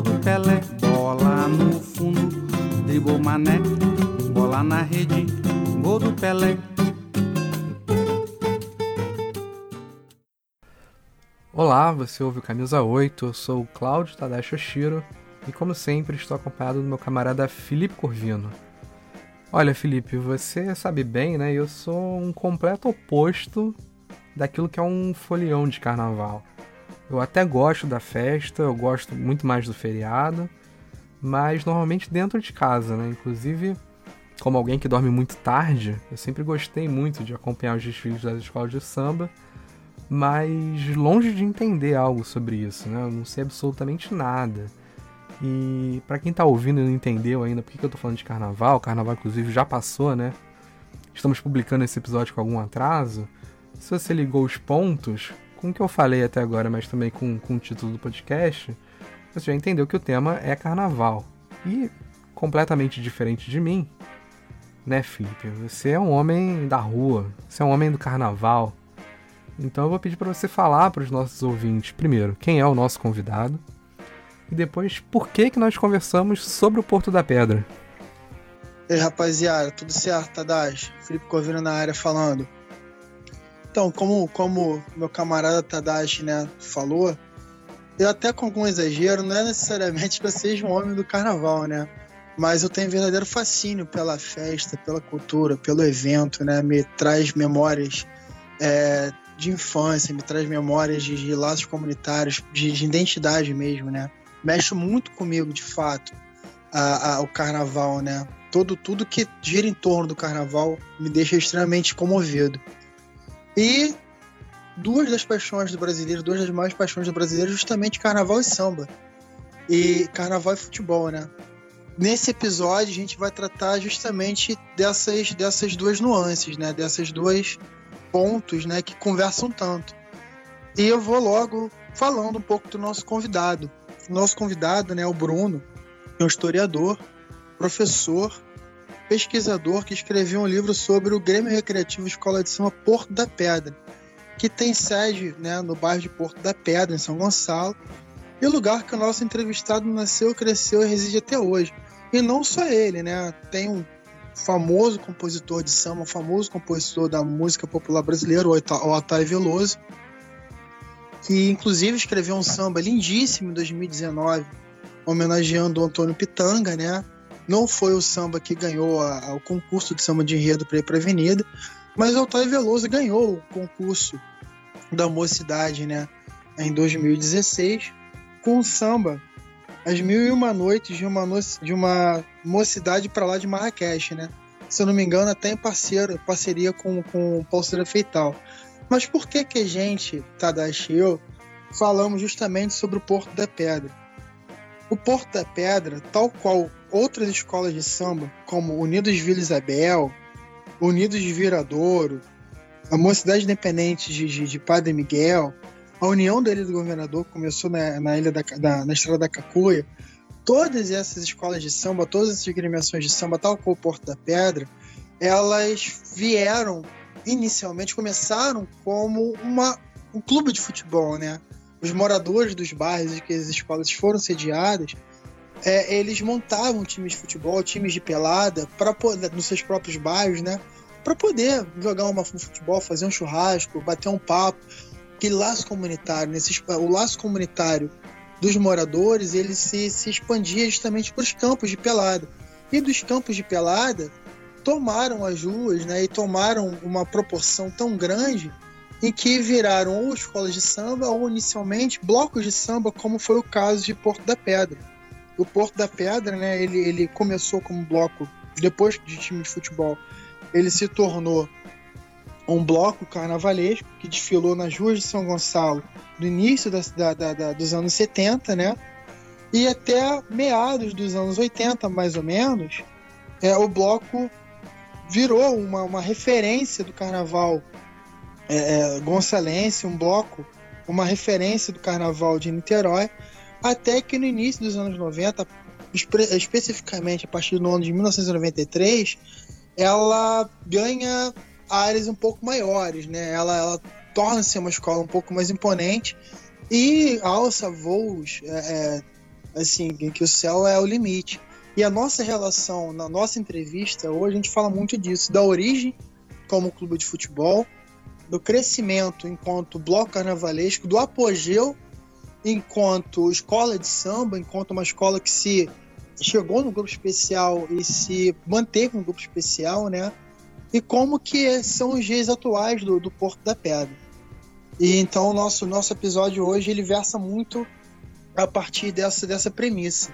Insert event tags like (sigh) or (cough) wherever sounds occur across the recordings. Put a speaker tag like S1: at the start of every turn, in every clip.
S1: gol do Pelé. Bola no fundo, dribou mané. Bola na rede, gol do Pelé.
S2: Olá, você ouve o Camisa 8, eu sou o Cláudio Tadashi Oshiro e como sempre estou acompanhado do meu camarada Felipe Corvino. Olha, Felipe, você sabe bem, né? Eu sou um completo oposto daquilo que é um folião de carnaval. Eu até gosto da festa, eu gosto muito mais do feriado, mas normalmente dentro de casa, né? Inclusive, como alguém que dorme muito tarde, eu sempre gostei muito de acompanhar os desfiles das escolas de samba, mas longe de entender algo sobre isso, né? Eu não sei absolutamente nada. E para quem tá ouvindo e não entendeu ainda por que, eu tô falando de carnaval, carnaval inclusive já passou, né? Estamos publicando esse episódio com algum atraso. Se você ligou os pontos, com o que eu falei até agora, mas também com, com o título do podcast, você já entendeu que o tema é carnaval. E completamente diferente de mim, né, Felipe? Você é um homem da rua, você é um homem do carnaval. Então eu vou pedir para você falar para os nossos ouvintes, primeiro, quem é o nosso convidado, e depois por que que nós conversamos sobre o Porto da Pedra.
S3: E aí, rapaziada, tudo certo, Tadashi? Felipe Corvino na área falando. Então, como, como meu camarada Tadashi né, falou, eu até com algum exagero, não é necessariamente que eu seja um homem do carnaval, né? Mas eu tenho verdadeiro fascínio pela festa, pela cultura, pelo evento, né? Me traz memórias é, de infância, me traz memórias de, de laços comunitários, de, de identidade mesmo, né? mexe muito comigo, de fato, a, a, o carnaval, né? Todo, tudo que gira em torno do carnaval me deixa extremamente comovido. E duas das paixões do brasileiro, duas das maiores paixões do brasileiro, justamente carnaval e samba. E carnaval e futebol, né? Nesse episódio a gente vai tratar justamente dessas, dessas duas nuances, né? Dessas duas pontos, né? Que conversam tanto. E eu vou logo falando um pouco do nosso convidado nosso convidado, né, o Bruno, é um historiador, professor, pesquisador que escreveu um livro sobre o Grêmio Recreativo Escola de Samba Porto da Pedra, que tem sede né, no bairro de Porto da Pedra, em São Gonçalo, e o lugar que o nosso entrevistado nasceu, cresceu e reside até hoje. E não só ele, né? Tem um famoso compositor de samba, um famoso compositor da música popular brasileira, o Otávio Veloso, que inclusive escreveu um samba lindíssimo em 2019, homenageando o Antônio Pitanga, né? Não foi o samba que ganhou a, a, o concurso de samba de enredo para ir para Avenida, mas o Otávio Veloso ganhou o concurso da mocidade, né? Em 2016, com o samba As Mil e Uma Noites de uma, de uma mocidade para lá de Marrakech, né? Se eu não me engano, até em parceiro, parceria com, com o Pulseira Feital. Mas por que que a gente, Tadashi e eu, falamos justamente sobre o Porto da Pedra? O Porto da Pedra, tal qual outras escolas de samba, como Unidos Vila Isabel, Unidos de Viradouro, a Mocidade Independente de, de, de, Padre Miguel, a União da Ilha do Governador começou na, na ilha da, da, na Estrada da Cacuia, todas essas escolas de samba, todas essas agremiações de samba, tal qual o Porto da Pedra, elas vieram inicialmente começaram como uma, um clube de futebol, né? Os moradores dos bairros em que as escolas foram sediadas, é, eles montavam times de futebol, times de pelada, para nos seus próprios bairros, né? Para poder jogar uma, um futebol, fazer um churrasco, bater um papo. Que laço comunitário, nesse, o laço comunitário dos moradores, ele se, se expandia justamente para os campos de pelada. E dos campos de pelada, tomaram as ruas né, e tomaram uma proporção tão grande em que viraram ou escolas de samba ou inicialmente blocos de samba, como foi o caso de Porto da Pedra. O Porto da Pedra, né, ele, ele começou como bloco, depois de time de futebol, ele se tornou um bloco carnavalesco que desfilou nas ruas de São Gonçalo no início da, da, da, dos anos 70, né? E até meados dos anos 80, mais ou menos, é, o bloco virou uma, uma referência do carnaval é, é, gonçalense, um bloco, uma referência do carnaval de Niterói, até que no início dos anos 90, espe especificamente a partir do ano de 1993, ela ganha áreas um pouco maiores, né? Ela, ela torna-se uma escola um pouco mais imponente e alça voos é, é assim, em que o céu é o limite. E a nossa relação, na nossa entrevista, hoje a gente fala muito disso, da origem como clube de futebol, do crescimento enquanto bloco carnavalesco, do apogeu enquanto escola de samba, enquanto uma escola que se chegou no grupo especial e se manteve no grupo especial, né? E como que são os dias atuais do, do Porto da Pedra. E então o nosso, nosso episódio hoje ele versa muito a partir dessa, dessa premissa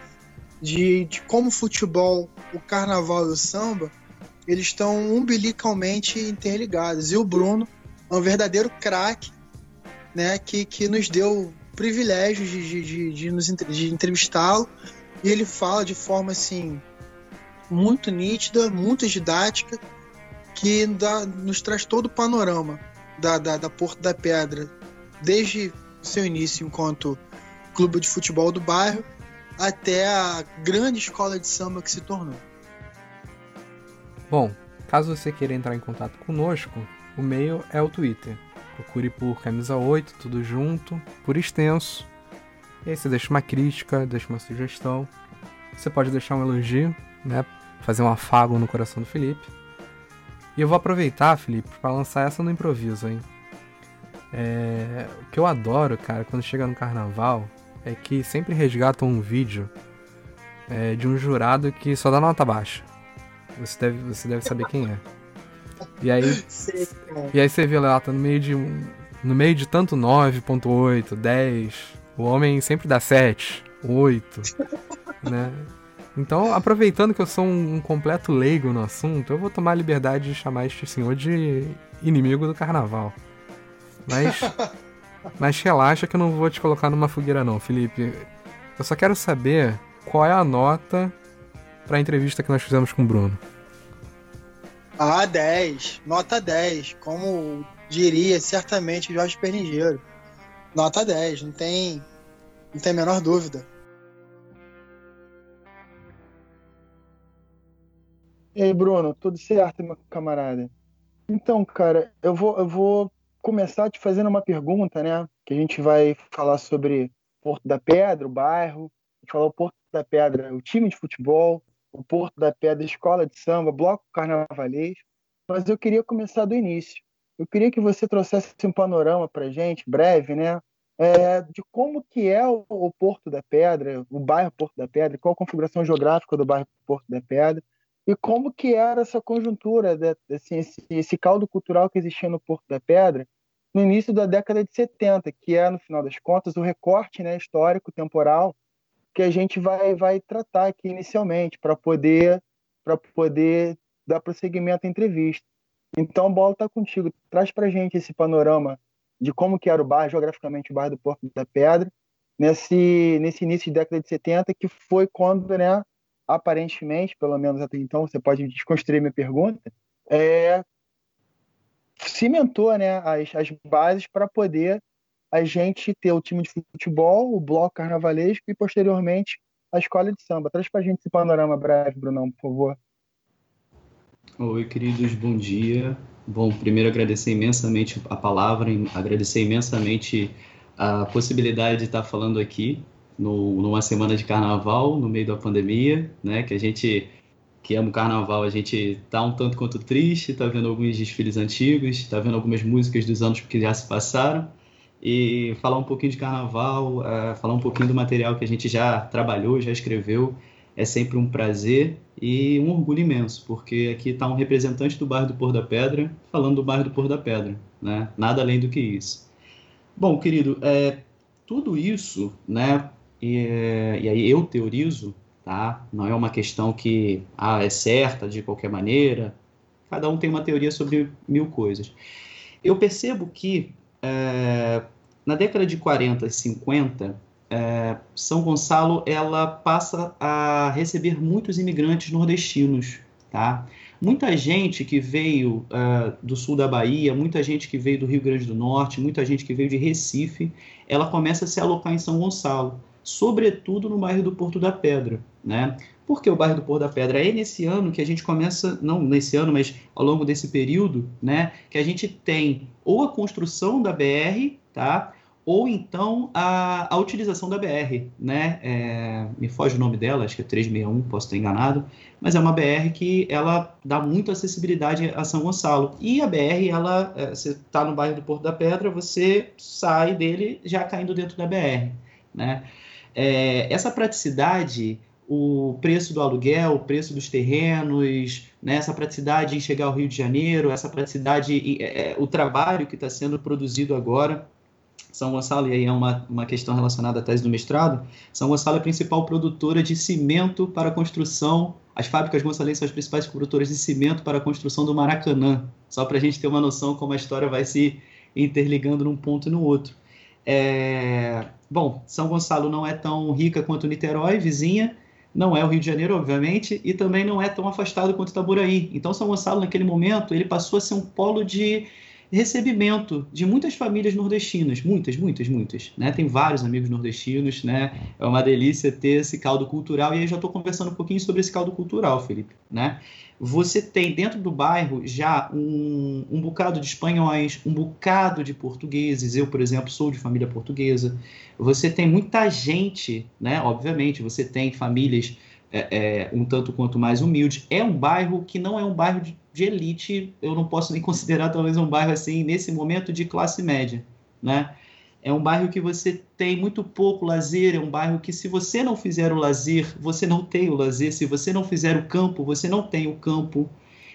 S3: de, de como o futebol, o carnaval e o samba eles estão umbilicalmente interligados. E o Bruno é um verdadeiro craque, né, que, que nos deu privilégios de, de, de, nos, de entrevistá-lo. E ele fala de forma assim muito nítida, muito didática, que dá, nos traz todo o panorama da, da, da da Pedra, desde seu início enquanto clube de futebol do bairro até a grande escola de samba que se tornou.
S2: Bom, caso você queira entrar em contato conosco, o e-mail é o Twitter. Procure por camisa 8, tudo junto, por extenso. E aí você deixa uma crítica, deixa uma sugestão. Você pode deixar um elogio, né? Fazer um afago no coração do Felipe. E eu vou aproveitar, Felipe, para lançar essa no improviso, hein? É... O que eu adoro, cara, quando chega no carnaval, é que sempre resgatam um vídeo é, de um jurado que só dá nota baixa. Você deve, você deve saber quem é. E aí, e aí você vê lá, tá no meio de no meio de tanto 9.8, 10, o homem sempre dá 7, 8, (laughs) né? Então, aproveitando que eu sou um, um completo leigo no assunto, eu vou tomar a liberdade de chamar este senhor de inimigo do carnaval. Mas (laughs) Mas relaxa que eu não vou te colocar numa fogueira não, Felipe. Eu só quero saber qual é a nota para a entrevista que nós fizemos com o Bruno.
S3: Ah, 10. Nota 10. Como diria certamente Jorge Perlingeiro. Nota 10, não tem, não tem a menor dúvida. E aí, Bruno, tudo certo, meu camarada? Então, cara, eu vou, eu vou começar te fazendo uma pergunta, né? Que a gente vai falar sobre Porto da Pedra, o bairro, a gente falou Porto da Pedra, o time de futebol, o Porto da Pedra, escola de samba, bloco carnavalês. Mas eu queria começar do início. Eu queria que você trouxesse um panorama para gente, breve, né? É, de como que é o, o, Porto da Pedra, o bairro Porto da Pedra, qual a configuração geográfica do bairro Porto da Pedra e como que era essa conjuntura, de, assim, esse, esse caldo cultural que existia no Porto da Pedra no início da década de 70, que é, no final das contas, o recorte né, histórico, temporal, que a gente vai, vai tratar aqui inicialmente, para poder, poder dar prosseguimento à entrevista. Então, Bola está contigo. Traz para a gente esse panorama de como que era o bairro, geograficamente, o bairro do Porto da Pedra, nesse, nesse início de década de 70, que foi quando, né, aparentemente, pelo menos até então, você pode desconstruir minha pergunta, é, cimentou né, as, as bases para poder a gente ter o time de futebol, o bloco carnavalesco e, posteriormente, a escola de samba. Traz para a gente esse panorama breve, Brunão, por favor.
S4: Oi, queridos, bom dia. Bom, primeiro agradecer imensamente a palavra, agradecer imensamente a possibilidade de estar falando aqui no, numa semana de carnaval, no meio da pandemia, né, que a gente que ama o carnaval, a gente tá um tanto quanto triste, tá vendo alguns desfiles antigos, tá vendo algumas músicas dos anos que já se passaram, e falar um pouquinho de carnaval, uh, falar um pouquinho do material que a gente já trabalhou, já escreveu, é sempre um prazer e um orgulho imenso, porque aqui está um representante do bairro do Pôr da Pedra falando do bairro do Pôr da Pedra, né? Nada além do que isso. Bom, querido, é, tudo isso, né? E, e aí eu teorizo tá? Não é uma questão que ah, é certa de qualquer maneira. Cada um tem uma teoria sobre mil coisas. Eu percebo que é, na década de 40 e 50, é, São Gonçalo ela passa a receber muitos imigrantes nordestinos, tá? Muita gente que veio uh, do sul da Bahia, muita gente que veio do Rio Grande do Norte, muita gente que veio de Recife, ela começa a se alocar em São Gonçalo, sobretudo no bairro do Porto da Pedra, né? Porque o bairro do Porto da Pedra é nesse ano que a gente começa, não nesse ano, mas ao longo desse período, né, que a gente tem ou a construção da BR, tá? ou então a, a utilização da BR, né? É, me foge o nome dela, acho que é 361, posso estar enganado, mas é uma BR que ela dá muita acessibilidade a São Gonçalo. E a BR, ela, é, você está no bairro do Porto da Pedra, você sai dele já caindo dentro da BR, né? É, essa praticidade, o preço do aluguel, o preço dos terrenos, né, essa praticidade em chegar ao Rio de Janeiro, essa praticidade, é, é, o trabalho que está sendo produzido agora são Gonçalo, e aí é uma, uma questão relacionada à tese do mestrado, São Gonçalo é a principal produtora de cimento para construção, as fábricas gonçalenses são as principais produtoras de cimento para a construção do Maracanã, só para a gente ter uma noção como a história vai se interligando num ponto e no outro. É... Bom, São Gonçalo não é tão rica quanto Niterói, vizinha, não é o Rio de Janeiro, obviamente, e também não é tão afastado quanto Itaboraí. Então, São Gonçalo, naquele momento, ele passou a ser um polo de recebimento de muitas famílias nordestinas, muitas, muitas, muitas, né? Tem vários amigos nordestinos, né? É uma delícia ter esse caldo cultural e aí já estou conversando um pouquinho sobre esse caldo cultural, Felipe, né? Você tem dentro do bairro já um, um bocado de espanhóis, um bocado de portugueses. Eu, por exemplo, sou de família portuguesa. Você tem muita gente, né? Obviamente, você tem famílias é, é, um tanto quanto mais humildes. É um bairro que não é um bairro de de elite, eu não posso nem (laughs) considerar talvez um bairro assim, nesse momento, de classe média, né? É um bairro que você tem muito pouco lazer, é um bairro que se você não fizer o lazer, você não tem o lazer, se você não fizer o campo, você não tem o campo.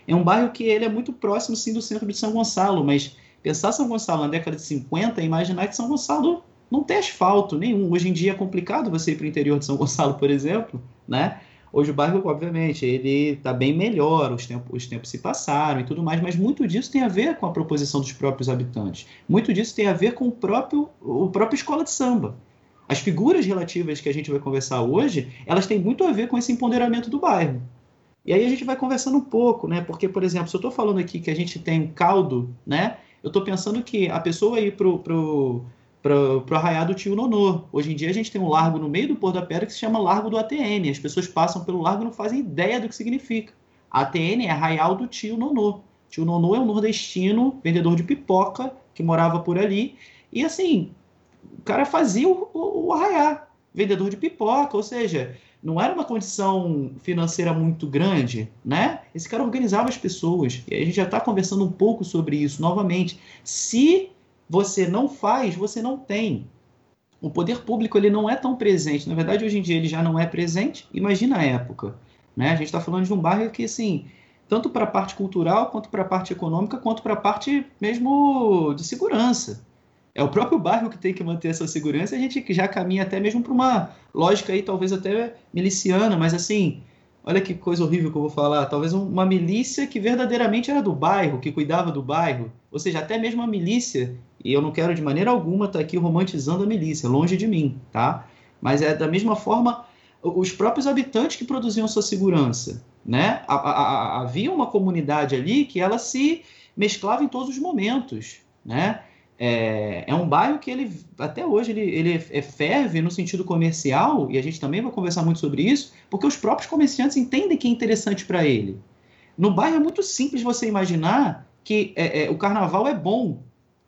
S4: É um bairro que ele é muito próximo, sim, do centro de São Gonçalo, mas pensar São Gonçalo na década de 50 e imaginar que São Gonçalo não tem asfalto nenhum. Hoje em dia é complicado você ir para o interior de São Gonçalo, por exemplo, né? Hoje o bairro, obviamente, ele está bem melhor, os tempos, os tempos se passaram e tudo mais, mas muito disso tem a ver com a proposição dos próprios habitantes. Muito disso tem a ver com o próprio, o próprio escola de samba. As figuras relativas que a gente vai conversar hoje, elas têm muito a ver com esse empoderamento do bairro. E aí a gente vai conversando um pouco, né? Porque, por exemplo, se eu estou falando aqui que a gente tem um caldo, né? Eu estou pensando que a pessoa ir pro, pro para o Arraial do Tio Nonô. Hoje em dia a gente tem um largo no meio do Porto da Pedra que se chama Largo do ATN. As pessoas passam pelo largo e não fazem ideia do que significa. ATN é Arraial do Tio Nonô. Tio Nonô é um nordestino, vendedor de pipoca, que morava por ali. E assim, o cara fazia o, o, o vendedor de pipoca, ou seja, não era uma condição financeira muito grande, né? Esse cara organizava as pessoas. E a gente já está conversando um pouco sobre isso novamente. Se você não faz, você não tem. O poder público ele não é tão presente. Na verdade, hoje em dia ele já não é presente. Imagina a época. Né? A gente está falando de um bairro que, assim, tanto para a parte cultural, quanto para a parte econômica, quanto para a parte mesmo de segurança. É o próprio bairro que tem que manter essa segurança. A gente já caminha até mesmo para uma lógica aí, talvez até miliciana, mas assim, olha que coisa horrível que eu vou falar. Talvez uma milícia que verdadeiramente era do bairro, que cuidava do bairro. Ou seja, até mesmo a milícia e eu não quero de maneira alguma estar tá aqui romantizando a milícia, longe de mim, tá? Mas é da mesma forma os próprios habitantes que produziam sua segurança, né? Havia uma comunidade ali que ela se mesclava em todos os momentos, né? É, é um bairro que ele até hoje ele, ele é ferve no sentido comercial e a gente também vai conversar muito sobre isso, porque os próprios comerciantes entendem que é interessante para ele. No bairro é muito simples você imaginar que é, é, o carnaval é bom,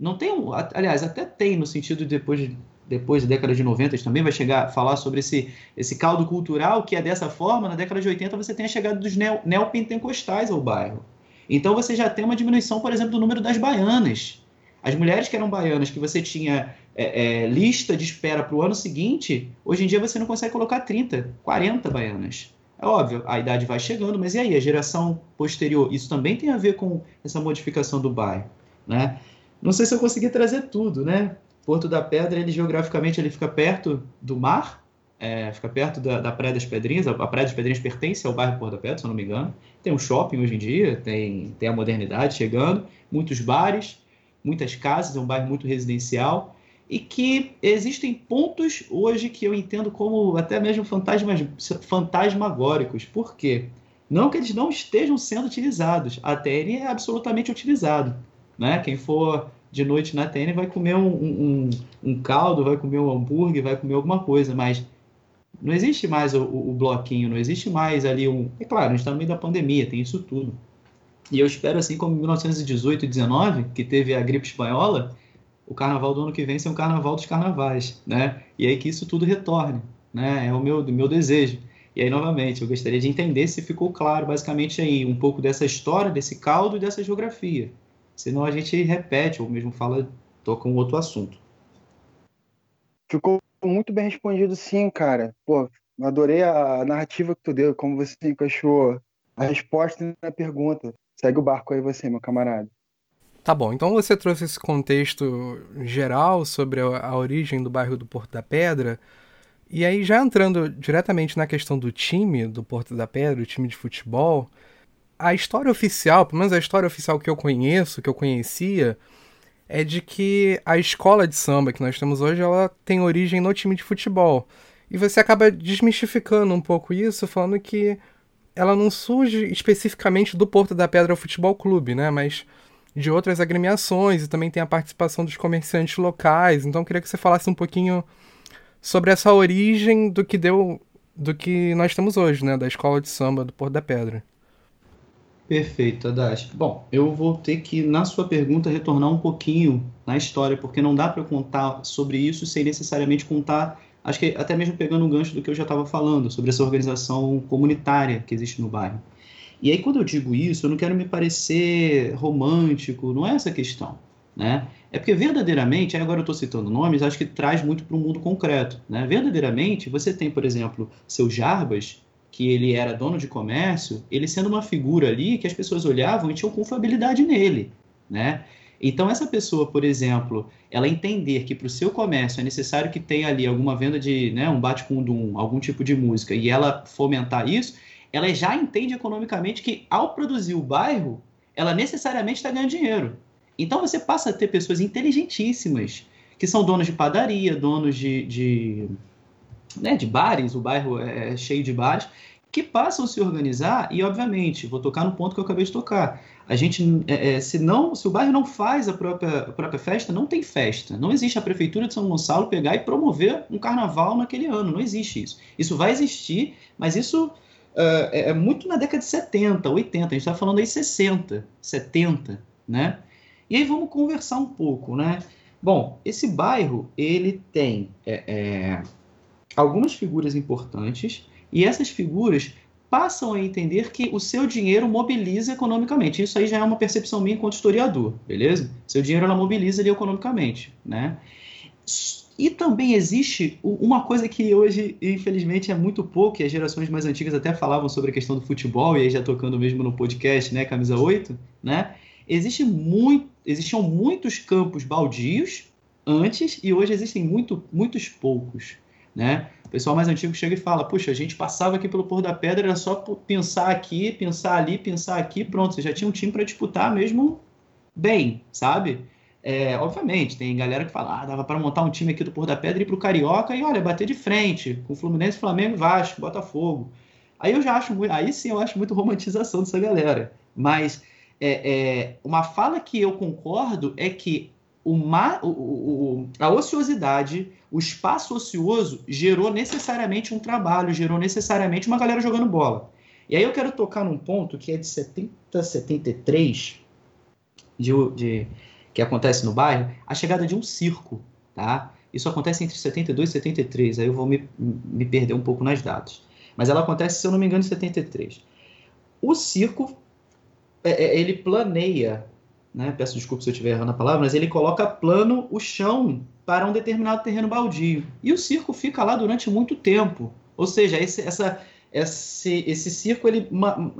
S4: não tem um, aliás, até tem no sentido de depois de, depois da década de 90 também vai chegar a falar sobre esse, esse caldo cultural que é dessa forma, na década de 80 você tem a chegada dos neo, neopentecostais ao bairro. Então você já tem uma diminuição, por exemplo, do número das baianas. As mulheres que eram baianas, que você tinha é, é, lista de espera para o ano seguinte, hoje em dia você não consegue colocar 30, 40 baianas. É óbvio, a idade vai chegando, mas e aí, a geração posterior? Isso também tem a ver com essa modificação do bairro. Né? Não sei se eu consegui trazer tudo, né? Porto da Pedra, ele geograficamente ele fica perto do mar, é, fica perto da, da, Praia das Pedrinhas. A Praia das Pedrinhas pertence ao bairro Porto da Pedra, se eu não me engano. Tem um shopping hoje em dia, tem, tem a modernidade chegando, muitos bares, muitas casas, é um bairro muito residencial. e que existem pontos hoje que eu entendo como até mesmo fantasmas, fantasmagóricos. Por quê? Não que eles não estejam sendo utilizados. A TN é absolutamente utilizado. Né? Quem for de noite na TN vai comer um, um, um caldo, vai comer um hambúrguer, vai comer alguma coisa, mas não existe mais o, o, bloquinho, não existe mais ali um. É claro, a gente está no meio da pandemia, tem isso tudo. E eu espero, assim como em 1918 e 19, que teve a gripe espanhola, o carnaval do ano que vem ser um carnaval dos carnavais, né? E aí que isso tudo retorne, né? É o meu, meu desejo. E aí, novamente, eu gostaria de entender se ficou claro, basicamente, aí, um pouco dessa história, desse caldo e dessa geografia. Senão a gente repete, ou mesmo fala, toca um outro assunto.
S3: Ficou muito bem respondido, sim, cara. Pô, adorei a narrativa que tu deu, como você encaixou a resposta na pergunta. Segue o barco aí você, meu camarada.
S2: Tá bom, então você trouxe esse contexto geral sobre a, origem do bairro do Porto da Pedra. E aí, já entrando diretamente na questão do time do Porto da Pedra, o time de futebol, a história oficial, pelo menos a história oficial que eu conheço, que eu conhecia, é de que a escola de samba que nós temos hoje, ela tem origem no time de futebol. E você acaba desmistificando um pouco isso, falando que ela não surge especificamente do Porto da Pedra Futebol Clube, né? Mas de outras agremiações e também tem a participação dos comerciantes locais. Então eu queria que você falasse um pouquinho sobre essa origem do que deu do que nós temos hoje, né, da escola de samba do Porto da Pedra.
S4: Perfeito, Adachi. Bom, eu vou ter que, na sua pergunta, retornar um pouquinho na história, porque não dá para contar sobre isso sem necessariamente contar, acho que até mesmo pegando um gancho do que eu já estava falando, sobre essa organização comunitária que existe no bairro. E aí, quando eu digo isso, eu não quero me parecer romântico, não é essa questão. Né? É porque verdadeiramente, agora eu estou citando nomes, acho que traz muito para o mundo concreto. Né? Verdadeiramente, você tem, por exemplo, seu Jarbas, que ele era dono de comércio, ele sendo uma figura ali que as pessoas olhavam e tinham confiabilidade nele. Né? Então, essa pessoa, por exemplo, ela entender que para o seu comércio é necessário que tenha ali alguma venda de né, um bate-com-dum, algum tipo de música, e ela fomentar isso, ela já entende economicamente que ao produzir o bairro, ela necessariamente está ganhando dinheiro. Então você passa a ter pessoas inteligentíssimas, que são donos de padaria, donos de, de, né, de bares, o bairro é, é cheio de bares, que passam a se organizar e, obviamente, vou tocar no ponto que eu acabei de tocar. A gente, é, é, se não, se o bairro não faz a própria, a própria festa, não tem festa. Não existe a prefeitura de São Gonçalo pegar e promover um carnaval naquele ano. Não existe isso. Isso vai existir, mas isso uh, é muito na década de 70, 80, a gente está falando aí 60, 70, né? E aí vamos conversar um pouco, né? Bom, esse bairro, ele tem é, algumas figuras importantes, e essas figuras passam a entender que o seu dinheiro mobiliza economicamente. Isso aí já é uma percepção minha enquanto historiador, beleza? Seu dinheiro ela mobiliza ali economicamente, né? E também existe uma coisa que hoje, infelizmente, é muito pouco, e as gerações mais antigas até falavam sobre a questão do futebol, e aí já tocando mesmo no podcast, né, Camisa 8, né? Existe muito, existiam muitos campos baldios antes, e hoje existem muito, muitos poucos, né? O pessoal mais antigo chega e fala, puxa, a gente passava aqui pelo Pôr da Pedra, era só pensar aqui, pensar ali, pensar aqui, pronto, você já tinha um time para disputar mesmo bem, sabe? É, obviamente, tem galera que fala, ah, dava para montar um time aqui do Porto da Pedra e ir pro Carioca e, olha, bater de frente com Fluminense, Flamengo, Vasco, Botafogo. Aí eu já acho, aí sim eu acho muito romantização dessa galera. Mas é, é, uma fala que eu concordo é que uma, o, o, a ociosidade, o espaço ocioso gerou necessariamente um trabalho, gerou necessariamente uma galera jogando bola. E aí eu quero tocar num ponto que é de 70, 73, de, de que acontece no bairro, a chegada de um circo, tá? Isso acontece entre 72 e 73, aí eu vou me, me perder um pouco nas datas. Mas ela acontece, se eu não me engano, em 73. O circo, é, é, ele planeia, né? peço desculpa se eu estiver errando a palavra, mas ele coloca plano o chão para um determinado terreno baldio. E o circo fica lá durante muito tempo. Ou seja, esse, essa esse, esse circo ele,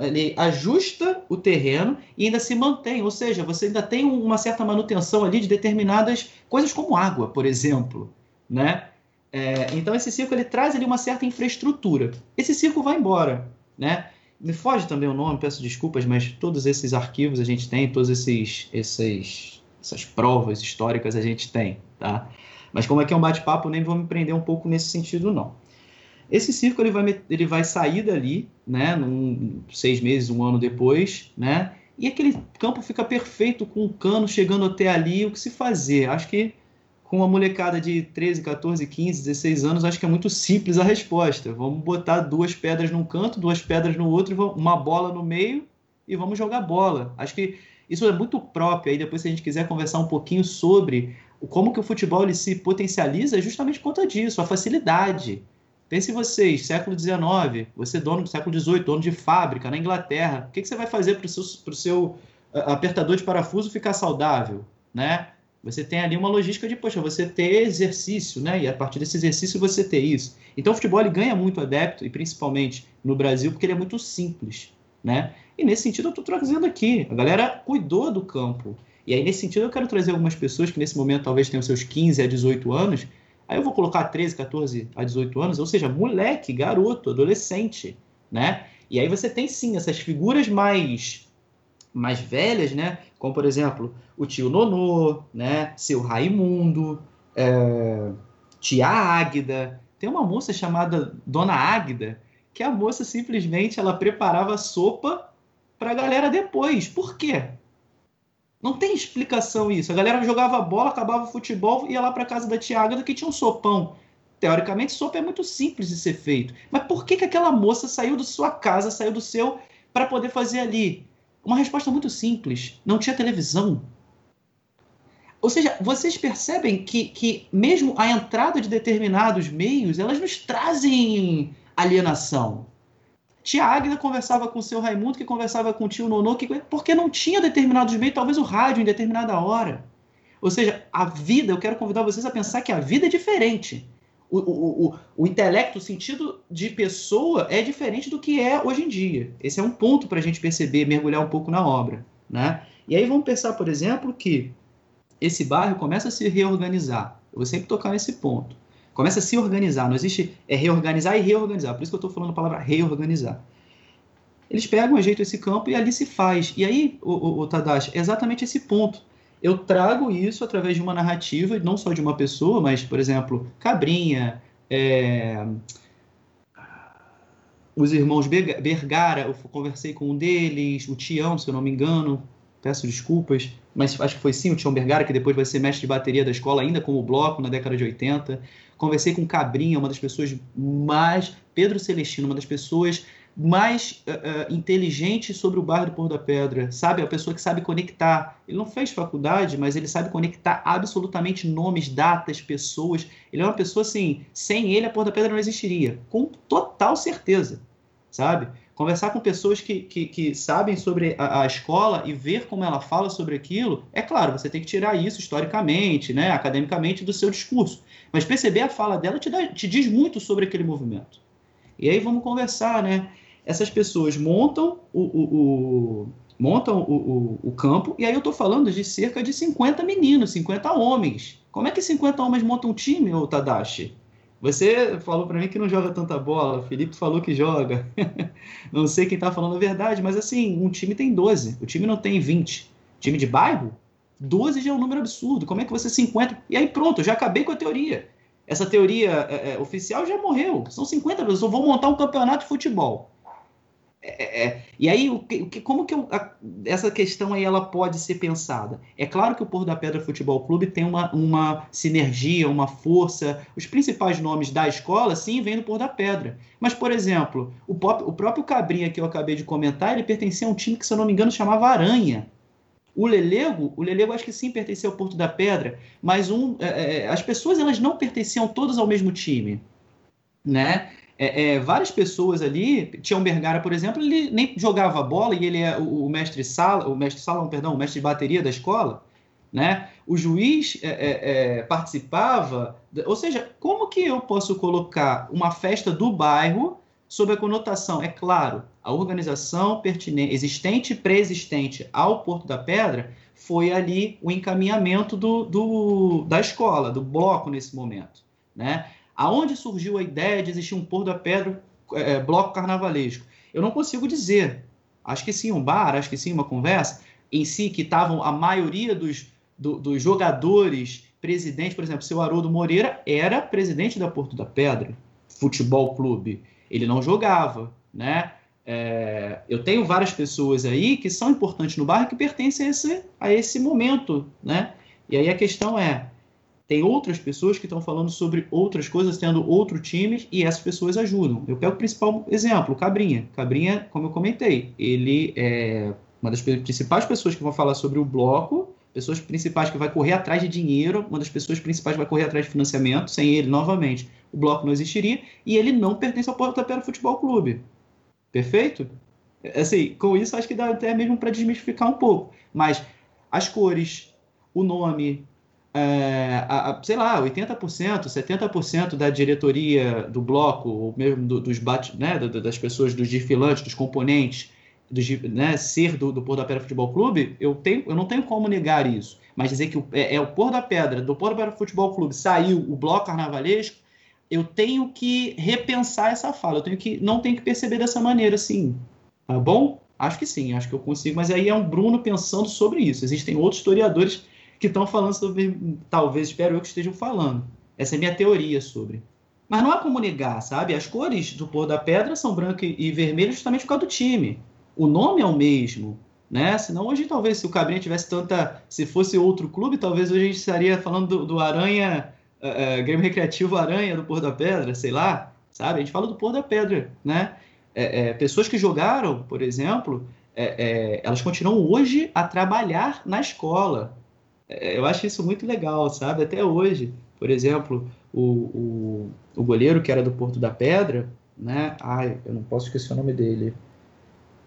S4: ele ajusta o terreno e ainda se mantém, ou seja, você ainda tem uma certa manutenção ali de determinadas coisas como água, por exemplo, né? É, então esse circo ele traz ali uma certa infraestrutura. Esse circo vai embora, né? Me foge também o nome, peço desculpas, mas todos esses arquivos a gente tem, todos esses, esses essas provas históricas a gente tem, tá? Mas como é que é um bate-papo, nem vou me prender um pouco nesse sentido, não. Esse circo ele vai, ele vai sair dali, né, num, seis meses, um ano depois, né, e aquele campo fica perfeito com o cano chegando até ali, o que se fazer? Acho que com uma molecada de 13, 14, 15, 16 anos, acho que é muito simples a resposta. Vamos botar duas pedras num canto, duas pedras no outro, uma bola no meio e vamos jogar bola. Acho que isso é muito próprio. Aí depois, se a gente quiser conversar um pouquinho sobre como que o futebol ele se potencializa, é justamente por conta disso, a facilidade. Pense vocês, século XIX, você dono do século XVIII, dono de fábrica na Inglaterra, o que, que você vai fazer para o seu, seu apertador de parafuso ficar saudável, né? Você tem ali uma logística de, poxa, você ter exercício, né? E a partir desse exercício você ter isso. Então o futebol ele ganha muito adepto, e principalmente no Brasil, porque ele é muito simples, né? E nesse sentido eu estou trazendo aqui, a galera cuidou do campo. E aí nesse sentido eu quero trazer algumas pessoas que nesse momento talvez tenham seus 15 a 18 anos, Aí eu vou colocar 13, 14 a 18 anos, ou seja, moleque, garoto, adolescente, né? E aí você tem sim essas figuras mais mais velhas, né? Como por exemplo, o tio Nonô, né? Seu Raimundo, é... tia Águida. Tem uma moça chamada Dona Águida, que a moça simplesmente ela preparava sopa para a galera depois. Por quê? Não tem explicação isso. A galera jogava bola, acabava o futebol, ia lá para casa da Tiaga que tinha um sopão. Teoricamente, sopa é muito simples de ser feito. Mas por que, que aquela moça saiu da sua casa, saiu do seu, para poder fazer ali? Uma resposta muito simples. Não tinha televisão. Ou seja, vocês percebem que, que mesmo a entrada de determinados meios, elas nos trazem alienação. Tia Águida conversava com o seu Raimundo, que conversava com o tio Nonô, que, porque não tinha determinados meios, talvez o rádio em determinada hora. Ou seja, a vida, eu quero convidar vocês a pensar que a vida é diferente. O, o, o, o intelecto, o sentido de pessoa é diferente do que é hoje em dia. Esse é um ponto para a gente perceber, mergulhar um pouco na obra. Né? E aí vamos pensar, por exemplo, que esse bairro começa a se reorganizar. Eu vou sempre tocar nesse ponto. Começa a se organizar. Não existe é reorganizar e reorganizar. Por isso que eu estou falando a palavra reorganizar. Eles pegam, ajeitam esse campo e ali se faz. E aí, o, o, o Tadashi, é exatamente esse ponto. Eu trago isso através de uma narrativa, não só de uma pessoa, mas, por exemplo, Cabrinha, é... os irmãos Bergara, eu conversei com um deles, o Tião, se eu não me engano, peço desculpas, mas acho que foi sim o Tião Bergara, que depois vai ser mestre de bateria da escola, ainda como bloco, na década de 80. Conversei com Cabrinha, uma das pessoas mais. Pedro Celestino, uma das pessoas mais uh, uh, inteligentes sobre o bairro do Pôr da Pedra, sabe? A pessoa que sabe conectar. Ele não fez faculdade, mas ele sabe conectar absolutamente nomes, datas, pessoas. Ele é uma pessoa assim, sem ele a Pôr da Pedra não existiria, com total certeza, sabe? Conversar com pessoas que, que, que sabem sobre a, a, escola e ver como ela fala sobre aquilo, é claro, você tem que tirar isso historicamente, né, academicamente do seu discurso. Mas perceber a fala dela te, dá, te diz muito sobre aquele movimento. E aí vamos conversar, né? Essas pessoas montam o, o, o montam o, o, campo, e aí eu estou falando de cerca de 50 meninos, 50 homens. Como é que 50 homens montam um time, ô Tadashi? Você falou para mim que não joga tanta bola, o Felipe falou que joga. (laughs) não sei quem está falando a verdade, mas assim, um time tem 12, o time não tem 20. Time de bairro, 12 já é um número absurdo. Como é que você 50? E aí pronto, já acabei com a teoria. Essa teoria é, é, oficial já morreu. São 50 pessoas. Eu vou montar um campeonato de futebol. É, é, é, e aí, o que, como que eu, a, essa questão aí ela pode ser pensada? É claro que o Porto da Pedra Futebol Clube tem uma, uma sinergia, uma força. Os principais nomes da escola, sim, vêm do Porto da Pedra. Mas, por exemplo, o, pop, o próprio Cabrinha que eu acabei de comentar, ele pertencia a um time que, se eu não me engano, chamava Aranha. O Lelego, o Lelego acho que sim pertencia ao Porto da Pedra, mas um, é, as pessoas elas não pertenciam todas ao mesmo time, né? É, é, várias pessoas ali, Tião Bergara, por exemplo, ele nem jogava bola e ele é o, o mestre sala, o mestre sala, perdão, o mestre de bateria da escola, né? O juiz é, é, é participava, ou seja, como que eu posso colocar uma festa do bairro sob a conotação, é claro, a organização pertinente, existente e pré-existente ao Porto da Pedra foi ali o encaminhamento do, do, da escola, do bloco nesse momento, né? Aonde surgiu a ideia de existir um Porto da Pedra é, bloco carnavalesco? Eu não consigo dizer. Acho que sim, um bar, acho que sim, uma conversa em si que estavam a maioria dos, do, dos jogadores presidente, por exemplo, seu Haroldo Moreira era presidente da Porto da Pedra Futebol Clube. Ele não jogava, né? É, eu tenho várias pessoas aí que são importantes no bairro que pertencem a esse, a esse momento, né? E aí a questão é, tem outras pessoas que estão falando sobre outras coisas, tendo outro time, e essas pessoas ajudam. Eu pego o principal exemplo, Cabrinha. Cabrinha, como eu comentei, ele é uma das principais pessoas que vão falar sobre o bloco, pessoas principais que vai correr atrás de dinheiro, uma das pessoas principais que vai correr atrás de financiamento, sem ele, novamente, o bloco não existiria, e ele não pertence ao Porto Tapera Futebol Clube. Perfeito? Assim, com isso acho que dá até mesmo para desmistificar um pouco. Mas as cores, o nome, é, a, a, sei lá, 80%, 70% da diretoria do bloco, ou mesmo do, dos bate, né, das pessoas, dos desfilantes, dos componentes, dos, né, ser do, do Pôr da Pedra Futebol Clube, eu, tenho, eu não tenho como negar isso. Mas dizer que o, é, é, o Pôr da Pedra, do Pôr da Pedra Futebol Clube, saiu o bloco carnavalesco, eu tenho que repensar essa fala, eu tenho que não tenho que perceber dessa maneira, sim. Tá bom? Acho que sim, acho que eu consigo, mas aí é um Bruno pensando sobre isso. Existem outros historiadores que estão falando sobre, talvez, espero eu que estejam falando. Essa é a minha teoria sobre. Mas não há como negar, sabe? As cores do Pôr da Pedra são branco e vermelho justamente por causa do time. O nome é o mesmo, né? Senão hoje talvez se o Cabrinha tivesse tanta, se fosse outro clube, talvez hoje a gente estaria falando do, do Aranha uh, Grêmio Recreativo Aranha do Pôr da Pedra, sei lá, sabe? A gente fala do Pôr da Pedra, né? É, é, pessoas que jogaram, por exemplo, é, elas continuam hoje a trabalhar na escola. Eu acho isso muito legal, sabe? Até hoje, por exemplo, o, o, o goleiro que era do Porto da Pedra, né? Ai, eu não posso esquecer o nome dele.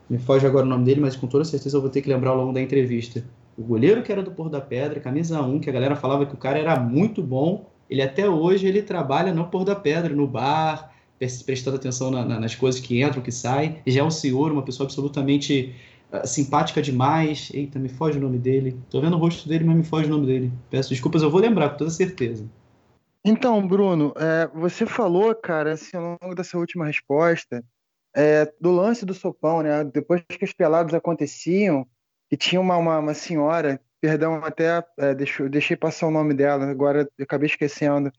S4: Me foge agora o nome dele, mas com toda certeza eu vou ter que lembrar ao longo da entrevista. O goleiro que era do Porto da Pedra, camisa 1, que a galera falava que o cara era muito bom, ele até hoje ele trabalha no Pôr da Pedra, no bar, prestando atenção na, na, nas coisas que entram, que saem. Já é um senhor, uma pessoa absolutamente simpática demais. Eita, me foge o nome dele. Tô vendo o rosto dele, mas me foge o nome dele. Peço desculpas, eu vou lembrar com toda certeza.
S3: Então, Bruno, é, você falou, cara, assim, ao longo dessa última resposta, é, do lance do sopão, né? Depois que os pelados aconteciam, e tinha uma, uma, uma senhora perdão, até é, deixo, deixei passar o nome dela, agora eu acabei esquecendo.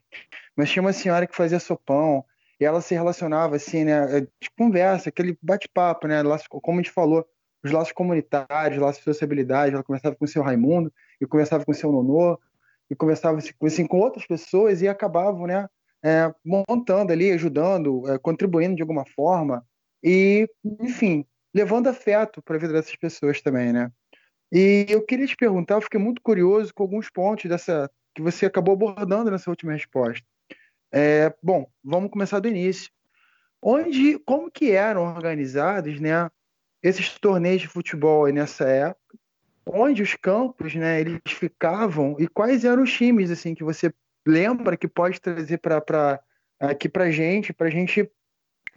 S3: Mas tinha uma senhora que fazia sopão, e ela se relacionava assim, né? É, de conversa, aquele bate-papo, né? Como a gente falou, os laços comunitários, laços de sociabilidade. Ela conversava com o seu Raimundo, e conversava com o seu Nonô, e conversava assim, com outras pessoas, e acabavam, né? É, montando ali, ajudando, é, contribuindo de alguma forma, e, enfim, levando afeto para a vida dessas pessoas também, né? E eu queria te perguntar, eu fiquei muito curioso com alguns pontos dessa que você acabou abordando nessa última resposta. É, bom, vamos começar do início. Onde, como que eram organizados, né, esses torneios de futebol nessa época? Onde os campos, né, eles ficavam e quais eram os times assim que você lembra que pode trazer para aqui para gente, para gente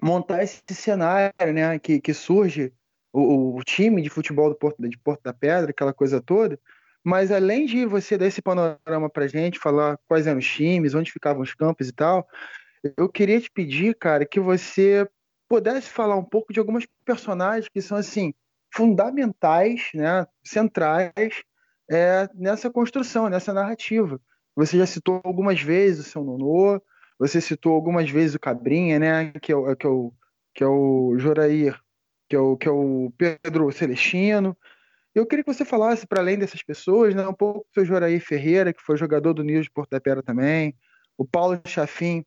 S3: montar esse cenário, né, que, que surge o, o, time de futebol do Porto, de Porto da Pedra, aquela coisa toda. Mas além de você dar esse panorama para gente, falar quais eram os times, onde ficavam os campos e tal, eu queria te pedir, cara, que você pudesse falar um pouco de algumas personagens que são assim fundamentais, né, centrais é, nessa construção, nessa narrativa. Você já citou algumas vezes o seu Nonô, você citou algumas vezes o Cabrinha, né, que é o, que é o, que é o Jorair que é o, que é o Pedro Celestino. Eu queria que você falasse, para além dessas pessoas, né, um pouco do seu Joraí Ferreira, que foi jogador do Nils de Porto da Pera também, o Paulo Chafim,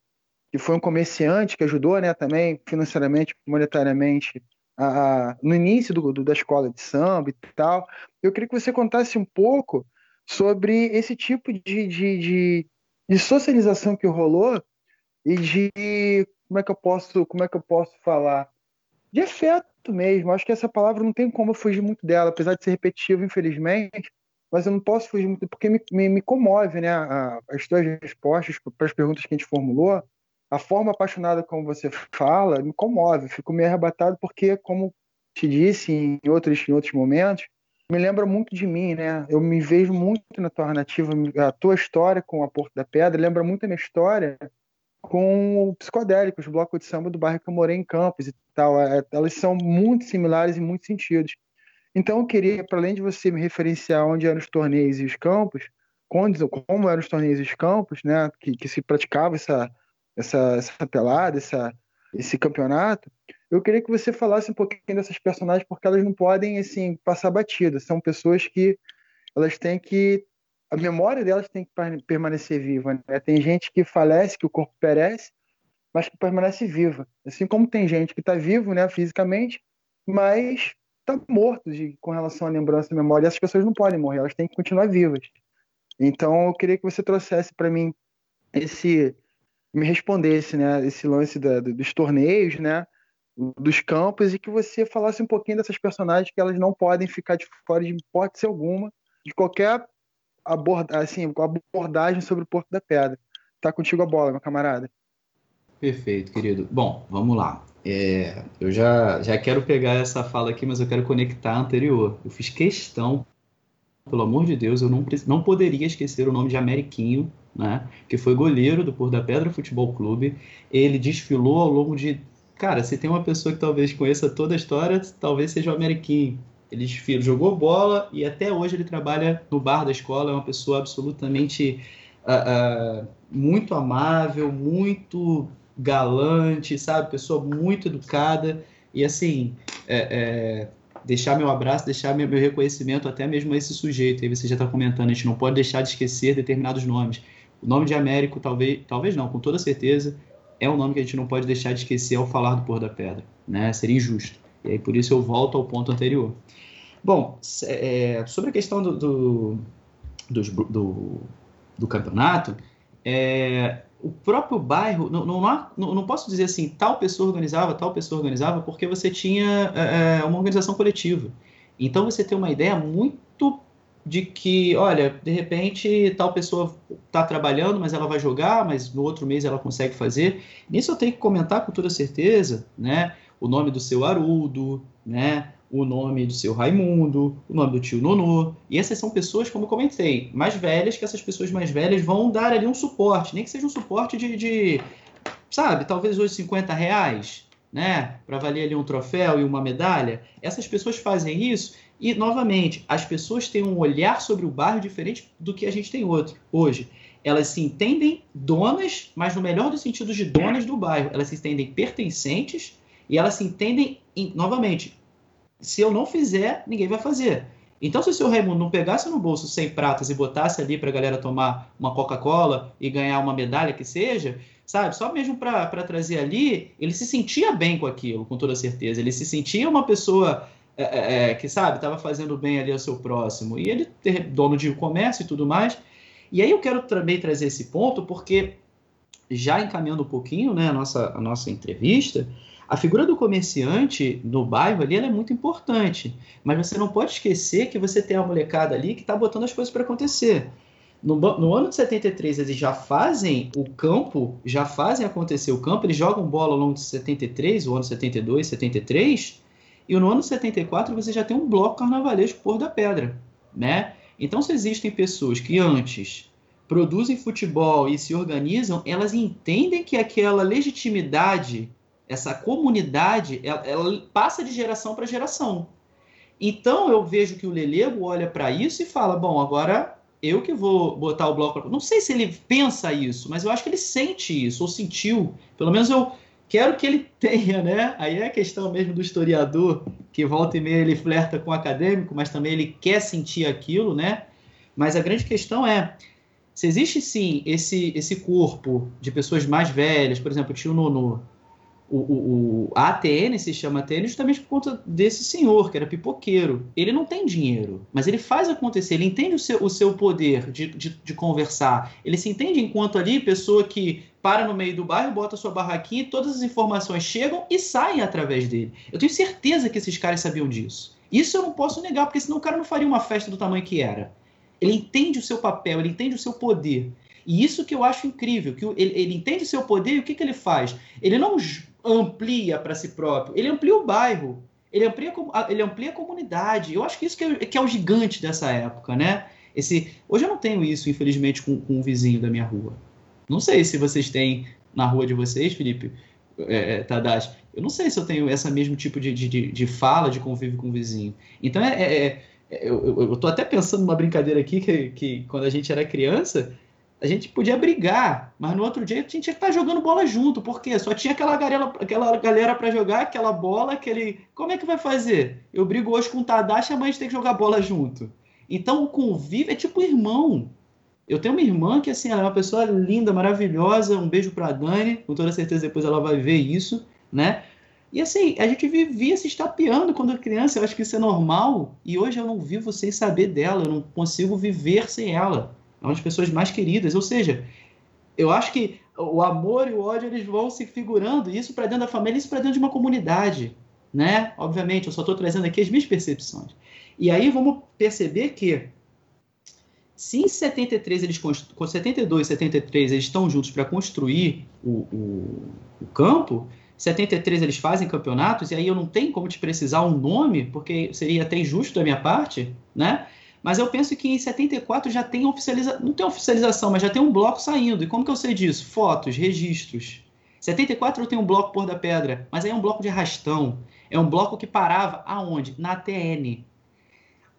S3: que foi um comerciante que ajudou né, também financeiramente, monetariamente, a, a, no início do, do, da escola de samba e tal. Eu queria que você contasse um pouco sobre esse tipo de, de, de, de socialização que rolou e de como é que eu posso como é que eu posso falar de afeto mesmo. Acho que essa palavra não tem como eu fugir muito dela, apesar de ser repetitivo, infelizmente. Mas eu não posso fugir muito, porque me, me, me comove né, a, as tuas respostas para as perguntas que a gente formulou. A forma apaixonada como você fala me comove. Fico meio arrebatado, porque, como te disse em outros, em outros momentos, me lembra muito de mim, né? Eu me vejo muito na tua narrativa, a tua história com a Porto da Pedra lembra muito a minha história com o psicodélico, os blocos de samba do bairro que eu morei em Campos e tal. É, elas são muito similares em muitos sentidos. Então eu queria, para além de você me referenciar onde eram os torneios e os campos, como eram os torneios e os campos, né, que, que se praticava essa, essa, essa pelada, essa, esse campeonato, eu queria que você falasse um pouquinho dessas personagens, porque elas não podem, assim, passar batida. São pessoas que elas têm que... A memória delas tem que permanecer viva, né? Tem gente que falece, que o corpo perece, mas que permanece viva. Assim como tem gente que está vivo, né, fisicamente, mas está morto de, com relação à lembrança e memória. Essas pessoas não podem morrer, elas têm que continuar vivas. Então, eu queria que você trouxesse para mim esse me respondesse, né, esse lance da, dos torneios, né, dos campos e que você falasse um pouquinho dessas personagens que elas não podem ficar de fora de hipótese alguma de qualquer abordagem, assim, abordagem sobre o Porto da Pedra. Tá contigo a bola, meu camarada.
S4: Perfeito, querido. Bom, vamos lá. É, eu já, já quero pegar essa fala aqui, mas eu quero conectar a anterior. Eu fiz questão, pelo amor de Deus, eu não, não poderia esquecer o nome de Ameriquinho, né, que foi goleiro do Porto da Pedra Futebol Clube. Ele desfilou ao longo de. Cara, se tem uma pessoa que talvez conheça toda a história, talvez seja o Ameriquinho. Ele desfilou, jogou bola e até hoje ele trabalha no bar da escola. É uma pessoa absolutamente uh, uh, muito amável, muito galante, sabe? Pessoa muito educada. E assim, é, é, deixar meu abraço, deixar meu, meu, reconhecimento até mesmo a esse sujeito. Aí você já está comentando, a gente não pode deixar de esquecer determinados nomes. O nome de Américo, talvez, talvez não, com toda certeza, é um nome que a gente não pode deixar de esquecer ao falar do Pôr da Pedra. Né? Seria injusto. E aí por isso eu volto ao ponto anterior. Bom, é, sobre a questão do, do, do, do, campeonato, é, o próprio bairro, não, não, não, não, posso dizer assim, tal pessoa organizava, tal pessoa organizava, porque você tinha é, é, uma organização coletiva. Então você tem uma ideia muito de que, olha, de repente tal pessoa está trabalhando, mas ela vai jogar, mas no outro mês ela consegue fazer. Nisso eu tenho que comentar com toda certeza, né? O nome do seu Arudo, né? o nome do seu Raimundo, o nome do tio Nonô. E essas são pessoas, como eu comentei, mais velhas, que essas pessoas mais velhas vão dar ali um suporte, nem que seja um suporte de, de sabe, talvez hoje 50 reais, né, para valer ali um troféu e uma medalha. Essas pessoas fazem isso e, novamente, as pessoas têm um olhar sobre o bairro diferente do que a gente tem outro, hoje. Elas se entendem donas, mas no melhor dos sentidos de donas do bairro. Elas se entendem pertencentes e elas se entendem, novamente, se eu não fizer, ninguém vai fazer. Então, se o seu Raimundo não pegasse no bolso 100 pratas e botasse ali para a galera tomar uma Coca-Cola e ganhar uma medalha que seja, sabe? Só mesmo para trazer ali, ele se sentia bem com aquilo, com toda certeza. Ele se sentia uma pessoa é, é, é que, sabe, estava fazendo bem ali ao seu próximo. E ele, dono de comércio e tudo mais. E aí eu quero também trazer esse ponto, porque já encaminhando um pouquinho né, a, nossa, a nossa entrevista, a figura do comerciante no bairro ali é muito importante, mas você não pode esquecer que você tem a molecada ali que está botando as coisas para acontecer. No, no, ano de 73, eles já fazem o campo, já fazem acontecer o campo, eles jogam bola ao longo de 73, o ano 72, 73, e no ano 74 você já tem um bloco carnavalesco por da pedra, né? Então, se existem pessoas que antes produzem futebol e se organizam, elas entendem que aquela legitimidade essa comunidade, ela, ela passa de geração para geração. Então eu vejo que o Lelego olha para isso e fala: bom, agora eu que vou botar o bloco. Não sei se ele pensa isso, mas eu acho que ele sente isso, ou sentiu. Pelo menos eu quero que ele tenha, né? Aí é a questão mesmo do historiador, que volta e meia ele flerta com o acadêmico, mas também ele quer sentir aquilo, né? Mas a grande questão é: se existe sim esse, esse corpo de pessoas mais velhas, por exemplo, o tio Nono, o, o, o, a ATN se chama ATN justamente por conta desse senhor, que era pipoqueiro. Ele não tem dinheiro, mas ele faz acontecer, ele entende o seu, o seu poder de, de, de conversar. Ele se entende enquanto ali pessoa que para no meio do bairro, bota sua barraquinha e todas as informações chegam e saem através dele. Eu tenho certeza que esses caras sabiam disso. Isso eu não posso negar, porque senão o cara não faria uma festa do tamanho que era. Ele entende o seu papel, ele entende o seu poder. E isso que eu acho incrível, que ele, ele entende o seu poder e o que, que ele faz? Ele não amplia para si próprio, ele amplia o bairro, ele amplia, ele amplia a comunidade. Eu acho que isso que é, que é o gigante dessa época, né? Esse, hoje eu não tenho isso, infelizmente, com, com um vizinho da minha rua. Não sei se vocês têm na rua de vocês, Felipe, é, é Tadashi. Eu não sei se eu tenho esse mesmo tipo de, de, de fala, de convívio com o vizinho. Então, é, é, é eu, eu, até pensando numa brincadeira aqui que, que quando a gente era criança, a gente podia brigar, mas no outro dia a gente tinha que estar jogando bola junto, porque só tinha aquela galera, aquela galera para jogar, aquela bola, aquele. Como é que vai fazer? Eu brigo hoje com o Tadashi, amanhã a gente tem que jogar bola junto. Então o convívio é tipo irmão. Eu tenho uma irmã que assim, ela é uma pessoa linda, maravilhosa. Um beijo para Dani, com toda certeza depois ela vai ver isso, né? E assim, a gente vivia se estapeando quando criança, eu acho que isso é normal, e hoje eu não vivo sem saber dela, eu não consigo viver sem ela. É uma das pessoas mais queridas, ou seja, eu acho que o amor e o ódio eles vão se figurando, isso para dentro da família, isso para dentro de uma comunidade, né? Obviamente, eu só estou trazendo aqui as minhas percepções. E aí vamos perceber que se em 73 eles com 72 e 73 eles estão juntos para construir o, o, o campo, 73 eles fazem campeonatos, e aí eu não tenho como te precisar um nome, porque seria até injusto da minha parte, né? Mas eu penso que em 74 já tem oficialização, não tem oficialização, mas já tem um bloco saindo. E como que eu sei disso? Fotos, registros. 74 eu tenho um bloco Pôr da Pedra, mas aí é um bloco de arrastão. É um bloco que parava aonde? Na ATN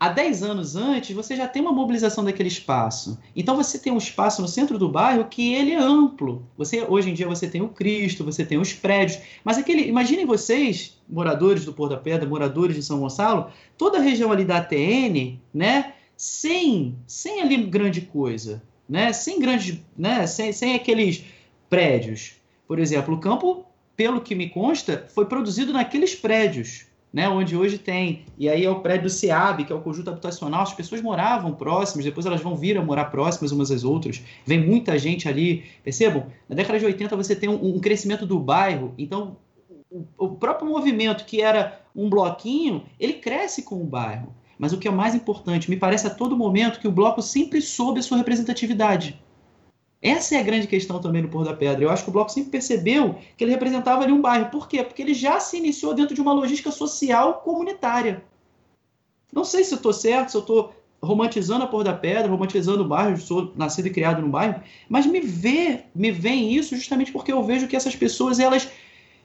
S4: há 10 anos antes, você já tem uma mobilização daquele espaço. Então você tem um espaço no centro do bairro que ele é amplo. Você hoje em dia você tem o Cristo, você tem os prédios, mas aquele, imaginem vocês, moradores do Porto da Pedra, moradores de São Gonçalo, toda a região ali da ATN, né, sem sem ali grande coisa, né, sem grandes, né, sem, sem aqueles prédios. Por exemplo, o campo, pelo que me consta, foi produzido naqueles prédios né, onde hoje tem. E aí é o prédio do SEAB, que é o conjunto habitacional. As pessoas moravam próximas, depois elas vão vir a morar próximas umas às outras. Vem muita gente ali. Percebam? Na década de 80 você tem um, um crescimento do bairro. Então, o, o próprio movimento, que era um bloquinho, ele cresce com o bairro. Mas o que é mais importante, me parece a todo momento que o bloco sempre soube a sua representatividade. Essa é a grande questão também no Pôr da Pedra. Eu acho que o Bloco sempre percebeu que ele representava ali um bairro. Por quê? Porque ele já se iniciou dentro de uma logística social comunitária. Não sei se eu estou certo, se eu estou romantizando a Pôr da Pedra, romantizando o bairro, sou nascido e criado no bairro, mas me vê, me vem isso justamente porque eu vejo que essas pessoas elas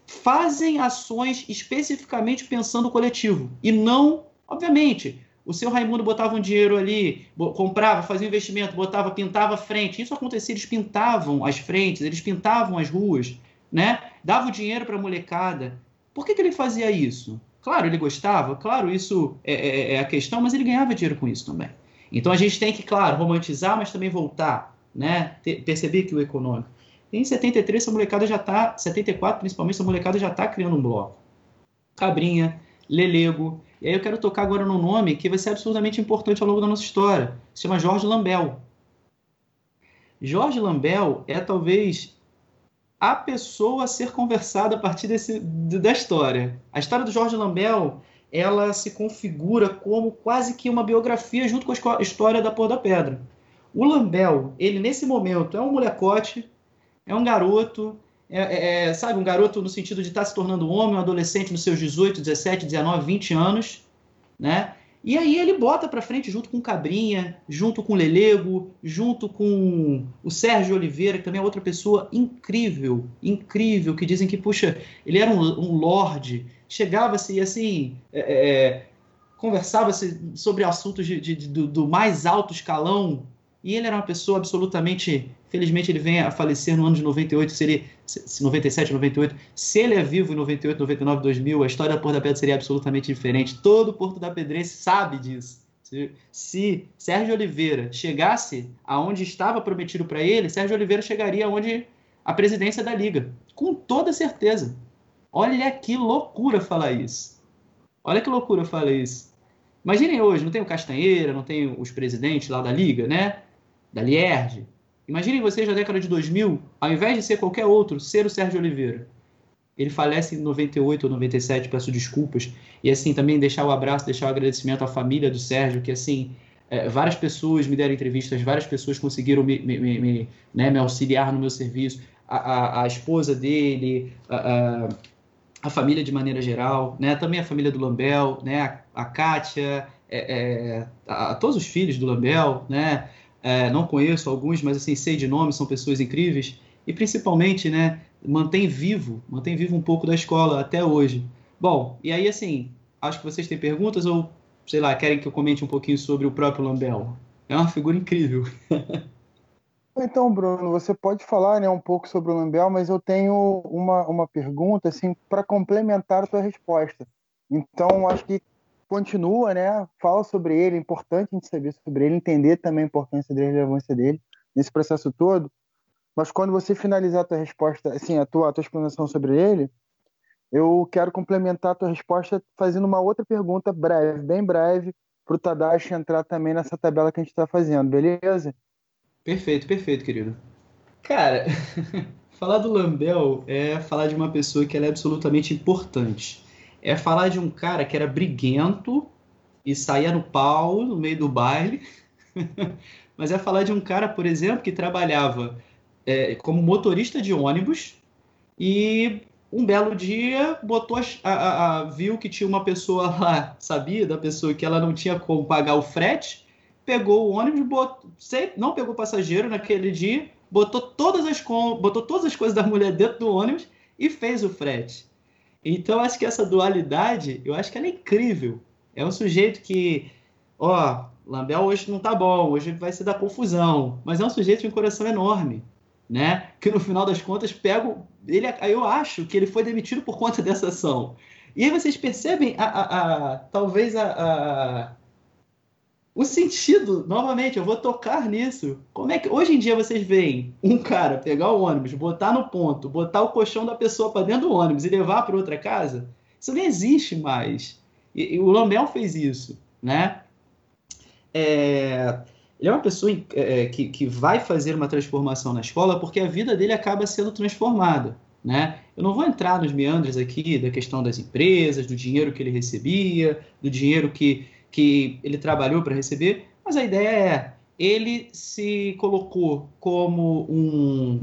S4: fazem ações especificamente pensando o coletivo e não, obviamente, o seu Raimundo botava um dinheiro ali, comprava, fazia um investimento, botava, pintava a frente. Isso acontecia, eles pintavam as frentes, eles pintavam as ruas, né? Dava o dinheiro para a molecada. Por que, que ele fazia isso? Claro, ele gostava, claro, isso é, é, é, a questão, mas ele ganhava dinheiro com isso também. Então a gente tem que, claro, romantizar, mas também voltar, né? Ter, perceber que o econômico. Em 73, essa molecada já está, 74 principalmente, essa molecada já está criando um bloco. Cabrinha, Lelego, e aí eu quero tocar agora num nome que vai ser absolutamente importante ao longo da nossa história. Se chama Jorge Lambel. Jorge Lambel é talvez a pessoa a ser conversada a partir desse, da história. A história do Jorge Lambel ela se configura como quase que uma biografia junto com a história da Pôr da Pedra. O Lambel, ele nesse momento é um molecote, é um garoto, é, é, é, sabe, um garoto no sentido de estar tá se tornando homem, um adolescente nos seus 18, 17, 19, 20 anos, né? E aí ele bota para frente junto com Cabrinha, junto com Lelego, junto com o Sérgio Oliveira, que também é outra pessoa incrível, incrível, que dizem que, puxa, ele era um, um lorde, chegava-se e assim, é, é conversava-se sobre assuntos de, de, de, do mais alto escalão e ele era uma pessoa absolutamente. Felizmente, ele vem a falecer no ano de 98, se ele, 97, 98. Se ele é vivo em 98, 99, 2000, a história da Porto da Pedra seria absolutamente diferente. Todo Porto da Pedrense sabe disso. Se, se Sérgio Oliveira chegasse aonde estava prometido para ele, Sérgio Oliveira chegaria aonde a presidência da Liga. Com toda certeza. Olha que loucura falar isso. Olha que loucura falar isso. Imaginem hoje, não tem o Castanheira, não tem os presidentes lá da Liga, né? da Lierge. Imaginem vocês na década de 2000, ao invés de ser qualquer outro, ser o Sérgio Oliveira. Ele falece em 98 ou 97, peço desculpas. E assim, também deixar o abraço, deixar o agradecimento à família do Sérgio, que assim, é, várias pessoas me deram entrevistas, várias pessoas conseguiram me, me, me, né, me auxiliar no meu serviço. A, a, a esposa dele, a, a, a, família de maneira geral, né, também a família do Lambel, né, a, a Kátia, é, é, a, todos os filhos do Lambel, né, é, não conheço alguns, mas assim sei de nome, são pessoas incríveis e principalmente, né, mantém vivo, mantém vivo um pouco da escola até hoje. Bom, e aí assim, acho que vocês têm perguntas ou sei lá, querem que eu comente um pouquinho sobre o próprio Lambel? É uma figura incrível. (laughs)
S3: Então, Bruno, você pode falar né, um pouco sobre o Lambel, mas eu tenho uma, uma pergunta assim, para complementar a tua resposta. Então, acho que continua, né? Fala sobre ele, é importante a gente saber sobre ele, entender também a importância dele, a relevância dele nesse processo todo. Mas quando você finalizar a tua resposta, assim, a tua, a tua explanação sobre ele, eu quero complementar a tua resposta fazendo uma outra pergunta breve, bem breve, para o Tadashi entrar também nessa tabela que a gente está fazendo, beleza?
S4: Perfeito, perfeito, querido. Cara, (laughs) falar do Lambel é falar de uma pessoa que é absolutamente importante. É falar de um cara que era briguento e saía no pau no meio do baile. (laughs) Mas é falar de um cara, por exemplo, que trabalhava é, como motorista de ônibus e um belo dia botou a, a, a, viu que tinha uma pessoa (laughs) lá, sabia da pessoa que ela não tinha como pagar o frete, pegou o ônibus, botou, não pegou passageiro naquele dia, botou todas as botou todas as coisas da mulher dentro do ônibus e fez o frete. Então acho que essa dualidade, eu acho que ela é incrível. É um sujeito que, ó, Lambel hoje não tá bom, hoje vai ser da confusão, mas é um sujeito de um coração enorme né? Que no final das contas pego ele, eu acho que ele foi demitido por conta dessa ação. E aí vocês percebem a, a, a talvez a, a, o sentido, novamente, eu vou tocar nisso. Como é que hoje em dia vocês veem um cara pegar o ônibus, botar no ponto, botar o colchão da pessoa para dentro do ônibus e levar para outra casa? Isso não existe mais. E, e o Lambel fez isso, né? É, ele é uma pessoa é, é, que, que vai fazer uma transformação na escola porque a vida dele acaba sendo transformada. Né? Eu não vou entrar nos meandros aqui da questão das empresas, do dinheiro que ele recebia, do dinheiro que, que ele trabalhou para receber, mas a ideia é ele se colocou como um,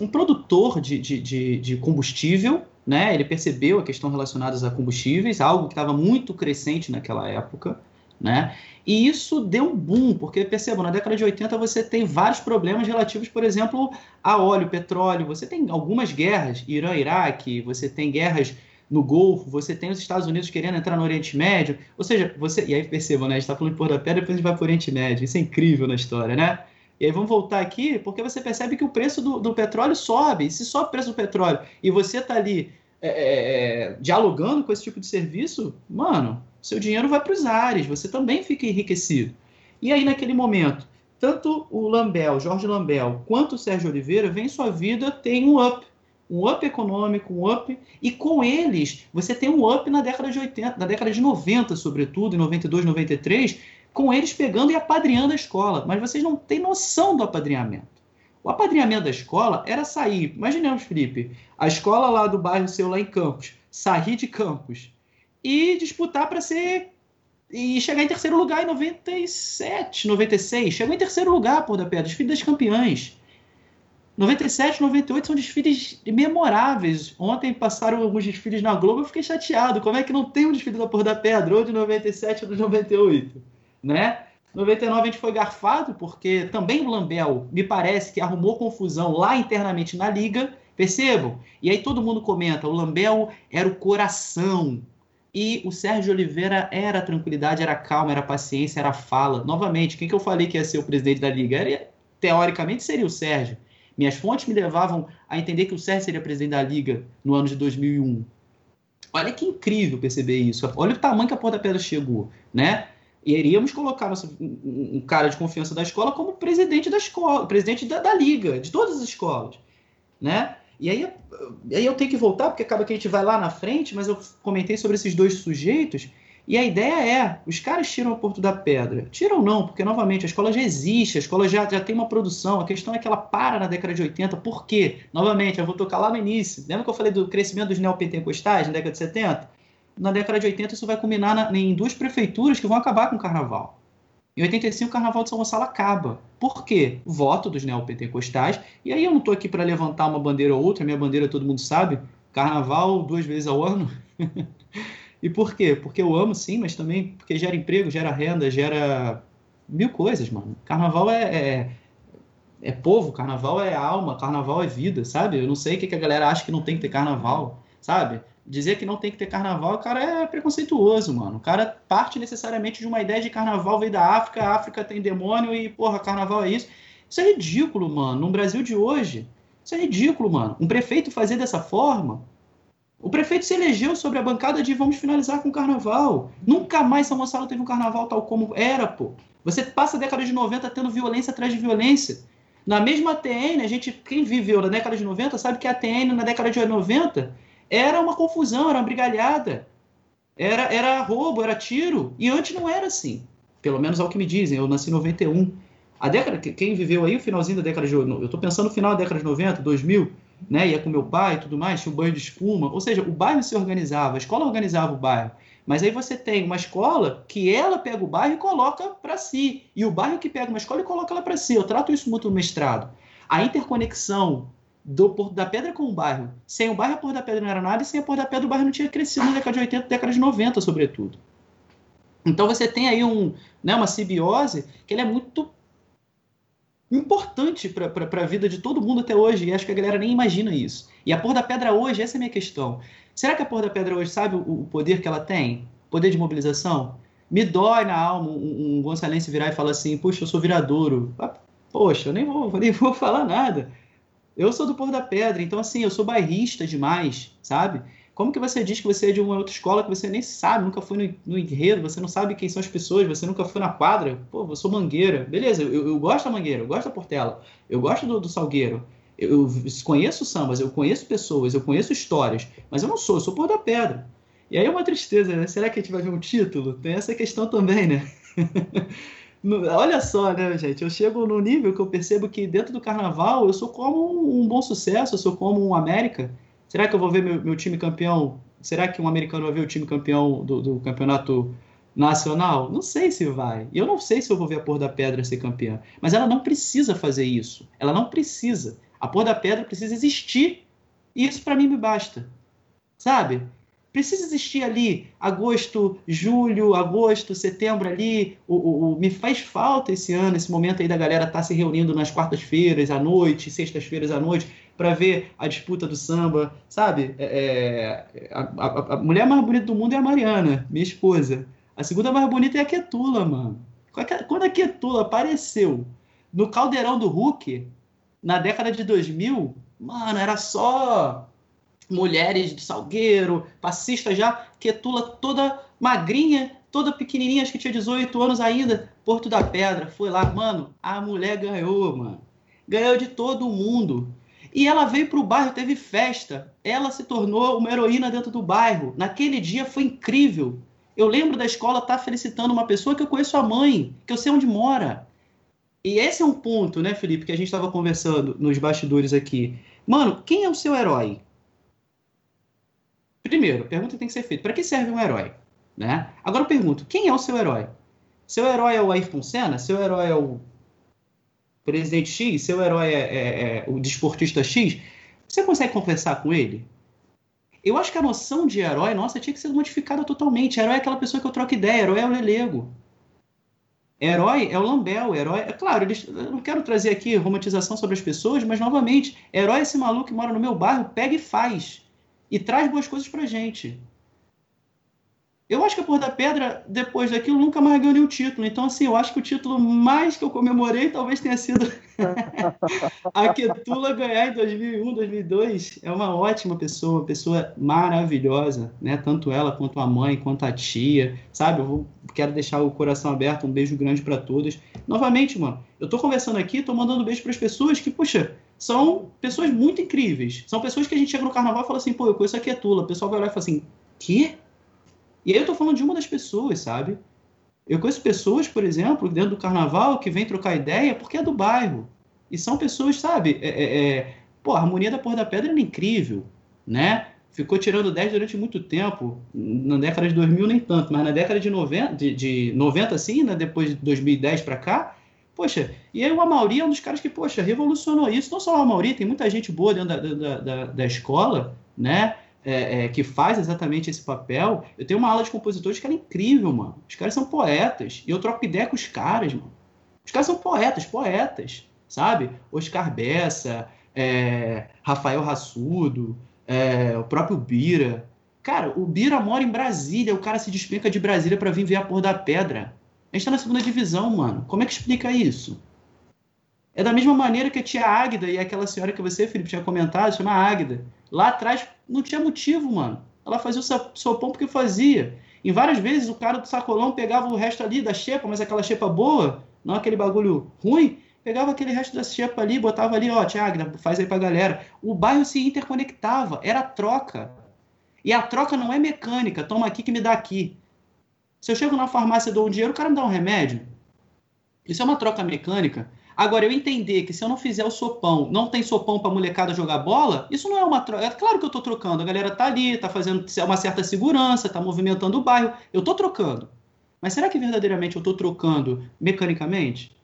S4: um produtor de, de, de, de combustível, né? ele percebeu a questão relacionada a combustíveis, algo que estava muito crescente naquela época, né? E isso deu um boom, porque percebam, na década de 80 você tem vários problemas relativos, por exemplo, a óleo, petróleo, você tem algumas guerras, Irã, Iraque, você tem guerras no Golfo, você tem os Estados Unidos querendo entrar no Oriente Médio, ou seja, você, e aí percebam, né, a gente está falando de Pôr da Pedra, depois a gente vai para o Oriente Médio, isso é incrível na história, né? E aí vamos voltar aqui, porque você percebe que o preço do, do petróleo sobe, e se sobe o preço do petróleo, e você está ali é, é, é, dialogando com esse tipo de serviço, mano, seu dinheiro vai para os ares, você também fica enriquecido. E aí, naquele momento, tanto o Lambel, Jorge Lambel, quanto o Sérgio Oliveira, vem sua vida, tem um up. Um up econômico, um up. E com eles, você tem um up na década de 80, na década de 90, sobretudo, em 92, 93, com eles pegando e apadrinhando a escola. Mas vocês não têm noção do apadrinhamento. O apadrinhamento da escola era sair, imaginemos, Felipe, a escola lá do bairro seu, lá em Campos, sair de Campos e disputar para ser. e chegar em terceiro lugar em 97, 96. Chegou em terceiro lugar, por da Pedra, desfile das campeãs. 97, 98 são desfiles memoráveis. Ontem passaram alguns desfiles na Globo, eu fiquei chateado. Como é que não tem um desfile da Porra da Pedra, ou de 97 ou de 98? Né? 99 a gente foi garfado, porque também o Lambel me parece que arrumou confusão lá internamente na liga. Percebam? E aí todo mundo comenta: o Lambel era o coração. E o Sérgio Oliveira era tranquilidade, era calma, era paciência, era fala. Novamente, quem que eu falei que ia ser o presidente da liga? Era, teoricamente seria o Sérgio. Minhas fontes me levavam a entender que o Sérgio seria presidente da liga no ano de 2001. Olha que incrível perceber isso. Olha o tamanho que a Porta Pedra chegou, né? E iríamos colocar nosso, um cara de confiança da escola como presidente da escola, presidente da, da liga, de todas as escolas, né? E aí, aí eu tenho que voltar, porque acaba que a gente vai lá na frente, mas eu comentei sobre esses dois sujeitos, e a ideia é, os caras tiram o Porto da Pedra. Tiram não, porque, novamente, a escola já existe, a escola já, já tem uma produção, a questão é que ela para na década de 80, por quê? Novamente, eu vou tocar lá no início. Lembra que eu falei do crescimento dos neopentecostais na década de 70? Na década de 80, isso vai culminar na, em duas prefeituras que vão acabar com o carnaval. Em 85, o Carnaval de São Gonçalo acaba. Por quê? Voto dos neopentecostais. E aí eu não estou aqui para levantar uma bandeira ou outra, minha bandeira todo mundo sabe. Carnaval duas vezes ao ano. (laughs) e por quê? Porque eu amo sim, mas também porque gera emprego, gera renda, gera mil coisas, mano. Carnaval é, é, é povo, carnaval é alma, carnaval é vida, sabe? Eu não sei o que, que a galera acha que não tem que ter carnaval, sabe? dizer que não tem que ter carnaval, o cara é preconceituoso, mano. O cara parte necessariamente de uma ideia de carnaval veio da África, a África tem demônio e, porra, carnaval é isso. Isso é ridículo, mano. No Brasil de hoje, isso é ridículo, mano. Um prefeito fazer dessa forma. O prefeito se elegeu sobre a bancada de vamos finalizar com o carnaval. Nunca mais São Gonçalo teve um carnaval tal como era, pô. Você passa a década de 90 tendo violência atrás de violência. Na mesma ATN, a gente, quem viveu na década de 90 sabe que a ATN na década de 90 era uma confusão, era uma brigalhada. Era, era roubo, era tiro. E antes não era assim. Pelo menos é o que me dizem. Eu nasci em 91. A década, quem viveu aí o finalzinho da década de. Eu estou pensando no final da década de 90, 2000, né? Ia com meu pai e tudo mais, tinha um banho de espuma. Ou seja, o bairro se organizava, a escola organizava o bairro. Mas aí você tem uma escola que ela pega o bairro e coloca para si. E o bairro que pega uma escola e coloca ela para si. Eu trato isso muito no mestrado. A interconexão do Porto da Pedra com o bairro. Sem o bairro, a Porto da Pedra não era nada, e sem a Porto da Pedra, o bairro não tinha crescido na década de 80, década de 90, sobretudo. Então você tem aí um, né, uma simbiose que é muito importante para a vida de todo mundo até hoje, e acho que a galera nem imagina isso. E a Porra da Pedra hoje, essa é a minha questão. Será que a Porra da Pedra hoje sabe o, o poder que ela tem? Poder de mobilização? Me dói na alma um, um virar e falar assim, puxa, eu sou viradouro. Ah, poxa, eu nem vou, (laughs) nem vou falar nada. Eu sou do Porto da Pedra, então assim, eu sou bairrista demais, sabe? Como que você diz que você é de uma outra escola que você nem sabe, nunca foi no, no enredo, você não sabe quem são as pessoas, você nunca foi na quadra? Pô, eu sou mangueira. Beleza, eu, eu gosto da mangueira, eu gosto da Portela, eu gosto do, do Salgueiro. Eu, eu conheço sambas, eu conheço pessoas, eu conheço histórias, mas eu não sou, eu sou Porto da Pedra. E aí é uma tristeza, né? Será que a gente vai ver um título? Tem essa questão também, né? (laughs) Olha só, né, gente? Eu chego no nível que eu percebo que dentro do carnaval eu sou como um bom sucesso, eu sou como um América. Será que eu vou ver meu, meu time campeão? Será que um americano vai ver o time campeão do, do, campeonato nacional? Não sei se vai. E eu não sei se eu vou ver a Porra da Pedra ser campeã. Mas ela não precisa fazer isso. Ela não precisa. A Porra da Pedra precisa existir. E isso para mim me basta. Sabe? Precisa existir ali agosto, julho, agosto, setembro ali. O, o, o, me faz falta esse ano, esse momento aí da galera estar tá se reunindo nas quartas-feiras à noite, sextas-feiras à noite, para ver a disputa do samba, sabe? É, é, a, a, a, mulher mais bonita do mundo é a Mariana, minha esposa. A segunda mais bonita é a Ketula, mano. Quando a Ketula apareceu no caldeirão do Hulk, na década de 2000, mano, era só mulheres de Salgueiro, passista já, Quetula toda magrinha, toda pequenininha, acho que tinha 18 anos ainda, Porto da Pedra, foi lá, mano, a mulher ganhou, mano. Ganhou de todo mundo. E ela veio para o bairro, teve festa. Ela se tornou uma heroína dentro do bairro. Naquele dia foi incrível. Eu lembro da escola estar tá felicitando uma pessoa que eu conheço a mãe, que eu sei onde mora. E esse é um ponto, né, Felipe, que a gente estava conversando nos bastidores aqui. Mano, quem é o seu herói? Primeiro, pergunta tem que ser feita: para que serve um herói? Né? Agora eu pergunto: quem é o seu herói? Seu herói é o Ayrton Senna? Seu herói é o presidente X? Seu herói é, é, é o desportista X? Você consegue conversar com ele? Eu acho que a noção de herói nossa tinha que ser modificada totalmente. Herói é aquela pessoa que eu troco ideia, herói é o Lelego. Herói é o Lambel, herói. É claro, eles, eu não quero trazer aqui romantização sobre as pessoas, mas novamente, herói é esse maluco que mora no meu bairro, pega e faz e traz boas coisas pra gente. Eu acho que a Porra da Pedra, depois daquilo, nunca mais ganhou nenhum título. Então, assim, eu acho que o título mais que eu comemorei talvez tenha sido (laughs) a Ketula ganhar em 2001, 2002. É uma ótima pessoa, pessoa maravilhosa, né? Tanto ela quanto a mãe, quanto a tia, sabe? Eu vou, quero deixar o coração aberto, um beijo grande para todos. Novamente, mano, eu tô conversando aqui, tô mandando beijo para as pessoas que, puxa, são pessoas muito incríveis. São pessoas que a gente chega no carnaval e fala assim, pô, eu conheço a Ketula. O pessoal vai lá e fala assim, quê? E aí eu tô falando de uma das pessoas, sabe? Eu conheço pessoas, por exemplo, dentro do carnaval, que vêm trocar ideia porque é do bairro. E são pessoas, sabe? É, é, é... Pô, a harmonia da Porra da Pedra era incrível, né? Ficou tirando 10 durante muito tempo. Na década de 2000, nem tanto, mas na década de 90, de, de 90 assim, né? depois de 2010 para cá, Poxa, e aí o Amauri é um dos caras que, poxa, revolucionou isso. Não só o Amauri, tem muita gente boa dentro da, da, da, da escola, né? É, é, que faz exatamente esse papel. Eu tenho uma aula de compositores que era incrível, mano. Os caras são poetas. E eu troco ideia com os caras, mano. Os caras são poetas, poetas, sabe? Oscar Bessa, é, Rafael Rassudo, é, o próprio Bira. Cara, o Bira mora em Brasília, o cara se despenca de Brasília para vir ver a porra da pedra. A gente tá na segunda divisão, mano. Como é que explica isso? É da mesma maneira que a tia Águida e aquela senhora que você, Felipe, tinha comentado, chama Águida. Lá atrás não tinha motivo, mano. Ela fazia o sopão porque fazia. Em várias vezes o cara do sacolão pegava o resto ali da xepa, mas aquela xepa boa, não aquele bagulho ruim, pegava aquele resto da xepa ali, botava ali, ó, tia Águida, faz aí pra galera. O bairro se interconectava, era troca. E a troca não é mecânica, toma aqui que me dá aqui. Se eu chego na farmácia e dou um dinheiro, o cara me dá um remédio. Isso é uma troca mecânica. Agora, eu entender que se eu não fizer o sopão, não tem sopão para molecada jogar bola, isso não é uma troca. É claro que eu estou trocando. A galera tá ali, tá fazendo uma certa segurança, tá movimentando o bairro. Eu estou trocando. Mas será que verdadeiramente eu estou trocando mecanicamente?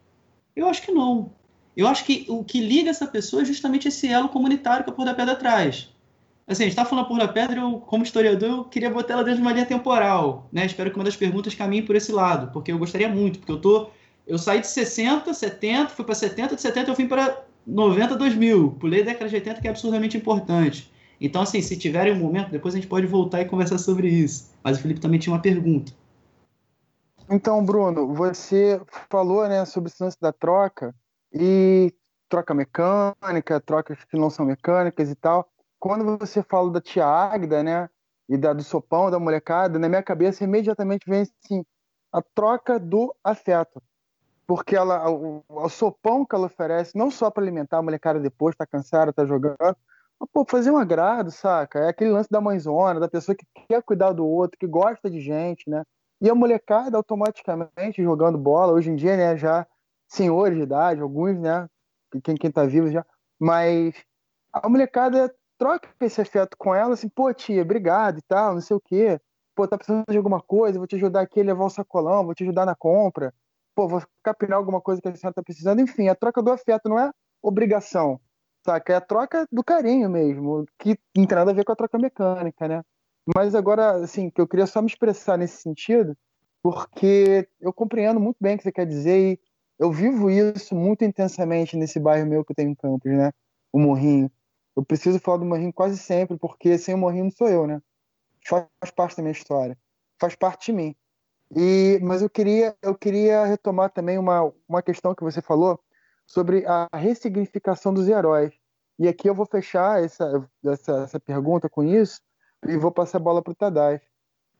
S4: Eu acho que não. Eu acho que o que liga essa pessoa é justamente esse elo comunitário que a Porra da Pedra traz. Assim, a gente está falando a Porra da Pedra, eu, como historiador, eu queria botar ela dentro de uma linha temporal. Né? Espero que uma das perguntas caminhe por esse lado, porque eu gostaria muito, porque eu estou eu saí de 60, 70, fui para 70, de 70 eu vim para 90, 2000. Pulei a década de 80, que é absurdamente importante. Então, assim, se tiverem um momento, depois a gente pode voltar e conversar sobre isso. Mas o Felipe também tinha uma pergunta.
S3: Então, Bruno, você falou né, sobre o lance da troca e troca mecânica, trocas que não são mecânicas e tal. Quando você fala da tia né, e da, do sopão, da molecada, na minha cabeça imediatamente vem assim, a troca do afeto porque ela, o, o sopão que ela oferece, não só para alimentar a molecada depois, tá cansada, tá jogando, mas, pô, fazer um agrado, saca? É aquele lance da mãezona, da pessoa que quer cuidar do outro, que gosta de gente, né? E a molecada automaticamente jogando bola, hoje em dia, né, já senhores de idade, alguns, né, quem, quem tá vivo já, mas a molecada troca esse afeto com ela, assim, pô, tia, obrigado e tal, não sei o quê. Pô, tá precisando de alguma coisa, vou te ajudar aqui a levar o sacolão, vou te ajudar na compra pô, vou capinar alguma coisa que a senhora está precisando. Enfim, a troca do afeto não é obrigação, saca? É a troca do carinho mesmo, que não tem nada a ver com a troca mecânica, né? Mas agora, assim, que eu queria só me expressar nesse sentido, porque eu compreendo muito bem o que você quer dizer e eu vivo isso muito intensamente nesse bairro meu que eu tenho em Campos, né? O Morrinho. Eu preciso falar do Morrinho quase sempre, porque sem o Morrinho não sou eu, né? Faz parte da minha história. Faz parte de mim. E, mas eu queria, eu queria retomar também uma, uma questão que você falou sobre a ressignificação dos heróis. E aqui eu vou fechar essa, essa, essa pergunta com isso e vou passar a bola para o Tadai.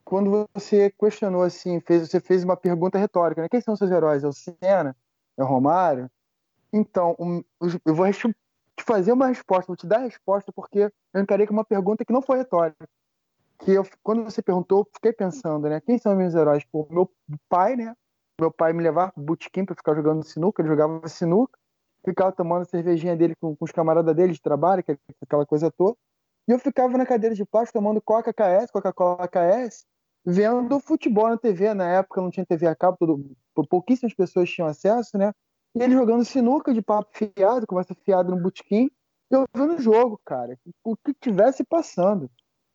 S3: Quando você questionou assim, fez, você fez uma pergunta retórica, né? Quem são seus heróis? É o Senna? É o Romário? Então, um, eu vou te fazer uma resposta, vou te dar a resposta porque eu encarei com uma pergunta que não foi retórica que eu, quando você perguntou, fiquei pensando, né? Quem são meus heróis? Pô, meu pai, né? Meu pai me levava pro para ficar jogando sinuca, ele jogava sinuca, ficava tomando a cervejinha dele com, com os camaradas dele de trabalho, aquela coisa toda. E eu ficava na cadeira de plástico tomando Coca KS, Coca-Cola KS, vendo futebol na TV. Na época não tinha TV a cabo, tudo, pouquíssimas pessoas tinham acesso, né? E ele jogando sinuca de papo fiado, conversa fiada no botequim, e eu vendo o jogo, cara. O que tivesse passando.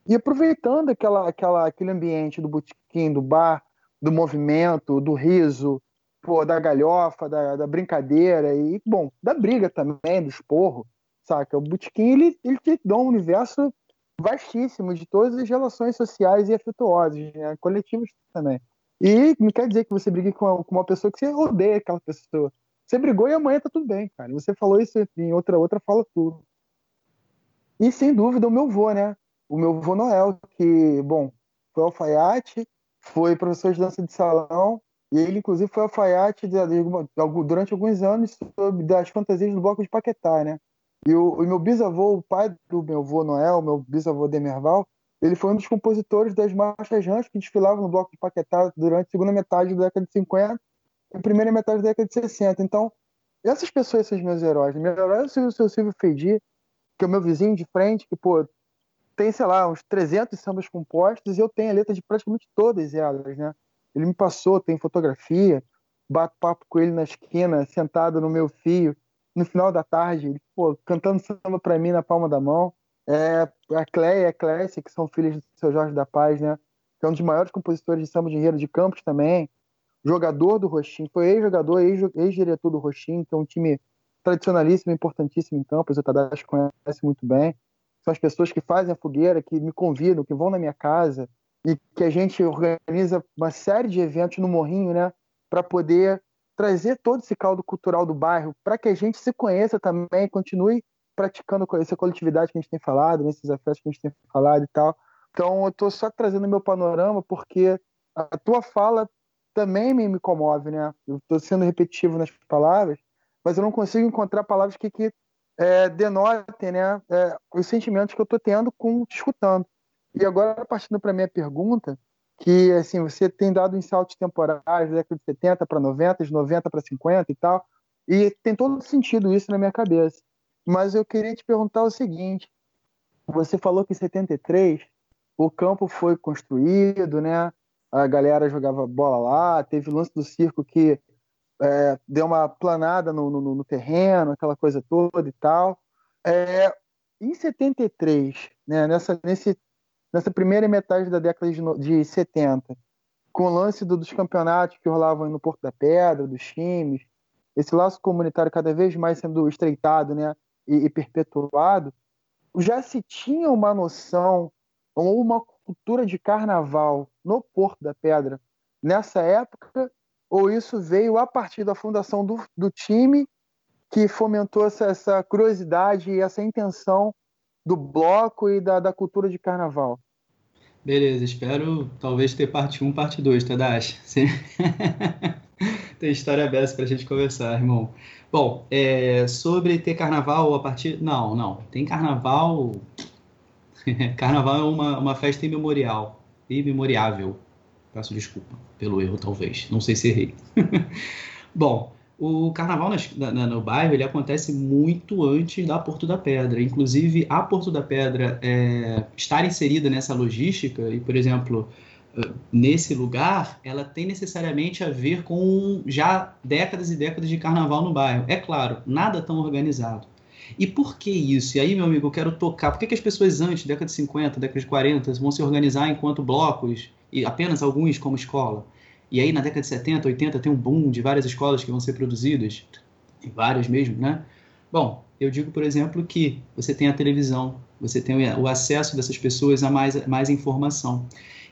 S3: E aproveitando aquela, aquela, aquele ambiente do botequim, do bar, do movimento, do riso, pô, da galhofa, da, da, brincadeira e, bom, da briga também, do esporro, saca? O botequim, ele, ele te dá um universo vastíssimo de todas as relações sociais e afetuosas, né? coletivas também. E não quer dizer que você brigue com uma, com uma pessoa que você odeia aquela pessoa. Você brigou e amanhã tá tudo bem, cara. Você falou isso em outra, outra fala tudo. E sem dúvida o meu vô, né? O meu avô Noel, que, bom, foi alfaiate, foi professor de dança de salão, e ele, inclusive, foi alfaiate de, de, de, durante alguns anos sobre, das fantasias do bloco de Paquetá, né? E o, o, meu bisavô, o pai do meu avô Noel, meu bisavô Demerval, ele foi um dos compositores das marchas ranch que desfilavam no bloco de Paquetá durante a segunda metade da década de 50 e primeira metade da década de 60. Então, essas pessoas são meus heróis. Meu herói é o seu Silvio Feidi, que é o meu vizinho de frente, que, pô, tem, sei lá, uns 300 sambas compostos e eu tenho a letra de praticamente todas elas, né? Ele me passou, tem fotografia, bato papo com ele na esquina, sentado no meu fio, no final da tarde, ele, pô, cantando samba para mim na palma da mão. É, a Cleia e a Clécia, que são filhos do seu Jorge da Paz, né? Que é um dos maiores compositores de samba de enredo de Campos também. Jogador do Roxinho, foi ex-jogador, ex-diretor do Roxinho, que é um time tradicionalíssimo, importantíssimo em Campos, o Tadashi conhece muito bem. São as pessoas que fazem a fogueira, que me convidam, que vão na minha casa e que a gente organiza uma série de eventos no Morrinho, né, para poder trazer todo esse caldo cultural do bairro, para que a gente se conheça também, continue praticando essa coletividade que a gente tem falado, nesses afetos que a gente tem falado e tal. Então, eu estou só trazendo meu panorama porque a tua fala também me, me comove, né? Eu estou sendo repetitivo nas palavras, mas eu não consigo encontrar palavras que, que é, denotem né, é, os sentimentos que eu estou tendo com te escutando. E agora, partindo para a minha pergunta, que assim, você tem dado em saltos temporais da década de 70 para 90, de 90 para 50 e tal, e tem todo sentido isso na minha cabeça. Mas eu queria te perguntar o seguinte: você falou que em 73 o campo foi construído, né? A galera jogava bola lá, teve o lance do circo que é, deu uma planada no, no, no, terreno, aquela coisa toda e tal. É, em 73, né, nessa, nesse, nessa primeira metade da década de, de 70, com o lance do, dos campeonatos que rolavam no Porto da Pedra, dos times, esse laço comunitário cada vez mais sendo estreitado né, e, e perpetuado, já se tinha uma noção ou uma cultura de carnaval no Porto da Pedra nessa época ou isso veio a partir da fundação do, do time que fomentou essa, essa, curiosidade e essa intenção do bloco e da, da cultura de carnaval?
S4: Beleza, espero talvez ter parte 1, parte 2, Tadashi. (laughs) Tem história aberta para a gente conversar, irmão. Bom, é, sobre ter carnaval a partir. Não, não. Tem carnaval. (laughs) carnaval é uma, uma festa imemorial, imemoriável. Peço desculpa pelo erro, talvez. Não sei se errei. (laughs) Bom, o carnaval na, na, no bairro ele acontece muito antes da Porto da Pedra. Inclusive, a Porto da Pedra é, estar inserida nessa logística e, por exemplo, eh, nesse lugar, ela tem necessariamente a ver com já décadas e décadas de carnaval no bairro. É claro, nada tão organizado. E por que isso? E aí, meu amigo, eu quero tocar. Por que, que as pessoas antes, década de 50, década de 40, vão se organizar enquanto blocos e apenas alguns como escola. E aí na década de 70, 80 tem um boom de várias escolas que vão ser produzidas, e várias mesmo, né? Bom, eu digo, por exemplo, que você tem a televisão, você tem o acesso dessas pessoas a mais, mais informação.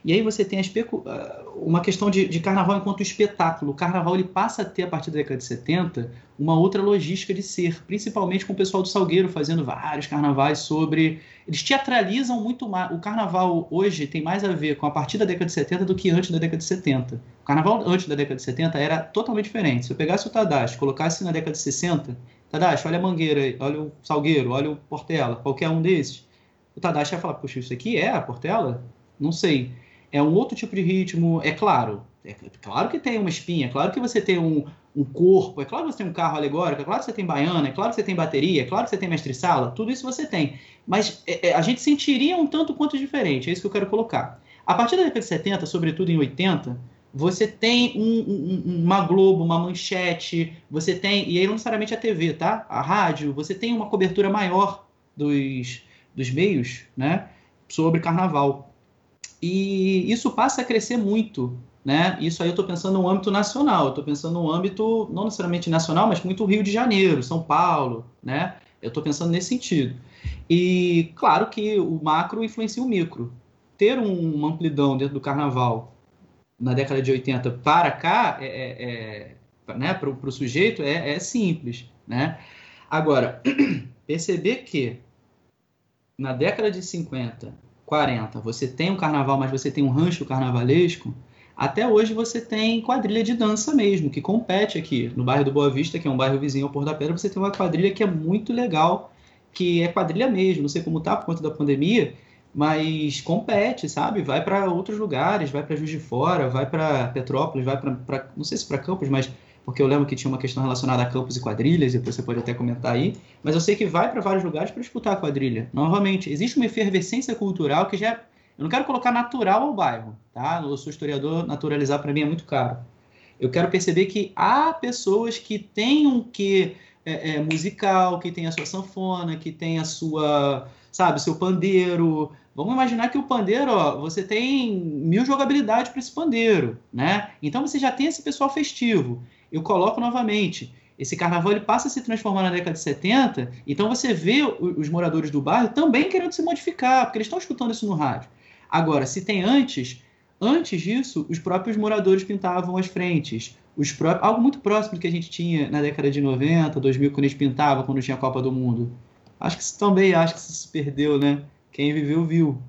S4: E aí você tem ah, uma questão de, de, carnaval enquanto espetáculo. O carnaval ele passa a ter, a partir da década de 70, uma outra logística de ser, principalmente com o pessoal do Salgueiro fazendo vários carnavais sobre. Eles teatralizam muito mais. O carnaval hoje tem mais a ver com a partir da década de 70 do que antes da década de 70. O carnaval antes da década de 70 era totalmente diferente. Se eu pegasse o Tadashi colocasse na década de 60, Tadashi, olha a Mangueira, olha o Salgueiro, olha o Portela, qualquer um desses, o Tadashi ia falar: Poxa, isso aqui é a Portela? Não sei é um outro tipo de ritmo, é claro. É claro que tem uma espinha, é claro que você tem um, um corpo, é claro que você tem um carro alegórico, é claro que você tem baiana, é claro que você tem bateria, é claro que você tem mestre-sala, tudo isso você tem. Mas é, é, a gente sentiria um tanto quanto diferente, é isso que eu quero colocar. A partir da década de 70, sobretudo em 80, você tem um, um, uma Globo, uma manchete, você tem, e aí não necessariamente a TV, tá? A rádio, você tem uma cobertura maior dos, dos meios, né? Sobre carnaval. E isso passa a crescer muito, né? Isso aí eu estou pensando no âmbito nacional, estou pensando no âmbito não necessariamente nacional, mas muito Rio de Janeiro, São Paulo, né? Eu estou pensando nesse sentido. E claro que o macro influencia o micro. Ter uma amplidão dentro do carnaval na década de 80 para cá, é, é, é né, para o sujeito, é, é simples. Né? Agora, (clears throat) perceber que na década de 50 40, você tem um carnaval, mas você tem um rancho carnavalesco, até hoje você tem quadrilha de dança mesmo, que compete aqui. No bairro do Boa Vista, que é um bairro vizinho ao Porto da Pedra, você tem uma quadrilha que é muito legal, que é quadrilha mesmo. Não sei como tá por conta da pandemia, mas compete, sabe? Vai para outros lugares, vai para Juiz de Fora, vai para Petrópolis, vai para não sei se para Campos, mas porque eu lembro que tinha uma questão relacionada a campos e quadrilhas, depois você pode até comentar aí, mas eu sei que vai para vários lugares para disputar a quadrilha. Novamente, existe uma efervescência cultural que já. Eu não quero colocar natural ao bairro, tá? Eu sou historiador, naturalizar para mim é muito caro. Eu quero perceber que há pessoas que têm um que é, é, musical, que tem a sua sanfona, que tem a sua, sabe, seu pandeiro. Vamos imaginar que o pandeiro, ó, você tem mil jogabilidades para esse pandeiro, né? Então você já tem esse pessoal festivo eu coloco novamente. esse carnaval ele passa a se transformar na década de 70, então você vê os moradores do bairro também querendo se modificar, porque eles estão escutando isso no rádio. Agora, se tem antes, antes disso, os próprios moradores pintavam as frentes. Os algo muito próximo do que a gente tinha na década de 90, 2000, quando a gente pintava, quando tinha a Copa do Mundo. Acho que isso também, acho que isso se perdeu, né? Quem viveu, viu.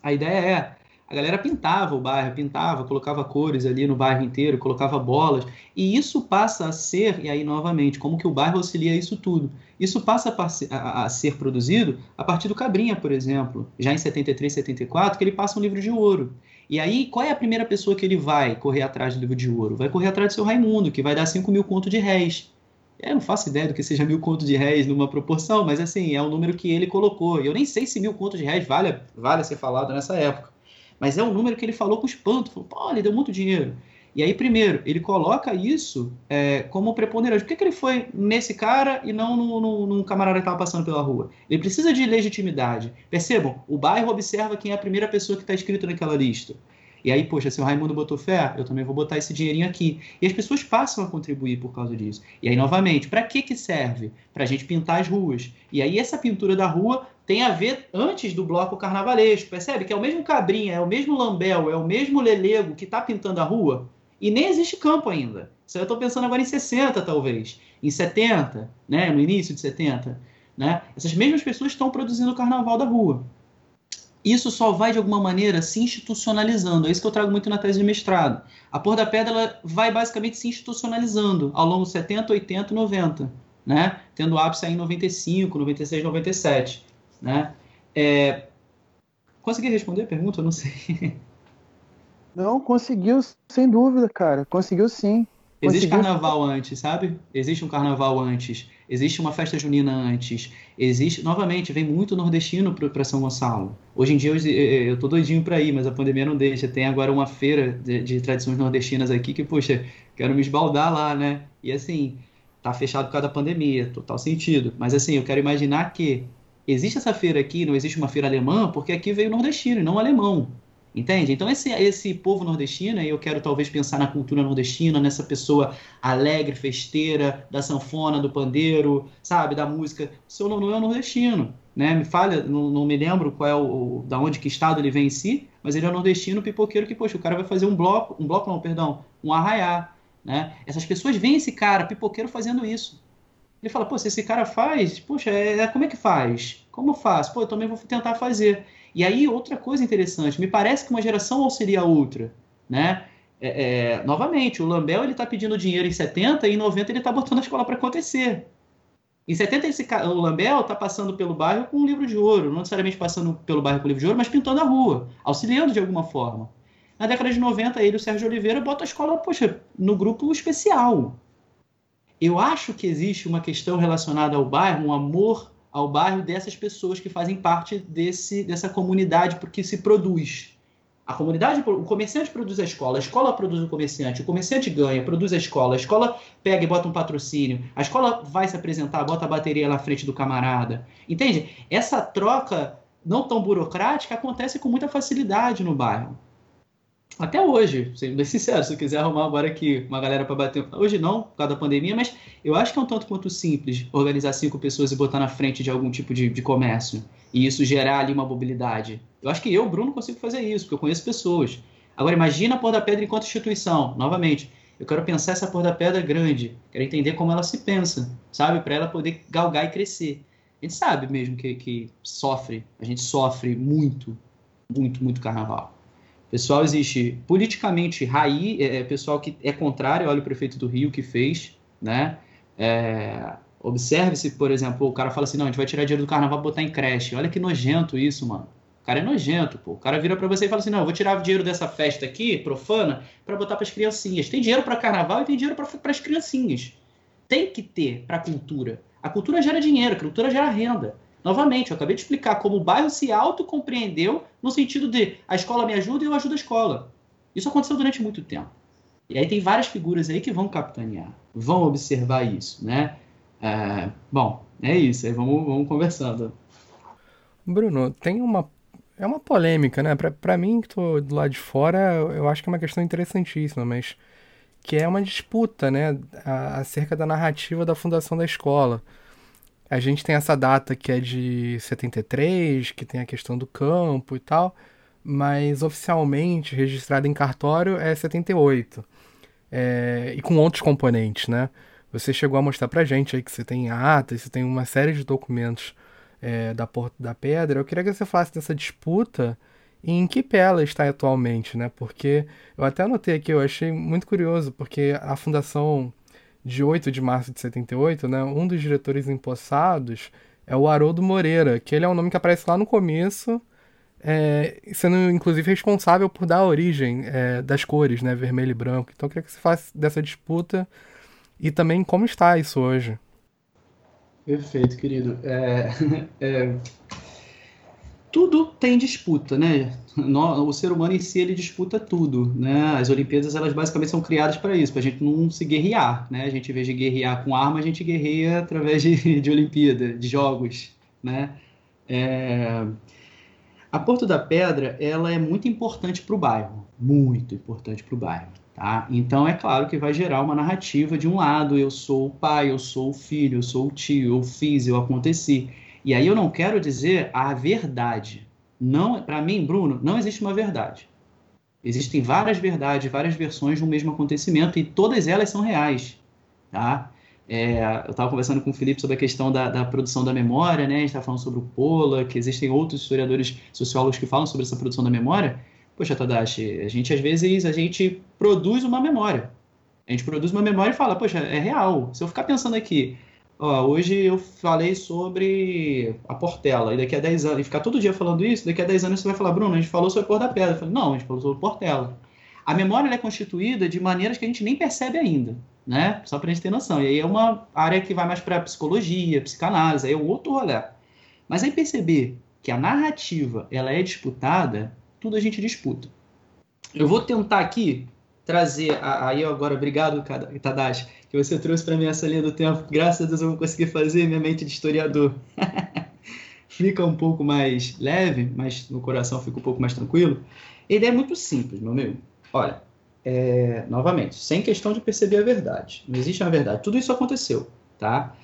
S4: A ideia é, a galera pintava o bairro, pintava, colocava cores ali no bairro inteiro, colocava bolas, e isso passa a ser, e aí novamente, como que o bairro auxilia isso tudo? Isso passa a, a, a ser produzido a partir do Cabrinha, por exemplo, já em 73, 74, que ele passa um livro de ouro. E aí, qual é a primeira pessoa que ele vai correr atrás do livro de ouro? Vai correr atrás do seu Raimundo, que vai dar 5 mil conto de réis. Eu não faço ideia do que seja mil contos de réis numa proporção, mas assim, é o número que ele colocou. E eu nem sei se mil contos de réis vale, vale ser falado nessa época. Mas é um número que ele falou com espanto. Falou, pô, ele deu muito dinheiro. E aí, primeiro, ele coloca isso é, como preponderante. Por que, que ele foi nesse cara e não no, no, num camarada que estava passando pela rua? Ele precisa de legitimidade. Percebam, o bairro observa quem é a primeira pessoa que está escrito naquela lista. E aí, poxa, se o Raimundo botou fé, eu também vou botar esse dinheirinho aqui. E as pessoas passam a contribuir por causa disso. E aí, novamente, para que, que serve? Para a gente pintar as ruas. E aí, essa pintura da rua tem a ver antes do bloco carnavalesco. Percebe que é o mesmo Cabrinha, é o mesmo Lambel, é o mesmo Lelego que está pintando a rua e nem existe campo ainda. Isso eu estou pensando agora em 60, talvez, em 70, né? no início de 70. Né? Essas mesmas pessoas estão produzindo o carnaval da rua. Isso só vai, de alguma maneira, se institucionalizando. É isso que eu trago muito na tese de mestrado. A Por da Pedra ela vai basicamente se institucionalizando ao longo de 70, 80, 90, né? tendo ápice aí em 95, 96, 97. Né? É... Consegui responder a pergunta? Eu não sei. (laughs)
S3: Não, conseguiu, sem dúvida, cara. Conseguiu sim.
S4: Existe carnaval antes, sabe? Existe um carnaval antes. Existe uma festa junina antes. Existe, novamente, vem muito nordestino para São Gonçalo. Hoje em dia eu, eu tô doidinho para ir, mas a pandemia não deixa. Tem agora uma feira de, de, tradições nordestinas aqui que, poxa, quero me esbaldar lá, né? E assim, tá fechado por causa da pandemia, total sentido. Mas assim, eu quero imaginar que existe essa feira aqui, não existe uma feira alemã, porque aqui veio nordestino e não alemão. Entende? Então, esse, esse povo nordestino, eu quero talvez pensar na cultura nordestina, nessa pessoa alegre, festeira, da sanfona, do pandeiro, sabe, da música. O seu não é nordestino, né? Me falha, não, não me lembro qual é o, o, da onde que estado ele vem em si, mas ele é nordestino, pipoqueiro, que, poxa, o cara vai fazer um bloco, um bloco não, perdão, um arraiá, né? Essas pessoas veem esse cara, pipoqueiro, fazendo isso. Ele fala, pô, se esse cara faz, poxa, é, como é que faz? Como faz? Pô, eu também vou tentar fazer. E aí, outra coisa interessante, me parece que uma geração auxilia a outra, né? É, é, novamente, o Lambel ele está pedindo dinheiro em 70 e em 90 ele está botando a escola para acontecer. Em 70, esse, o Lambel está passando pelo bairro com um livro de ouro, não necessariamente passando pelo bairro com um livro de ouro, mas pintando a rua, auxiliando de alguma forma. Na década de 90, ele, o Sérgio Oliveira, bota a escola, poxa, no grupo especial, eu acho que existe uma questão relacionada ao bairro, um amor ao bairro dessas pessoas que fazem parte desse, dessa comunidade porque se produz. A comunidade, o comerciante produz a escola, a escola produz o comerciante, o comerciante ganha, produz a escola, a escola pega e bota um patrocínio, a escola vai se apresentar, bota a bateria na frente do camarada. Entende? Essa troca não tão burocrática acontece com muita facilidade no bairro. Até hoje, sendo bem sincero, se eu quiser arrumar agora aqui uma galera para bater. Hoje não, por causa da pandemia, mas eu acho que é um tanto quanto simples organizar cinco pessoas e botar na frente de algum tipo de, de comércio. E isso gerar ali uma mobilidade. Eu acho que eu, Bruno, consigo fazer isso, porque eu conheço pessoas. Agora, imagina a Pôr da Pedra enquanto instituição. Novamente, eu quero pensar essa Pôr da Pedra grande. Quero entender como ela se pensa, sabe? Para ela poder galgar e crescer. A gente sabe mesmo que, que sofre, a gente sofre muito, muito, muito carnaval. Pessoal existe politicamente raiz, é, é, pessoal que é contrário, olha o prefeito do Rio que fez, né? É, Observe-se, por exemplo, o cara fala assim, não, a gente vai tirar dinheiro do carnaval e botar em creche. Olha que nojento isso, mano. O cara é nojento, pô. O cara vira para você e fala assim, não, eu vou tirar o dinheiro dessa festa aqui, profana, para botar para as criancinhas. Tem dinheiro para carnaval e tem dinheiro para as criancinhas. Tem que ter para cultura. A cultura gera dinheiro, a cultura gera renda. Novamente, eu acabei de explicar como o bairro se autocompreendeu no sentido de a escola me ajuda e eu ajudo a escola. Isso aconteceu durante muito tempo. E aí tem várias figuras aí que vão capitanear, vão observar isso, né? É, bom, é isso, aí vamos, vamos conversando.
S2: Bruno, tem uma. É uma polêmica, né? Pra mim, que tô do lado de fora, eu acho que é uma questão interessantíssima, mas que é uma disputa, né, acerca da narrativa da fundação da escola. A gente tem essa data que é de 73, que tem a questão do campo e tal, mas oficialmente registrada em cartório é 78. É, e com outros componentes, né? Você chegou a mostrar pra gente aí que você tem atas, você tem uma série de documentos é, da Porta da Pedra. Eu queria que você falasse dessa disputa e em que pé ela está atualmente, né? Porque eu até anotei aqui, eu achei muito curioso, porque a fundação de 8 de março de 78, né, um dos diretores empossados é o Haroldo Moreira, que ele é um nome que aparece lá no começo, é, sendo inclusive responsável por dar a origem é, das cores, né, vermelho e branco. Então eu queria que você falasse dessa disputa e também como está isso hoje.
S4: Perfeito, querido. É, (laughs) é, tudo tem disputa, né? O ser humano em si ele disputa tudo, né? As Olimpíadas elas basicamente são criadas para isso, para a gente não se guerrear, né? A gente, em vez de guerrear com arma, a gente guerreia através de, (laughs) de Olimpíada, de jogos, né? É... A Porto da Pedra ela é muito importante para o bairro, muito importante para o bairro, tá? Então é claro que vai gerar uma narrativa de um lado, eu sou o pai, eu sou o filho, eu sou o tio, eu fiz, eu aconteci. E aí eu não quero dizer a verdade. Não, para mim, Bruno, não existe uma verdade. Existem várias verdades, várias versões de um mesmo acontecimento e todas elas são reais, tá? É, eu estava conversando com o Felipe sobre a questão da, da produção da memória, né? A gente estava falando sobre o Pola, que existem outros historiadores, sociólogos que falam sobre essa produção da memória. Poxa, Tadashi, a gente às vezes a gente produz uma memória. A gente produz uma memória e fala, poxa, é real. Se eu ficar pensando aqui, Ó, hoje eu falei sobre a Portela, e daqui a 10 anos, e ficar todo dia falando isso, daqui a 10 anos você vai falar, Bruno, a gente falou sobre a Cor da Pedra. Eu falei, não, a gente falou sobre Portela. A memória é constituída de maneiras que a gente nem percebe ainda, né? Só para a gente ter noção. E aí é uma área que vai mais para psicologia, psicanálise, aí é outro rolê. Mas aí perceber que a narrativa ela é disputada, tudo a gente disputa. Eu vou tentar aqui trazer, aí agora, obrigado, Tadashi, que você trouxe para mim essa linha do tempo. Graças a Deus eu vou conseguir fazer minha mente de historiador. (laughs) fica um pouco mais leve, mas no coração fica um pouco mais tranquilo. A ideia é muito simples, meu amigo. Olha, é, novamente, sem questão de perceber a verdade. Não existe uma verdade. Tudo isso aconteceu, tá?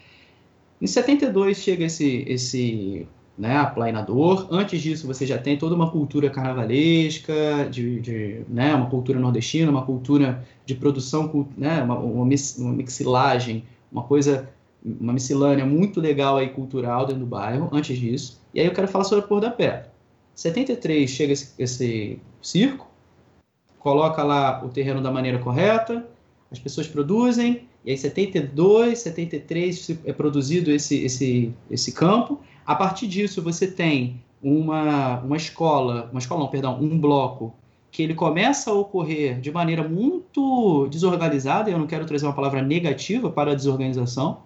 S4: Em 72 chega esse, esse né, aplainador. Antes disso, você já tem toda uma cultura carnavalesca, de, de né, uma cultura nordestina, uma cultura de produção, né, uma, uma, mixilagem, uma coisa, uma miscelânea muito legal aí cultural dentro do bairro, antes disso. E aí eu quero falar sobre a Pôr da Pedra. 73 chega esse, esse circo, coloca lá o terreno da maneira correta, as pessoas produzem, e aí 72, 73 é produzido esse, esse, esse campo, a partir disso, você tem uma, uma escola, uma escola não, perdão, um bloco que ele começa a ocorrer de maneira muito desorganizada, eu não quero trazer uma palavra negativa para a desorganização,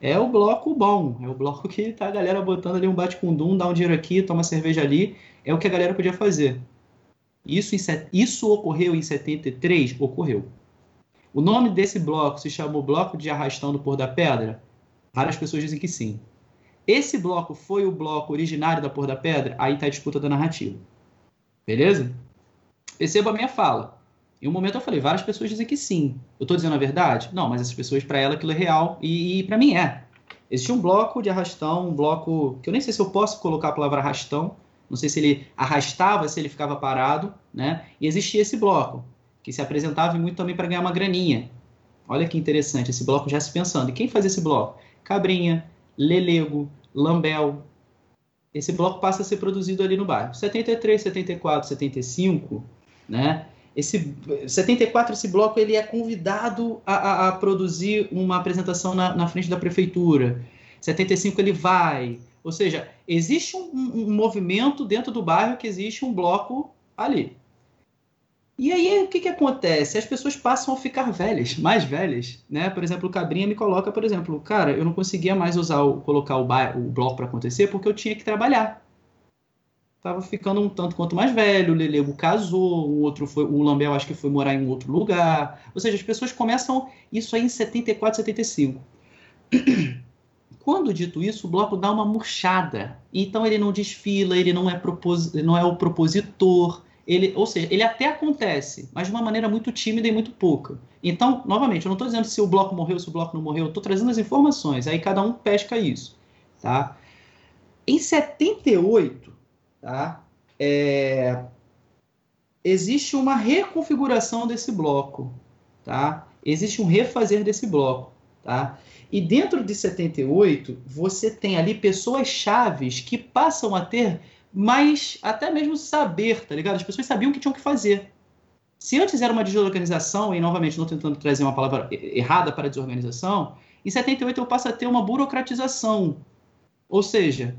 S4: é o bloco bom, é o bloco que tá a galera botando ali um bate-cundum, dá um dinheiro aqui, toma cerveja ali, é o que a galera podia fazer. Isso, isso ocorreu em 73? Ocorreu. O nome desse bloco se chamou Bloco de Arrastão do Pôr da Pedra? Várias pessoas dizem que sim. Esse bloco foi o bloco originário da Por da Pedra? Aí está a disputa da narrativa. Beleza? Perceba a minha fala. Em um momento eu falei, várias pessoas dizem que sim. Eu estou dizendo a verdade? Não, mas essas pessoas, para ela, aquilo é real e, e para mim é. Existia um bloco de arrastão, um bloco que eu nem sei se eu posso colocar a palavra arrastão, não sei se ele arrastava, se ele ficava parado, né? E existia esse bloco, que se apresentava muito também para ganhar uma graninha. Olha que interessante, esse bloco já se pensando. E quem faz esse bloco? Cabrinha, Lelego, Lambel. Esse bloco passa a ser produzido ali no bairro. 73, 74, 75, né? Esse 74 esse bloco ele é convidado a, a, a produzir uma apresentação na, na, frente da prefeitura. 75 ele vai, ou seja, existe um, um, um movimento dentro do bairro que existe um bloco ali. E aí, o que, que acontece? As pessoas passam a ficar velhas, mais velhas, né? Por exemplo, o Cabrinha me coloca, por exemplo, cara, eu não conseguia mais usar o, colocar o, o bloco para acontecer porque eu tinha que trabalhar. Tava ficando um tanto quanto mais velho, o Lelego casou, o outro foi, o Lambel acho que foi morar em outro lugar. Ou seja, as pessoas começam isso aí em 74, 75. (clears throat) Quando dito isso, o bloco dá uma murchada. Então ele não desfila, ele não é, propos, não é o propositor, ele, ou seja, ele até acontece, mas de uma maneira muito tímida e muito pouca. Então, novamente, eu não estou dizendo se o bloco morreu, se o bloco não morreu, eu estou trazendo as informações, aí cada um pesca isso, tá? Em 78, tá? É, existe uma reconfiguração desse bloco, tá? Existe um refazer desse bloco, tá? E dentro de 78, você tem ali pessoas chaves que passam a ter mas até mesmo saber, tá ligado? As pessoas sabiam o que tinham que fazer. Se antes era uma desorganização, e novamente não tentando trazer uma palavra errada para desorganização, em 78 eu passo a ter uma burocratização. Ou seja,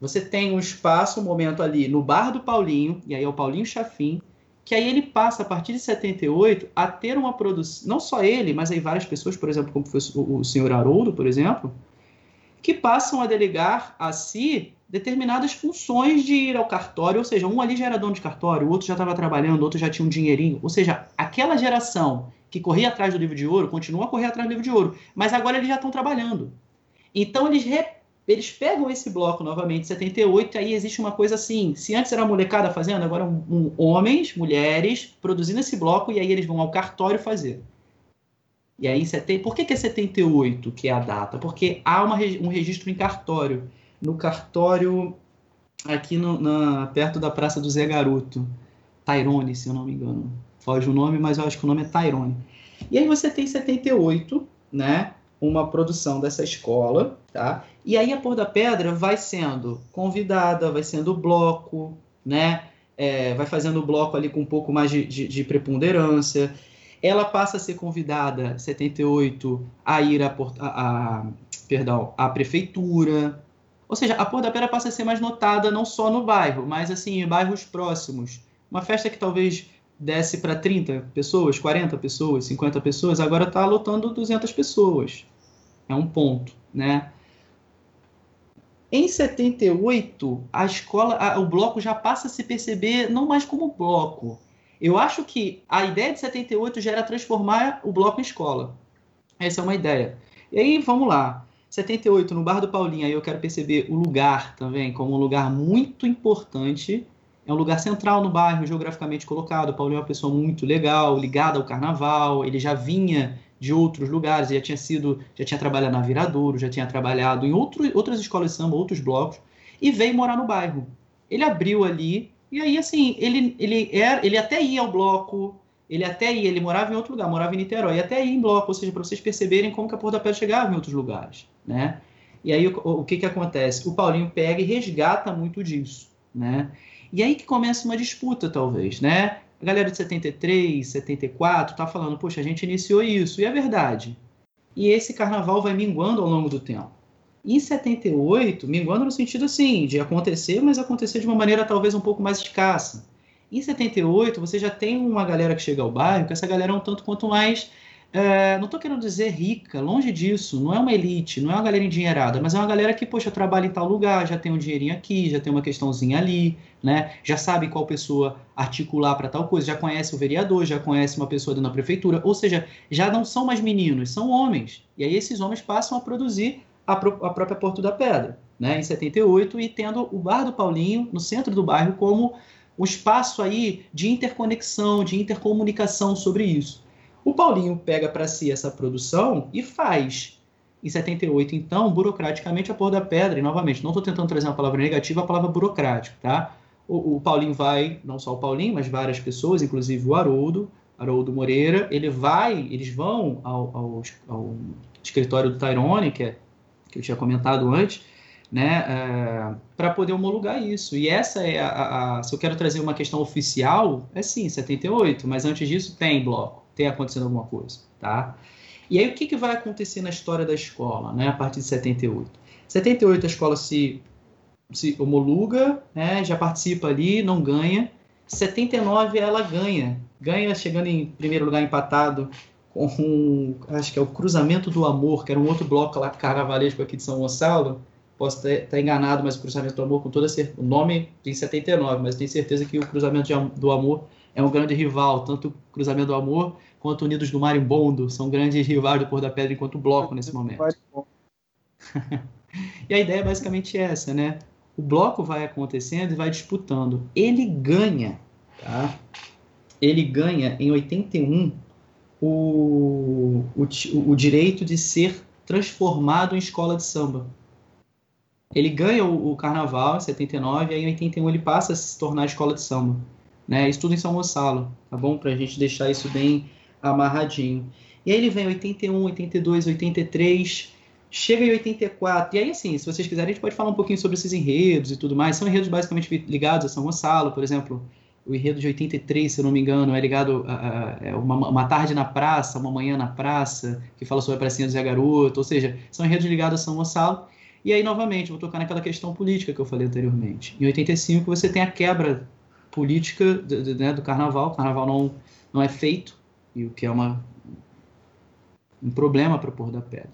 S4: você tem um espaço, um momento ali no bar do Paulinho, e aí é o Paulinho Chafim, que aí ele passa, a partir de 78, a ter uma produção, não só ele, mas aí várias pessoas, por exemplo, como foi o senhor Haroldo, por exemplo, que passam a delegar a si determinadas funções de ir ao cartório, ou seja, um ali já era dono de cartório, o outro já estava trabalhando, o outro já tinha um dinheirinho, ou seja, aquela geração que corria atrás do livro de ouro continua a correr atrás do livro de ouro, mas agora eles já estão trabalhando. Então eles re... eles pegam esse bloco novamente, 78, e aí existe uma coisa assim, se antes era molecada fazendo, agora um, um, homens, mulheres produzindo esse bloco e aí eles vão ao cartório fazer. E aí, por que, que é 78 que é a data? Porque há uma, um registro em cartório no cartório aqui no, na, perto da Praça do Zé Garoto. Tyrone, se eu não me engano. Foge o nome, mas eu acho que o nome é Tyrone. E aí você tem 78, né? Uma produção dessa escola, tá? E aí a Pôr da Pedra vai sendo convidada, vai sendo bloco, né? É, vai fazendo bloco ali com um pouco mais de, de, de, preponderância. Ela passa a ser convidada, 78, a ir a perdão, à prefeitura, ou seja, a Pôr da Pera passa a ser mais notada não só no bairro, mas assim, em bairros próximos. Uma festa que talvez desse para 30 pessoas, 40 pessoas, 50 pessoas, agora está lotando 200 pessoas. É um ponto, né? Em 78, a escola, a, o bloco já passa a se perceber não mais como bloco. Eu acho que a ideia de 78 já era transformar o bloco em escola. Essa é uma ideia. E aí, vamos lá. 78, no Bar do Paulinho, aí eu quero perceber o lugar também como um lugar muito importante. É um lugar central no bairro, geograficamente colocado. O Paulinho é uma pessoa muito legal, ligada ao carnaval. Ele já vinha de outros lugares, já tinha sido, já tinha trabalhado na Viradouro, já tinha trabalhado em outro, outras escolas de samba, outros blocos, e veio morar no bairro. Ele abriu ali, e aí, assim, ele, ele, era, ele até ia ao bloco, ele até ia, ele morava em outro lugar, morava em Niterói, até ia em bloco, ou seja, para vocês perceberem como que a Porta da Pedra chegava em outros lugares né? E aí o, o que que acontece? O Paulinho pega e resgata muito disso, né? E aí que começa uma disputa, talvez, né? A galera de 73, 74 tá falando, poxa, a gente iniciou isso, e é verdade. E esse carnaval vai minguando ao longo do tempo. Em 78, minguando no sentido assim, de acontecer, mas acontecer de uma maneira talvez um pouco mais escassa. Em 78, você já tem uma galera que chega ao bairro, que essa galera é um tanto quanto mais é, não estou querendo dizer rica, longe disso. Não é uma elite, não é uma galera endinheirada, mas é uma galera que, poxa, trabalha em tal lugar, já tem um dinheirinho aqui, já tem uma questãozinha ali, né? Já sabe qual pessoa articular para tal coisa, já conhece o vereador, já conhece uma pessoa dentro da prefeitura, ou seja, já não são mais meninos, são homens. E aí esses homens passam a produzir a, pro, a própria Porto da Pedra, né? Em 78 e tendo o Bar do Paulinho no centro do bairro como um espaço aí de interconexão, de intercomunicação sobre isso. O Paulinho pega para si essa produção e faz. Em 78, então, burocraticamente, a Pôr da Pedra, e novamente, não estou tentando trazer uma palavra negativa, a palavra burocrático, tá? O, o, Paulinho vai, não só o Paulinho, mas várias pessoas, inclusive o Haroldo, Haroldo Moreira, ele vai, eles vão ao, ao, ao escritório do Tyrone, que, é, que eu tinha comentado antes, né, é, para poder homologar isso. E essa é a, a, Se eu quero trazer uma questão oficial, é sim, 78, mas antes disso tem bloco tem acontecendo alguma coisa, tá? E aí o que, que vai acontecer na história da escola, né, a partir de 78? 78 a escola se, se homologa, né, já participa ali, não ganha. 79 ela ganha, ganha chegando em primeiro lugar empatado com, um, acho que é o Cruzamento do Amor, que era um outro bloco lá carnavalesco aqui de São Gonçalo. Posso estar enganado, mas o Cruzamento do Amor, com toda certeza, o nome tem 79, mas tenho certeza que o Cruzamento do Amor é um grande rival, tanto o Cruzamento do Amor quanto Unidos do Marimbondo, são grandes rivais do Cor da Pedra enquanto bloco nesse momento. (laughs) e a ideia é basicamente essa, né? O bloco vai acontecendo e vai disputando. Ele ganha. tá? ele ganha em 81 o, o, o direito de ser transformado em escola de samba. Ele ganha o, o, carnaval em 79 e aí em 81 ele passa a se tornar escola de samba. Né? Isso tudo em São Gonçalo, tá bom? Para a gente deixar isso bem amarradinho. E aí ele vem em 81, 82, 83, chega em 84. E aí, assim, se vocês quiserem, a gente pode falar um pouquinho sobre esses enredos e tudo mais. São enredos basicamente ligados a São Gonçalo, por exemplo o enredo de 83, se eu não me engano, é ligado a, a, é uma, uma, tarde na praça, uma manhã na praça, que fala sobre a pracinha do Zé Garoto, ou seja, são enredos ligados a São Gonçalo. E aí, novamente, vou tocar naquela questão política que eu falei anteriormente. Em 85, você tem a quebra política do, do, né, do carnaval, o carnaval não, não é feito, e o que é uma, um problema para Pôr da Pedra.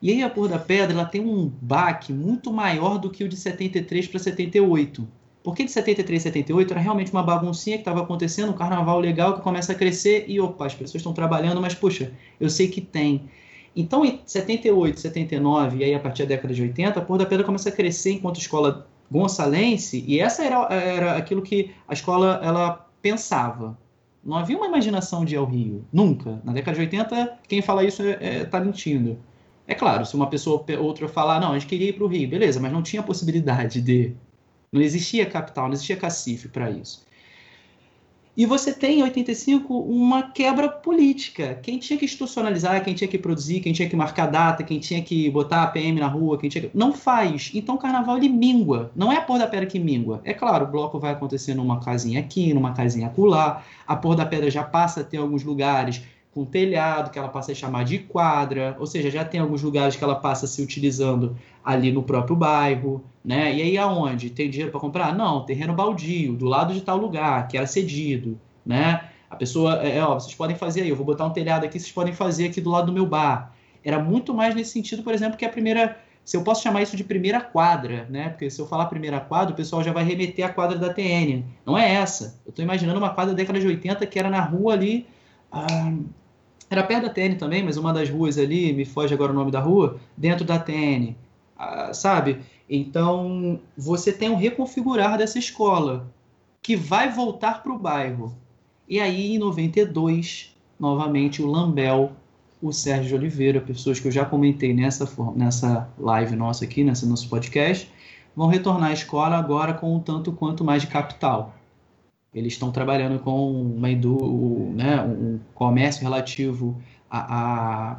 S4: E aí a Pôr da Pedra ela tem um baque muito maior do que o de 73 para 78 porque de 73 78 era realmente uma baguncinha que estava acontecendo, um carnaval legal que começa a crescer e, opa, as pessoas estão trabalhando, mas, puxa, eu sei que tem. Então, em 78, 79 e aí a partir da década de 80, a Porra da Pedra começa a crescer enquanto escola gonçalense e essa era, era aquilo que a escola ela pensava. Não havia uma imaginação de ir ao Rio, nunca. Na década de 80, quem fala isso está é, é, tá mentindo. É claro, se uma pessoa ou outra falar, não, a gente queria ir para o Rio, beleza, mas não tinha possibilidade de. Não existia capital, não existia cacife para isso. E você tem, em 85, uma quebra política. Quem tinha que institucionalizar, quem tinha que produzir, quem tinha que marcar data, quem tinha que botar a PM na rua, quem tinha que... Não faz. Então o carnaval ele mingua. Não é a Porra da Pedra que mingua. É claro, o bloco vai acontecer numa casinha aqui, numa casinha acolá. A Porra da Pedra já passa a ter alguns lugares com telhado, que ela passa a chamar de quadra, ou seja, já tem alguns lugares que ela passa se utilizando ali no próprio bairro, né? E aí aonde? Tem dinheiro para comprar? Não, terreno baldio, do lado de tal lugar, que era cedido, né? A pessoa, é, é, ó, vocês podem fazer aí, eu vou botar um telhado aqui, vocês podem fazer aqui do lado do meu bar. Era muito mais nesse sentido, por exemplo, que a primeira, se eu posso chamar isso de primeira quadra, né? Porque se eu falar primeira quadra, o pessoal já vai remeter à quadra da TN. Não é essa. Eu estou imaginando uma quadra da década de 80 que era na rua ali, ah, era perto da TN também, mas uma das ruas ali, me foge agora o nome da rua, dentro da TN, ah, sabe? Então, você tem um reconfigurar dessa escola, que vai voltar para o bairro. E aí, em 92, novamente, o Lambel, o Sérgio Oliveira, pessoas que eu já comentei nessa, nessa live nossa aqui, nesse nosso podcast, vão retornar à escola agora com um tanto quanto mais de capital. Eles estão trabalhando com uma indú né, um comércio relativo a, a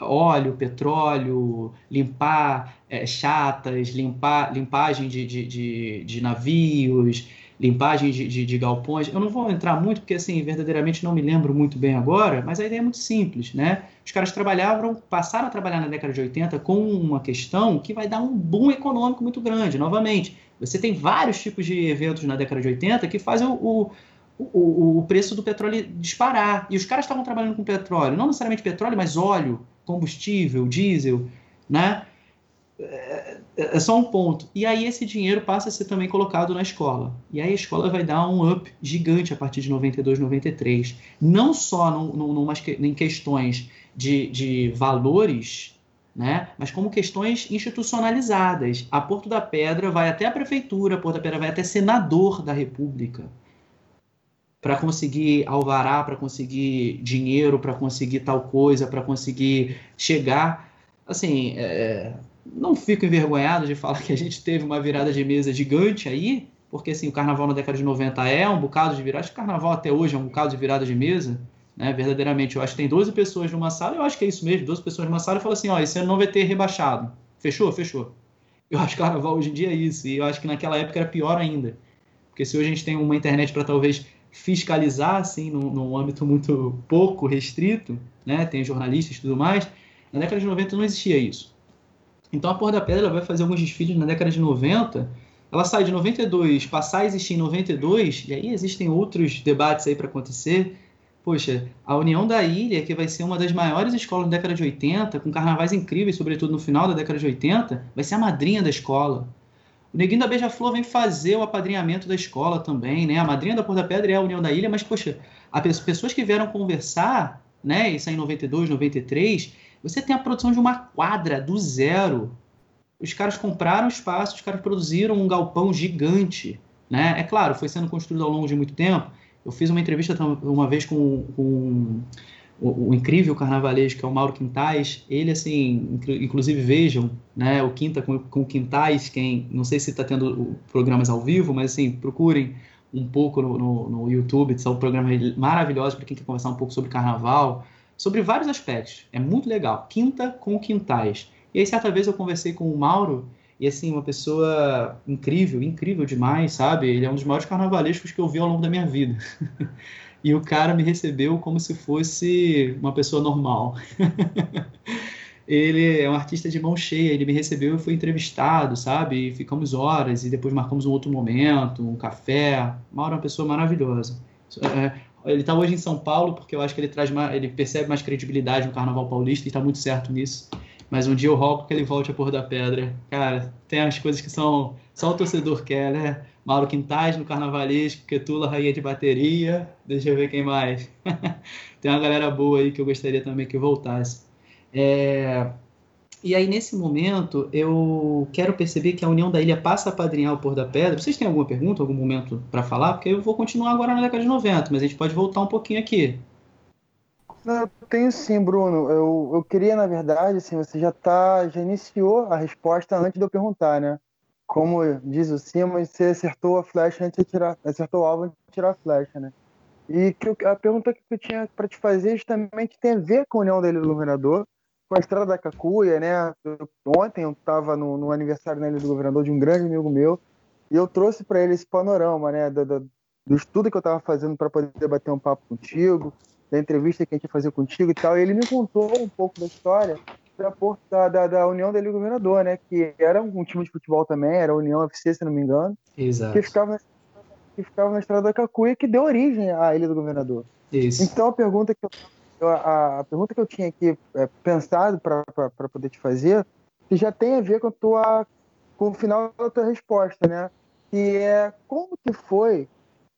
S4: óleo, petróleo, limpar é, chatas, limpar, limpagem de, de, de, de navios, limpagem de, de, de, galpões. Eu não vou entrar muito, porque assim, verdadeiramente não me lembro muito bem agora, mas a ideia é muito simples, né? Os caras trabalhavam, passaram a trabalhar na década de 80 com uma questão que vai dar um boom econômico muito grande. Novamente, você tem vários tipos de eventos na década de 80 que fazem o, o, o preço do petróleo disparar. E os caras estavam trabalhando com petróleo, não necessariamente petróleo, mas óleo, combustível, diesel, né? É, é, só um ponto. E aí esse dinheiro passa a ser também colocado na escola. E aí a escola vai dar um up gigante a partir de 92, 93. Não só num, num, em questões de, de valores, né? mas como questões institucionalizadas. A Porto da Pedra vai até a prefeitura, a Porto da Pedra vai até senador da República para conseguir alvará, para conseguir dinheiro, para conseguir tal coisa, para conseguir chegar. Assim, é, não fico envergonhado de falar (laughs) que a gente teve uma virada de mesa gigante aí, porque assim, o carnaval na década de 90 é um bocado de virada, acho que o carnaval até hoje é um bocado de virada de mesa, né? Verdadeiramente, eu acho que tem 12 pessoas numa sala, eu acho que é isso mesmo, 12 pessoas numa sala e fala assim, ó, esse ano não vai ter rebaixado. Fechou? Fechou. Eu acho que o carnaval hoje em dia é isso, e eu acho que naquela época era pior ainda. Porque se hoje a gente tem uma internet para talvez fiscalizar, assim, num, num âmbito muito pouco restrito, né? Tem jornalistas e tudo mais, na década de 90 não existia isso. Então a Porra da Pedra vai fazer alguns desfiles na década de 90. Ela sai de 92, passar a existir em 92, e aí existem outros debates aí para acontecer. Poxa, a União da Ilha, que vai ser uma das maiores escolas da década de 80, com carnavais incríveis, sobretudo no final da década de 80, vai ser a madrinha da escola. O Neguinho da Beija-Flor vem fazer o apadrinhamento da escola também, né? A madrinha da Porta da Pedra é a União da Ilha, mas, poxa, as pessoas que vieram conversar, né? Isso aí em 92, 93, você tem a produção de uma quadra do zero. Os caras compraram espaço, os caras produziram um galpão gigante. Né? É claro, foi sendo construído ao longo de muito tempo. Eu fiz uma entrevista uma vez com, com o, o, incrível carnavalesco que é o Mauro Quintais. Ele, assim, inclusive vejam né, o Quinta com, com Quintais, quem não sei se está tendo programas ao vivo, mas assim, procurem um pouco no, no, no YouTube, são programas maravilhosos para quem quer conversar um pouco sobre carnaval, sobre vários aspectos. É muito legal. Quinta com Quintais. E aí, certa vez eu conversei com o Mauro, e assim, uma pessoa incrível, incrível demais, sabe? Ele é um dos maiores carnavalescos que eu vi ao longo da minha vida. (laughs) e o cara me recebeu como se fosse uma pessoa normal. (laughs) ele é um artista de mão cheia, ele me recebeu e foi entrevistado, sabe? E ficamos horas e depois marcamos um outro momento, um café. Mauro é uma pessoa maravilhosa. É, ele está hoje em São Paulo porque eu acho que ele traz mais, ele percebe mais credibilidade no Carnaval Paulista e está muito certo nisso. Mas um dia eu rogo que ele volte a Pôr da Pedra. Cara, tem as coisas que são só o torcedor quer, né? Mauro Quintais no Carnavalesco, Ketula, Rainha de Bateria. Deixa eu ver quem mais. (laughs) tem uma galera boa aí que eu gostaria também que voltasse. É... E aí, nesse momento, eu quero perceber que a União da Ilha passa a padrinhar o Pôr da Pedra. Vocês têm alguma pergunta, algum momento para falar? Porque eu vou continuar agora na década de 90, mas a gente pode voltar um pouquinho aqui.
S3: Eu tenho sim, Bruno. Eu, eu queria, na verdade, assim, você já tá, já iniciou a resposta antes de eu perguntar, né? Como diz o Simon, você acertou a flecha antes de tirar, acertou o alvo antes de tirar a flecha, né? E que eu, a pergunta que eu tinha para te fazer justamente tem a ver com a União da Ilha do Governador, com a Estrada da Cacuia, né? Eu, ontem eu estava no, no, aniversário na Ilha do Governador de um grande amigo meu e eu trouxe para ele esse panorama, né? Do, do, do estudo que eu estava fazendo para poder bater um papo contigo, da entrevista que a gente ia fazer contigo e tal, e ele me contou um pouco da história da, da, da União da Liga Governador, né? Que era um time de futebol também, era a União FC, se não me engano.
S4: Exato.
S3: Que ficava, que ficava na estrada da Cacuia, que deu origem à Ilha do Governador.
S4: Isso.
S3: Então a pergunta que eu, a, a pergunta que eu tinha aqui é, pensado para poder te fazer, já tem a ver com, a tua, com o final da tua resposta, né? Que é como que foi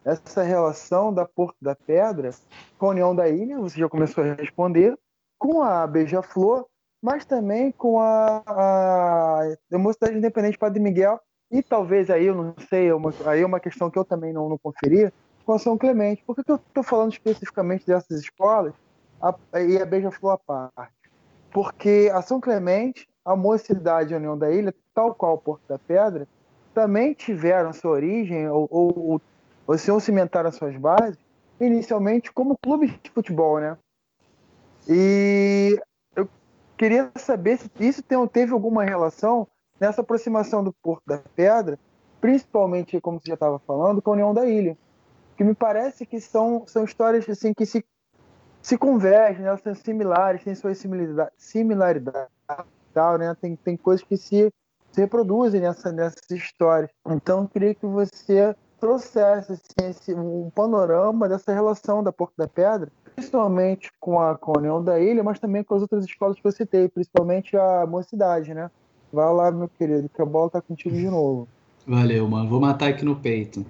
S3: essa relação da Porto da Pedra com a União da Ilha, você já começou a responder, com a Beija-Flor, mas também com a, a Mocidade Independente Padre Miguel, e talvez aí, eu não sei, é uma, aí é uma questão que eu também não, não conferi, com a São Clemente. Por que, que eu estou falando especificamente dessas escolas a, e a Beija-Flor à parte? Porque a São Clemente, a Mocidade e a União da Ilha, tal qual o Porto da Pedra, também tiveram sua origem ou, ou, ou se cimentaram as suas bases inicialmente como clubes de futebol, né? E eu queria saber se isso teve alguma relação nessa aproximação do Porto da Pedra, principalmente, como você já estava falando, com a União da Ilha. Que me parece que são, são histórias assim que se, se convergem, né? são similares, têm suas similaridades, similaridades tal, né? tem, tem coisas que se, se reproduzem nessa, nessas histórias. Então, eu queria que você trouxesse assim, esse, um panorama dessa relação da Porta da Pedra, principalmente com a, com a União da Ilha, mas também com as outras escolas que eu citei, principalmente a Mocidade, né? Vai lá, meu querido, que a bola tá contigo de novo.
S4: Valeu, mano. Vou matar aqui no peito.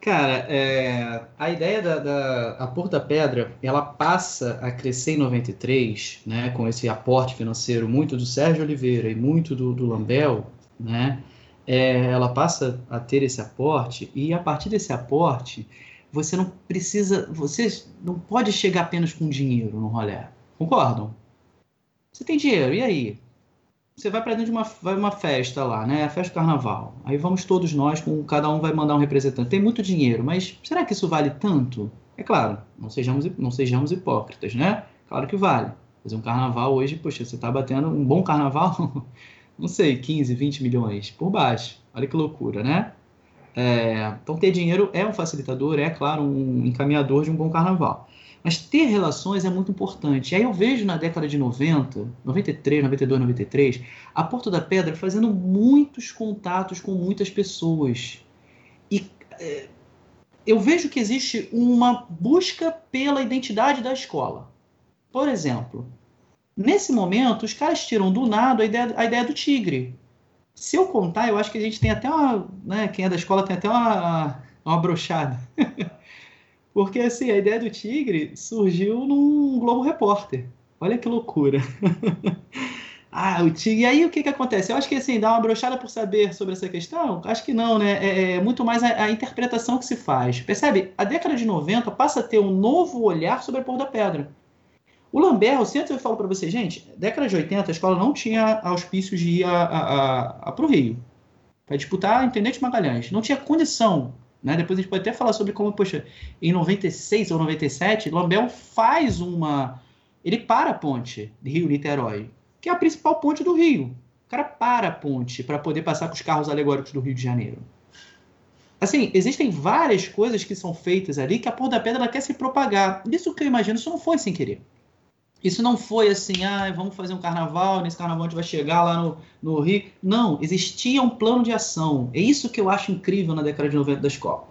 S4: Cara, é, a ideia da, da a Porta Pedra, ela passa a crescer em 93, né, com esse aporte financeiro muito do Sérgio Oliveira e muito do, do Lambel, né, é, ela passa a ter esse aporte e a partir desse aporte você não precisa, você não pode chegar apenas com dinheiro no rolê. Concordam? Você tem dinheiro, e aí? Você vai para dentro de uma, vai uma festa lá, né? A festa do carnaval. Aí vamos todos nós, com cada um vai mandar um representante. Tem muito dinheiro, mas será que isso vale tanto? É claro, não sejamos, não sejamos hipócritas, né? Claro que vale. Fazer um carnaval hoje, poxa, você está batendo um bom carnaval, (laughs) não sei, 15, 20 milhões por baixo. Olha que loucura, né? É, então, ter dinheiro é um facilitador, é, claro, um encaminhador de um bom carnaval. Mas ter relações é muito importante. E aí eu vejo na década de 90, 93, 92, 93, a Porto da Pedra fazendo muitos contatos com muitas pessoas. E é, eu vejo que existe uma busca pela identidade da escola. Por exemplo, Nesse momento, os caras tiram do nada a ideia, a ideia do tigre. Se eu contar, eu acho que a gente tem até uma. Né, quem é da escola tem até uma, uma brochada. (laughs) Porque assim, a ideia do tigre surgiu num Globo Repórter. Olha que loucura. (laughs) Ah, o Tigre. E aí o que, que acontece? Eu acho que assim, dá uma brochada por saber sobre essa questão? Acho que não, né? É, é muito mais a, a, interpretação que se faz. Percebe? A década de 90 passa a ter um novo olhar sobre a Porra da Pedra. O Lambert, sempre eu falo para você, gente, década de 80 a escola não tinha auspícios de ir para o Rio para disputar Intendente Magalhães. Não tinha condição. Né? Depois a gente pode até falar sobre como, poxa, em 96 ou 97, Lambert faz uma. Ele para a ponte de Rio-Niterói que é a principal ponte do Rio. O cara para a ponte para poder passar com os carros alegóricos do Rio de Janeiro. Assim, existem várias coisas que são feitas ali que a Porra da Pedra quer se propagar. Isso que eu imagino, isso não foi sem querer. Isso não foi assim, ah, vamos fazer um carnaval, nesse carnaval a gente vai chegar lá no, no Rio. Não, existia um plano de ação. É isso que eu acho incrível na década de 90 da escola.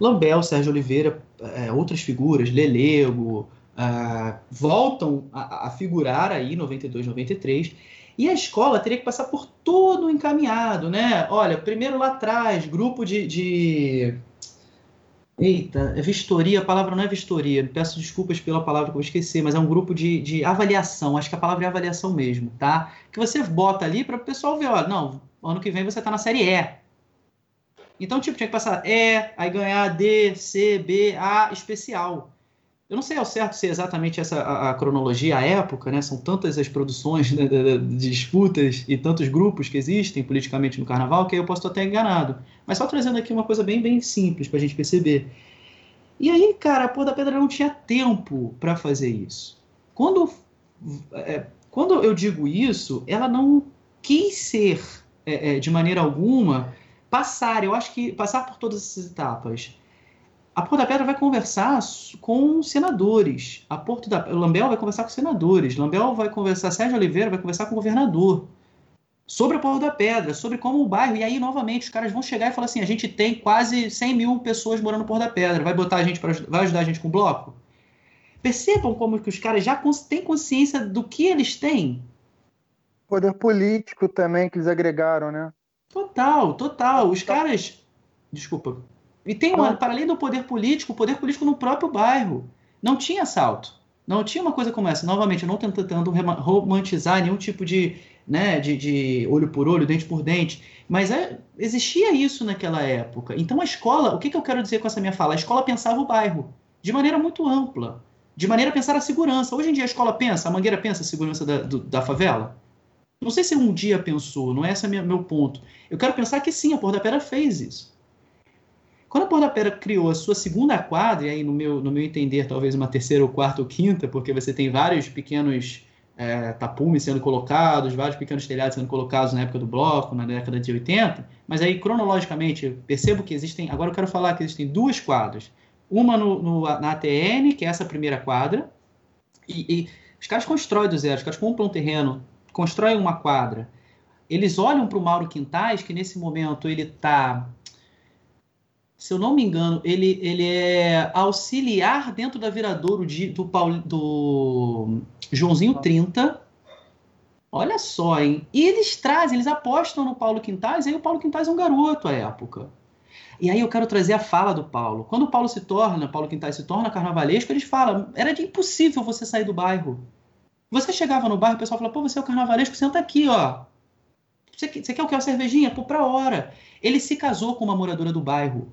S4: Lambel, Sérgio Oliveira, é, outras figuras, Lelego, uh, voltam a, a, figurar aí 92, 93, e a escola teria que passar por todo o encaminhado, né? Olha, primeiro lá atrás, grupo de, de... Eita, é vistoria, a palavra não é vistoria, peço desculpas pela palavra que eu esqueci, mas é um grupo de, de avaliação, acho que a palavra é avaliação mesmo, tá? Que você bota ali para o pessoal ver, olha, não, ano que vem você está na série E. Então, tipo, tinha que passar E, aí ganhar D, C, B, A, especial. Eu não sei ao certo se é exatamente essa a, a cronologia, a época, né? São tantas as produções né, de, de, disputas e tantos grupos que existem politicamente no carnaval que eu posso estar até enganado. Mas só trazendo aqui uma coisa bem, bem simples para a gente perceber. E aí, cara, a Porra da Pedra não tinha tempo para fazer isso. Quando, é, quando eu digo isso, ela não quis ser, é, é, de maneira alguma, passar. Eu acho que passar por todas essas etapas a Porto da Pedra vai conversar com senadores. A Porto da Lambel vai conversar com senadores. Lambel vai conversar, Sérgio Oliveira vai conversar com o governador sobre a Porto da Pedra, sobre como o bairro. E aí, novamente, os caras vão chegar e falar assim: a gente tem quase 100 mil pessoas morando no Porto da Pedra. Vai botar a gente para vai ajudar a gente com o bloco? Percebam como que os caras já têm consciência do que eles têm.
S3: Poder político também que eles agregaram, né?
S4: Total, total. Os caras. Desculpa. E tem uma, para além do poder político, o poder político no próprio bairro. Não tinha assalto. Não tinha uma coisa como essa. Novamente, eu não estou tentando romantizar nenhum tipo de, né, de, de, olho por olho, dente por dente, mas é, existia isso naquela época. Então a escola, o que, que eu quero dizer com essa minha fala? A escola pensava o bairro de maneira muito ampla, de maneira a pensar a segurança. Hoje em dia a escola pensa, a Mangueira pensa a segurança da, do, da favela? Não sei se um dia pensou, não é esse é meu ponto. Eu quero pensar que sim, a Porta da Pera fez isso. Quando a Porta Pera criou a sua segunda quadra, e aí no meu, no meu entender, talvez uma terceira ou quarta ou quinta, porque você tem vários pequenos é, tapumes sendo colocados, vários pequenos telhados sendo colocados na época do bloco, na década de 80, mas aí cronologicamente percebo que existem, agora eu quero falar que existem duas quadras, uma no, no na ATN, que é essa primeira quadra, e, e os caras constroem do zero, os caras compram um terreno, constroem uma quadra, eles olham para o Mauro Quintais, que nesse momento ele está se eu não me engano, ele, ele é auxiliar dentro da Viradouro de, do, do Joãozinho 30. Olha só, hein? E eles trazem, eles apostam no Paulo Quintais, e aí o Paulo Quintais é um garoto à época. E aí eu quero trazer a fala do Paulo. Quando o Paulo se torna, Paulo Quintais se torna carnavalesco, eles falam, era de impossível você sair do bairro. Você chegava no bairro, o pessoal falava, pô, você é o carnavalesco, senta aqui, ó. Você, você quer o que? Uma cervejinha? Pô, pra hora. Ele se casou com uma moradora do bairro.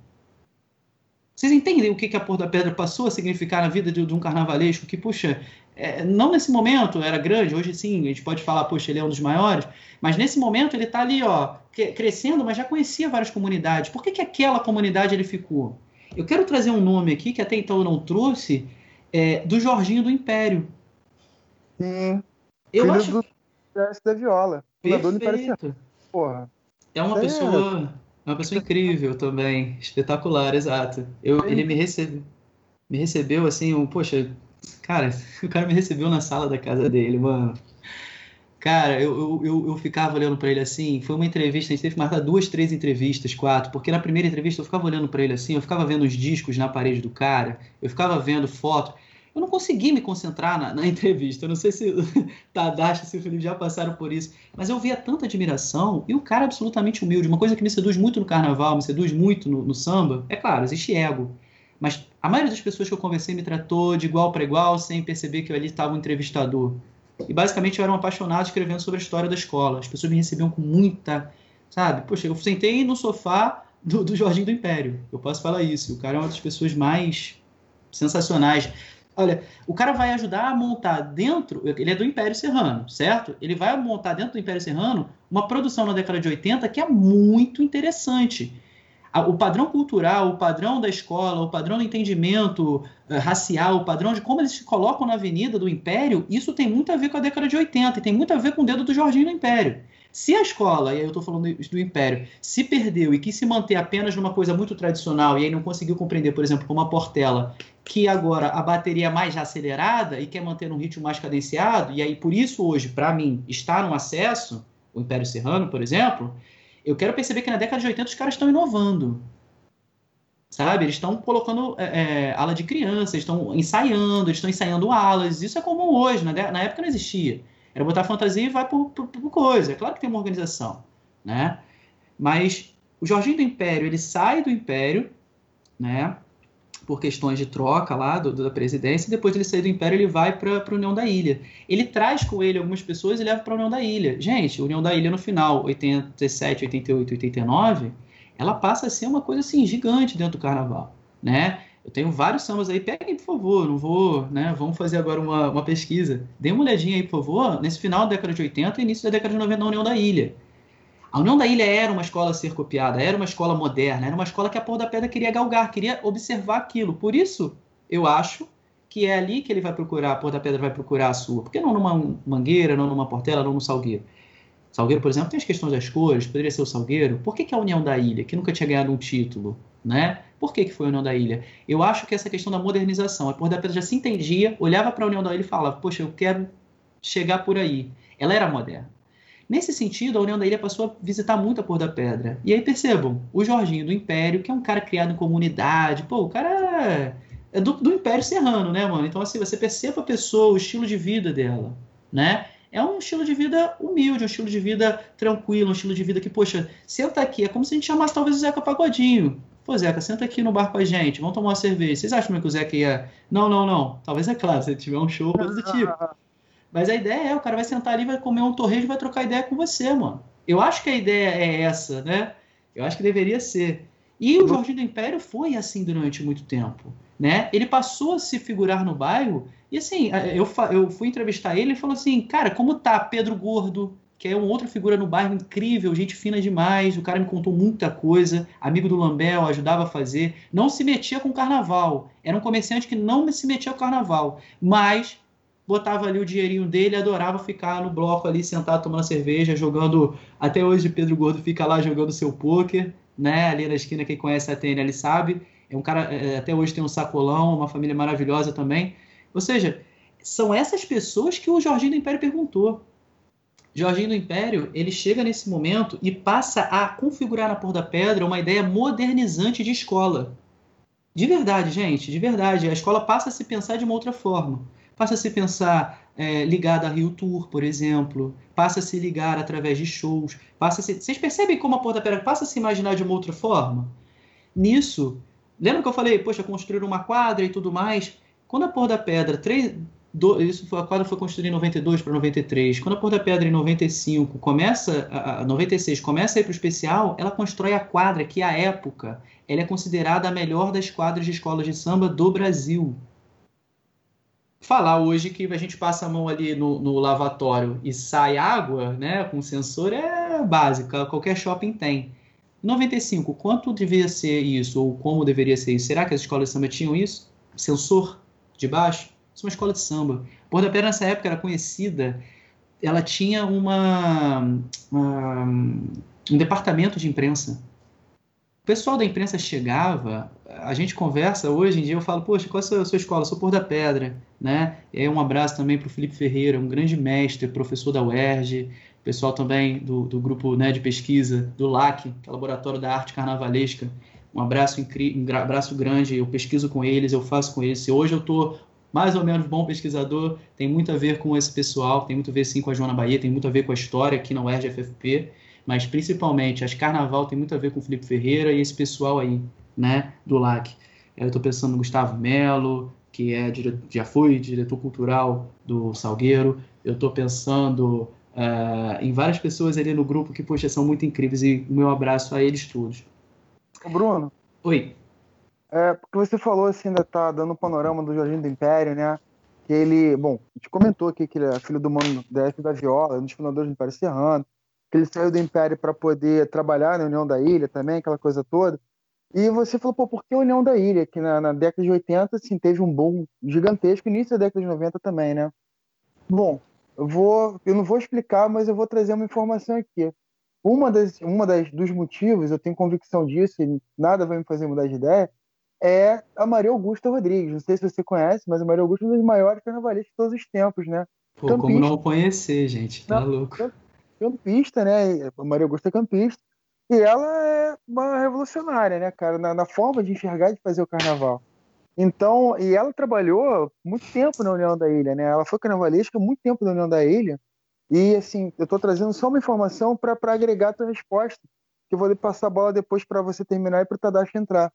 S4: Vocês entendem o que, que a Porta da Pedra passou a significar na vida de, de um carnavalesco que, puxa, é, não nesse momento era grande, hoje sim, a gente pode falar, poxa, ele é um dos maiores, mas nesse momento ele está ali, ó, crescendo, mas já conhecia várias comunidades. Por que, que aquela comunidade ele ficou? Eu quero trazer um nome aqui que até então eu não trouxe, é, do Jorginho do Império.
S3: Sim. Eu Filho acho do da Viola.
S4: Perfeito. Porra. É uma é. pessoa é uma pessoa incrível também, espetacular, exato. Eu, ele me recebeu, me recebeu assim, um, poxa, cara, (laughs) o cara me recebeu na sala da casa dele, mano. Cara, eu, eu, eu, ficava olhando para ele assim. Foi uma entrevista, a gente teve que marcar duas, três entrevistas, quatro, porque na primeira entrevista eu ficava olhando para ele assim, eu ficava vendo os discos na parede do cara, eu ficava vendo foto eu não consegui me concentrar na, na (laughs) entrevista. Eu não sei se (laughs) Tadashi e o Felipe já passaram por isso, mas eu via tanta admiração e o cara absolutamente humilde. Uma coisa que me seduz muito no carnaval, me seduz muito no, no samba, é claro, existe ego. Mas a maioria das pessoas que eu conversei me tratou de igual para igual, sem perceber que eu ali estava um entrevistador. E basicamente eu era um apaixonado escrevendo sobre a história da escola. As pessoas me recebiam com muita, sabe? Poxa, eu sentei no sofá do, do Jorginho do Império. Eu posso falar isso. O cara é uma das pessoas mais sensacionais. Olha, o cara vai ajudar a montar dentro, ele é do Império Serrano, certo? Ele vai montar dentro do Império Serrano uma produção na década de 80 que é muito interessante. O padrão cultural, o padrão da escola, o padrão do entendimento uh, racial, o padrão de como eles se colocam na avenida do Império, isso tem muito a ver com a década de 80 e tem muito a ver com o dedo do Jorginho no Império. Se a escola, e aí eu estou falando do Império, se perdeu e quis se manter apenas numa coisa muito tradicional e aí não conseguiu compreender, por exemplo, como a Portela, que agora a bateria é mais acelerada e quer manter um ritmo mais cadenciado, e aí por isso hoje, para mim, está no acesso, o Império Serrano, por exemplo, eu quero perceber que na década de 80 os caras estão inovando. Sabe? Eles estão colocando é, é, ala de criança, estão ensaiando, estão ensaiando alas. Isso é comum hoje, na, na época não existia. Era botar fantasia e vai por, por, por coisa. É claro que tem uma organização, né? Mas o Jorginho do Império, ele sai do Império, né? Por questões de troca lá do, da presidência, e depois ele sai do Império, ele vai para a União da Ilha. Ele traz com ele algumas pessoas e leva para a União da Ilha. Gente, União da Ilha no final, 87, 88, 89, ela passa a ser uma coisa assim gigante dentro do carnaval, né? Eu tenho vários sambas aí, peguem, por favor, não vou, né? Vamos fazer agora uma, uma pesquisa. Dê uma olhadinha aí, por favor, nesse final da década de 80 e início da década de 90 na União da Ilha. A União da Ilha era uma escola a ser copiada, era uma escola moderna, era uma escola que a Porra da Pedra queria galgar, queria observar aquilo. Por isso, eu acho que é ali que ele vai procurar, a Porra da Pedra vai procurar a sua. Por que não numa mangueira, não numa portela, não no salgueiro? Salgueiro, por exemplo, tem as questões das cores, poderia ser o Salgueiro. Por que, que a União da Ilha, que nunca tinha ganhado um título, né? Por que, que foi a União da Ilha? Eu acho que essa questão da modernização, a Porra da Pedra já se entendia, olhava para a União da Ilha e falava, poxa, eu quero chegar por aí. Ela era moderna. Nesse sentido, a União da Ilha passou a visitar muito a Porra da Pedra. E aí percebam, o Jorginho do Império, que é um cara criado em comunidade, pô, o cara é do, do Império Serrano, né, mano? Então, assim, você perceba a pessoa, o estilo de vida dela, né? é um estilo de vida humilde, um estilo de vida tranquilo, um estilo de vida que, poxa, senta aqui, é como se a gente chamasse talvez o Zeca Pagodinho. Pô, Zeca, senta aqui no bar com a gente, vamos tomar uma cerveja. Vocês acham que o Zeca ia. Não, não, não. Talvez é claro, (laughs) se tiver um show, coisa do tipo. Mas a ideia é, o cara vai sentar ali, vai comer um torresmo e vai trocar ideia com você, mano. Eu acho que a ideia é essa, né? Eu acho que deveria ser. E o Jorginho do Império foi assim durante muito tempo, né? Ele passou a se figurar no bairro e assim, eu, eu fui entrevistar ele e falou assim, cara, como tá Pedro Gordo, que é uma outra figura no bairro incrível, gente fina demais, o cara me contou muita coisa, amigo do Lambel, ajudava a fazer, não se metia com carnaval, era um comerciante que não se metia com carnaval, mas botava ali o dinheirinho dele, adorava ficar no bloco ali, sentado tomando cerveja, jogando, até hoje Pedro Gordo fica lá jogando seu pôquer, né, ali na esquina, quem conhece a TN ele sabe, é um cara, é, até hoje tem um sacolão, uma família maravilhosa também, ou seja, são essas pessoas que o Jorginho do Império perguntou. Jorginho do Império, ele chega nesse momento e passa a configurar na Porta da Pedra uma ideia modernizante de escola. De verdade, gente, de verdade. A escola passa a se pensar de uma outra forma. Passa a se pensar é, ligada a Rio Tour, por exemplo. Passa a se ligar através de shows. Passa se... Vocês percebem como a Porta da Pedra passa a se imaginar de uma outra forma? Nisso, lembra que eu falei, poxa, construir uma quadra e tudo mais? Quando a Porra da Pedra, três, do, isso foi, a quadra foi construída em 92 para 93. Quando a Porra da Pedra em 95 começa, a, a 96 começa a ir para o especial, ela constrói a quadra que à época ela é considerada a melhor das quadras de escolas de samba do Brasil. Falar hoje que a gente passa a mão ali no, no lavatório e sai água, né, com sensor é básico, qualquer shopping tem. Em 95, quanto devia ser isso ou como deveria ser isso? Será que as escolas de samba tinham isso? Sensor? de baixo, uma escola de samba. Porta Pedra nessa época era conhecida, ela tinha uma, uma, um departamento de imprensa. O pessoal da imprensa chegava, a gente conversa hoje em dia, eu falo, poxa, qual é a sua, a sua escola? Eu sou Porta Pedra, né? E um abraço também para o Felipe Ferreira, um grande mestre, professor da UERJ, pessoal também do, do grupo né, de pesquisa do LAC, que é o Laboratório da Arte Carnavalesca, um abraço, um abraço grande, eu pesquiso com eles, eu faço com eles. Hoje eu estou mais ou menos bom pesquisador, tem muito a ver com esse pessoal, tem muito a ver sim com a Joana Bahia, tem muito a ver com a história aqui na UERJ FFP, mas principalmente as Carnaval tem muito a ver com o Felipe Ferreira e esse pessoal aí, né, do LAC. Eu estou pensando no Gustavo Melo, que é já foi diretor cultural do Salgueiro. Eu estou pensando uh, em várias pessoas ali no grupo que, poxa, são muito incríveis e o meu abraço a eles todos.
S3: Bruno.
S4: Oi.
S3: É, porque você falou assim, ainda tá dando um panorama do Jorginho do Império, né? Que ele, bom, a gente comentou aqui que ele é filho do mano DF da Viola, um dos fundadores do Império Serrano, que ele saiu do Império para poder trabalhar na União da Ilha também, aquela coisa toda. E você falou, pô, por que a União da Ilha? Que na, na, década de 80, assim, teve um boom gigantesco, início da década de 90 também, né? Bom, eu vou, eu não vou explicar, mas eu vou trazer uma informação aqui. Uma das, uma das dos motivos, eu tenho convicção disso e nada vai me fazer mudar de ideia, é a Maria Augusta Rodrigues. Não sei se você conhece, mas a Maria Augusta é uma das maiores carnavalistas de todos os tempos, né?
S4: Pô, campista. como não conhecer, gente? Tá não, louco.
S3: Campista, né? A Maria Augusta é campista. E ela é uma revolucionária, né, cara, na, na, forma de enxergar e de fazer o carnaval. Então, e ela trabalhou muito tempo na União da Ilha, né? Ela foi carnavalesca muito tempo na União da Ilha. E, assim, eu estou trazendo só uma informação para agregar a tua resposta, que eu vou passar a bola depois para você terminar e para o Tadashi entrar.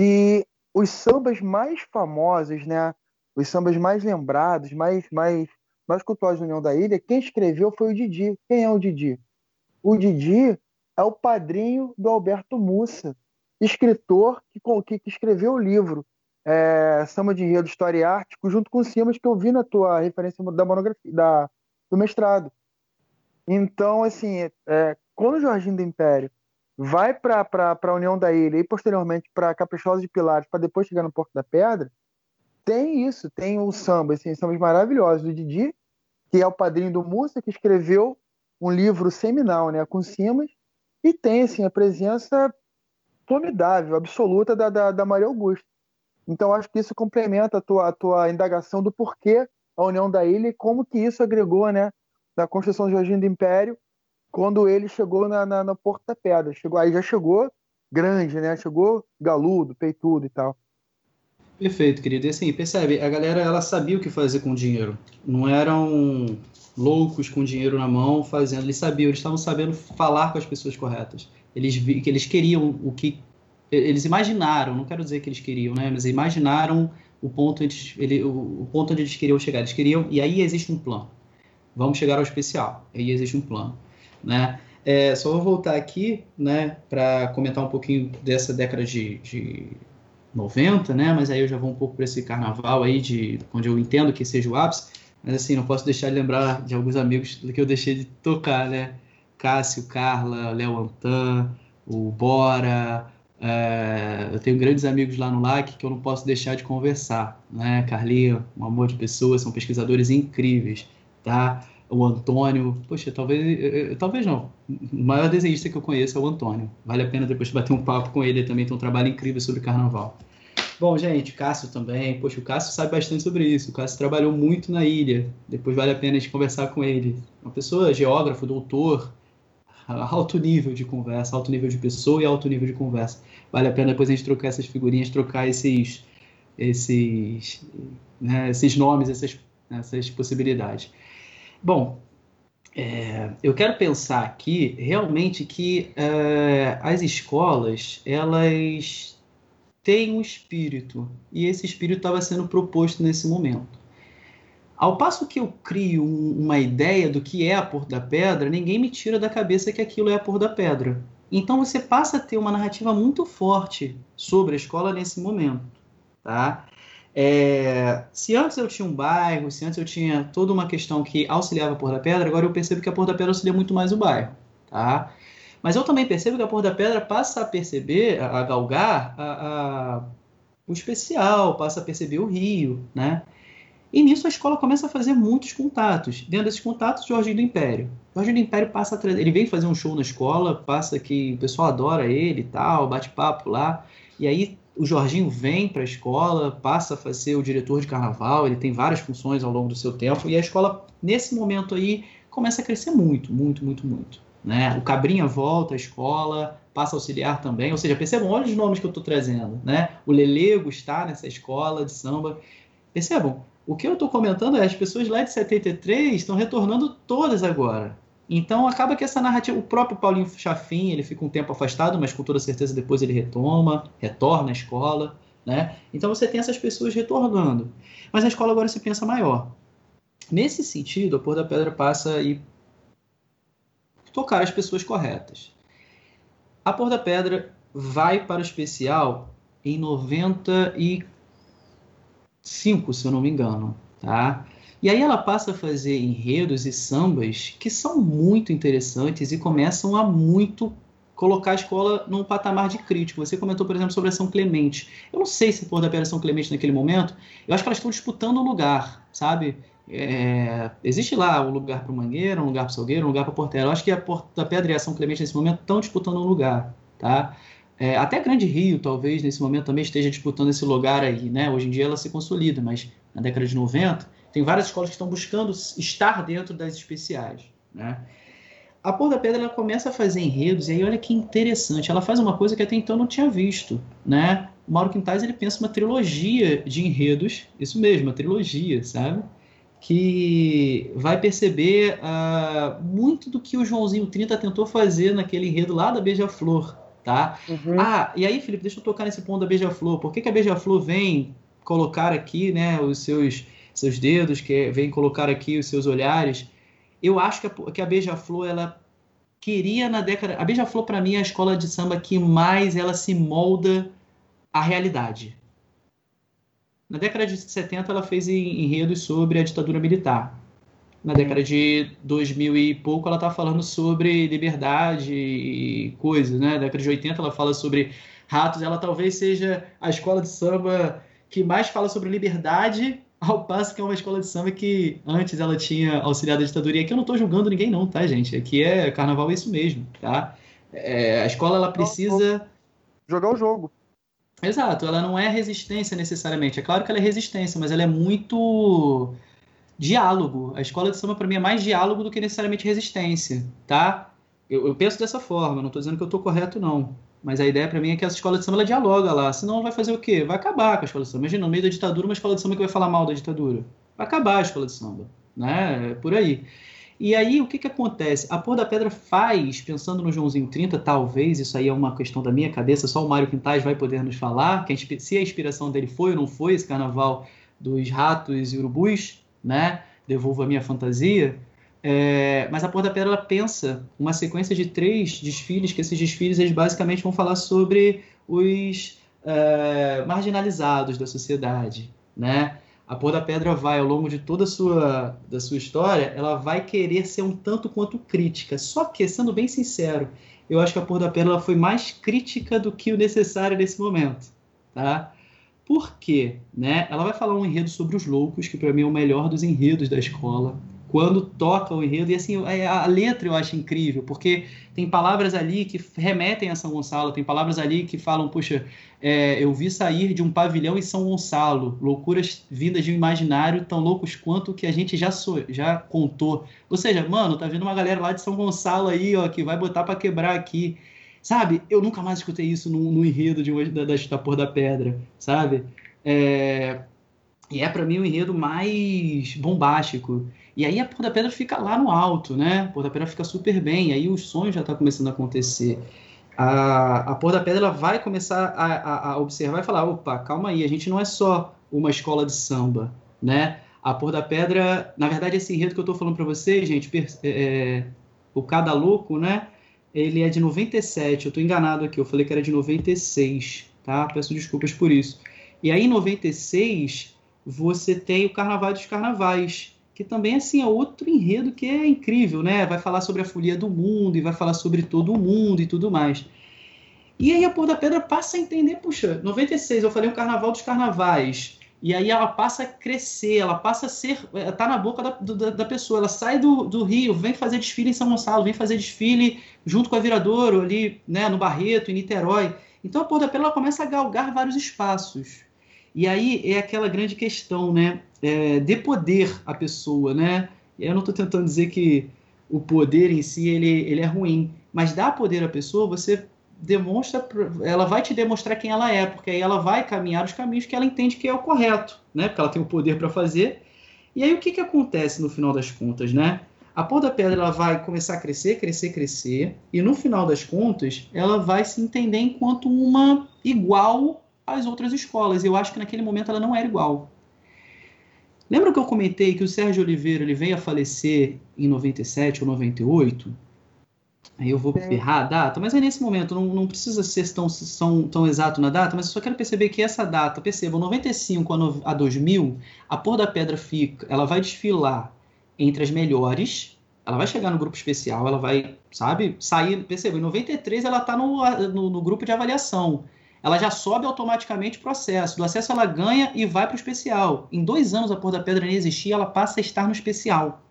S3: Que os sambas mais famosos, né? Os sambas mais lembrados, mais, mais, mais cultuados da União da Ilha, quem escreveu foi o Didi. Quem é o Didi? O Didi é o padrinho do Alberto Mussa, escritor que, que, que escreveu o livro é, Samba de Enredo História e Arte, junto com o Simas, que eu vi na tua referência da monografia, da, do mestrado. Então, assim, é, quando o Jorginho do Império vai para a União da Ilha e posteriormente para Caprichosa de Pilares, para depois chegar no Porto da Pedra, tem isso, tem o samba, assim, sambas maravilhosos do Didi, que é o padrinho do Mussa, que escreveu um livro seminal, né, com Simas, e tem assim a presença formidável, absoluta da, da, da Maria Augusta. Então acho que isso complementa a tua, a tua indagação do porquê a União da Ilha e como que isso agregou, né, na construção do Jorginho do Império, quando ele chegou na, na, na Porta Pedra. Chegou, aí já chegou grande, né? Chegou galudo, peitudo e tal.
S4: Perfeito, querido. E assim, percebe, a galera ela sabia o que fazer com o dinheiro. Não eram loucos com dinheiro na mão fazendo. Eles sabiam, eles estavam sabendo falar com as pessoas corretas. Eles que eles queriam o que eles imaginaram. Não quero dizer que eles queriam, né? Mas imaginaram o ponto onde, ele, o, ponto onde eles queriam chegar. Eles queriam e aí existe um plano. Vamos chegar ao especial. Aí existe um plano, né? É, só vou voltar aqui, né, para comentar um pouquinho dessa década de, de 90, né? Mas aí eu já vou um pouco para esse carnaval aí de onde eu entendo que seja o ápice. Mas assim, não posso deixar de lembrar de alguns amigos que eu deixei de tocar, né? Cássio, Carla, Léo Antan, o Bora. É, eu tenho grandes amigos lá no LAC que eu não posso deixar de conversar, né? Carlinha, um amor de pessoas, são pesquisadores incríveis, tá? O Antônio, poxa, talvez, talvez não. O maior desenhista que eu conheço é o Antônio. Vale a pena depois bater um papo com ele, ele também tem um trabalho incrível sobre carnaval. Bom, gente, Cássio também. Poxa, o Cássio sabe bastante sobre isso. O Cássio trabalhou muito na ilha. Depois vale a pena a gente conversar com ele. Uma pessoa, geógrafo, doutor, alto nível de conversa, alto nível de pessoa e alto nível de conversa. Vale a pena depois a gente trocar essas figurinhas, trocar esses, esses, né, esses nomes, essas, essas possibilidades. Bom, é, eu quero pensar aqui realmente que é, as escolas elas tem um espírito, e esse espírito estava sendo proposto nesse momento. Ao passo que eu crio um, uma ideia do que é a Por da Pedra, ninguém me tira da cabeça que aquilo é a Por da Pedra. Então você passa a ter uma narrativa muito forte sobre a escola nesse momento. Tá? É, se antes eu tinha um bairro, se antes eu tinha toda uma questão que auxiliava a Por da Pedra, agora eu percebo que a Por da Pedra auxilia muito mais o bairro. Tá? Mas eu também percebo que a Porra da Pedra passa a perceber, a, a galgar a, a, o especial, passa a perceber o Rio, né? E nisso a escola começa a fazer muitos contatos. Dentro desses contatos, Jorginho do Império. Jorginho do Império passa a. Ele vem fazer um show na escola, passa que o pessoal adora ele e tal, bate papo lá. E aí o Jorginho vem para a escola, passa a ser o diretor de carnaval, ele tem várias funções ao longo do seu tempo. E a escola, nesse momento aí, começa a crescer muito, muito, muito, muito. Né? O Cabrinha volta à escola, passa a auxiliar também. Ou seja, percebam, olha os nomes que eu estou trazendo. Né? O Lelego está nessa escola de samba. Percebam, o que eu estou comentando é as pessoas lá de 73 estão retornando todas agora. Então acaba que essa narrativa, o próprio Paulinho Chafim, ele fica um tempo afastado, mas com toda certeza depois ele retoma, retorna à escola. Né? Então você tem essas pessoas retornando. Mas a escola agora se pensa maior. Nesse sentido, a Pôr da Pedra passa a tocar as pessoas corretas. A Pôr da Pedra vai para o especial em 95, se eu não me engano, tá? E aí ela passa a fazer enredos e sambas que são muito interessantes e começam a muito colocar a escola num patamar de crítico. Você comentou, por exemplo, sobre a São Clemente. Eu não sei se por da Pedra São Clemente naquele momento. Eu acho que elas estão disputando o um lugar, sabe? É, existe lá um lugar para o Mangueira, um lugar para o Salgueiro, um lugar para Portela. Eu acho que a Porta da Pedra e a São Clemente nesse momento estão disputando um lugar, tá? É, até Grande Rio, talvez, nesse momento também esteja disputando esse lugar aí, né? Hoje em dia ela se consolida, mas na década de 90 tem várias escolas que estão buscando estar dentro das especiais, né? a Pôr da Pedra ela começa a fazer enredos, e aí olha que interessante, ela faz uma coisa que até então não tinha visto, né? O Mauro Quintais ele pensa uma trilogia de enredos, isso mesmo, uma trilogia, sabe? Que vai perceber uh, muito do que o Joãozinho 30 tentou fazer naquele enredo lá da Beija-Flor, tá? Uhum. Ah, e aí, Felipe, deixa eu tocar nesse ponto da Beija-Flor. Por que, que a Beija-Flor vem colocar aqui, né, os seus, seus dedos, que vem colocar aqui os seus olhares? eu acho que a, que a Beija-Flor, ela queria na década... A Beija-Flor, para mim, é a escola de samba que mais ela se molda à realidade. Na década de 70, ela fez enredos sobre a ditadura militar. Na década de 2000 e pouco, ela está falando sobre liberdade e coisas, né? Na década de 80, ela fala sobre ratos. Ela talvez seja a escola de samba que mais fala sobre liberdade ao passo que é uma escola de samba que antes ela tinha auxiliado a ditadura. E aqui eu não estou julgando ninguém, não, tá, gente? Aqui é carnaval, é isso mesmo, tá? É, a escola ela precisa.
S5: Jogar o jogo.
S4: Exato, ela não é resistência necessariamente. É claro que ela é resistência, mas ela é muito diálogo. A escola de samba, para mim, é mais diálogo do que necessariamente resistência, tá? Eu, eu penso dessa forma, não estou dizendo que eu estou correto, não. Mas a ideia para mim é que essa escola de samba ela dialoga lá, senão vai fazer o quê? Vai acabar com a escola de samba. Imagina, no meio da ditadura, uma escola de samba que vai falar mal da ditadura. Vai acabar a escola de samba, né? É por aí. E aí, o que, que acontece? A Pôr da Pedra faz, pensando no Joãozinho 30, talvez, isso aí é uma questão da minha cabeça, só o Mário Quintais vai poder nos falar, que a, se a inspiração dele foi ou não foi esse carnaval dos ratos e urubus, né? Devolvo a minha fantasia. É, mas a Porta da Pedra pensa uma sequência de três desfiles, que esses desfiles eles basicamente vão falar sobre os é, marginalizados da sociedade, né? A Porta da Pedra vai, ao longo de toda a sua, da sua história, ela vai querer ser um tanto quanto crítica. Só que, sendo bem sincero, eu acho que a Porta da Pedra foi mais crítica do que o necessário nesse momento, tá? Por quê? Né? Ela vai falar um enredo sobre os loucos, que para mim é o melhor dos enredos da escola quando toca o enredo. E assim, é, a letra eu acho incrível, porque tem palavras ali que remetem a São Gonçalo, tem palavras ali que falam, puxa, é, eu vi sair de um pavilhão em São Gonçalo, loucuras vindas de um imaginário tão loucos quanto o que a gente já, so, já contou. Ou seja, mano, tá vindo uma galera lá de São Gonçalo aí, ó, que vai botar para quebrar aqui. Sabe? Eu nunca mais escutei isso no, no enredo de da, da, da Por da Pedra, sabe? É, e é para mim o enredo mais bombástico. E aí a Porta Pedra fica lá no alto, né? A Porta Pedra fica super bem, aí os sonhos já estão tá começando a acontecer. A, a Porta da Pedra ela vai começar a, a, a, observar e falar: opa, calma aí, a gente não é só uma escola de samba, né? A Porta da Pedra, na verdade, esse enredo que eu estou falando para vocês, gente, é, é, o Cada Louco, né? Ele é de 97, eu estou enganado aqui, eu falei que era de 96, tá? Peço desculpas por isso. E aí, em 96, você tem o Carnaval dos Carnavais, que também assim é outro enredo que é incrível, né? Vai falar sobre a folia do mundo e vai falar sobre todo o mundo e tudo mais. E aí a Pôr da Pedra passa a entender, puxa, 96, eu falei um carnaval dos carnavais. E aí ela passa a crescer, ela passa a ser, eh, tá na boca da, da, da, pessoa. Ela sai do, do Rio, vem fazer desfile em São Gonçalo, vem fazer desfile junto com a Viradouro ali, né, no Barreto, em Niterói. Então a Pôr da Pedra ela começa a galgar vários espaços. E aí é aquela grande questão, né? É, de poder a pessoa, né? Eu não estou tentando dizer que o poder em si ele, ele é ruim, mas dar poder à pessoa, você demonstra, ela vai te demonstrar quem ela é, porque aí ela vai caminhar os caminhos que ela entende que é o correto, né? Porque ela tem o poder para fazer. E aí o que, que acontece no final das contas, né? A Pôr da Pedra ela vai começar a crescer, crescer, crescer, e no final das contas ela vai se entender enquanto uma igual às outras escolas. Eu acho que naquele momento ela não era igual. Lembra que eu comentei que o Sérgio Oliveira ele veio a falecer em 97 ou 98? Aí eu vou errar a data, mas é nesse momento, não, não precisa ser tão, tão, tão exato na data, mas eu só quero perceber que essa data, percebam, 95 a, no, a 2000, a Pôr da Pedra fica, ela vai desfilar entre as melhores, ela vai chegar no grupo especial, ela vai, sabe, sair, perceba, em 93 ela está no, no, no grupo de avaliação ela já sobe automaticamente o processo. Do acesso ela ganha e vai para o especial. Em dois anos a Pôr da Pedra nem existia, ela passa a estar no especial.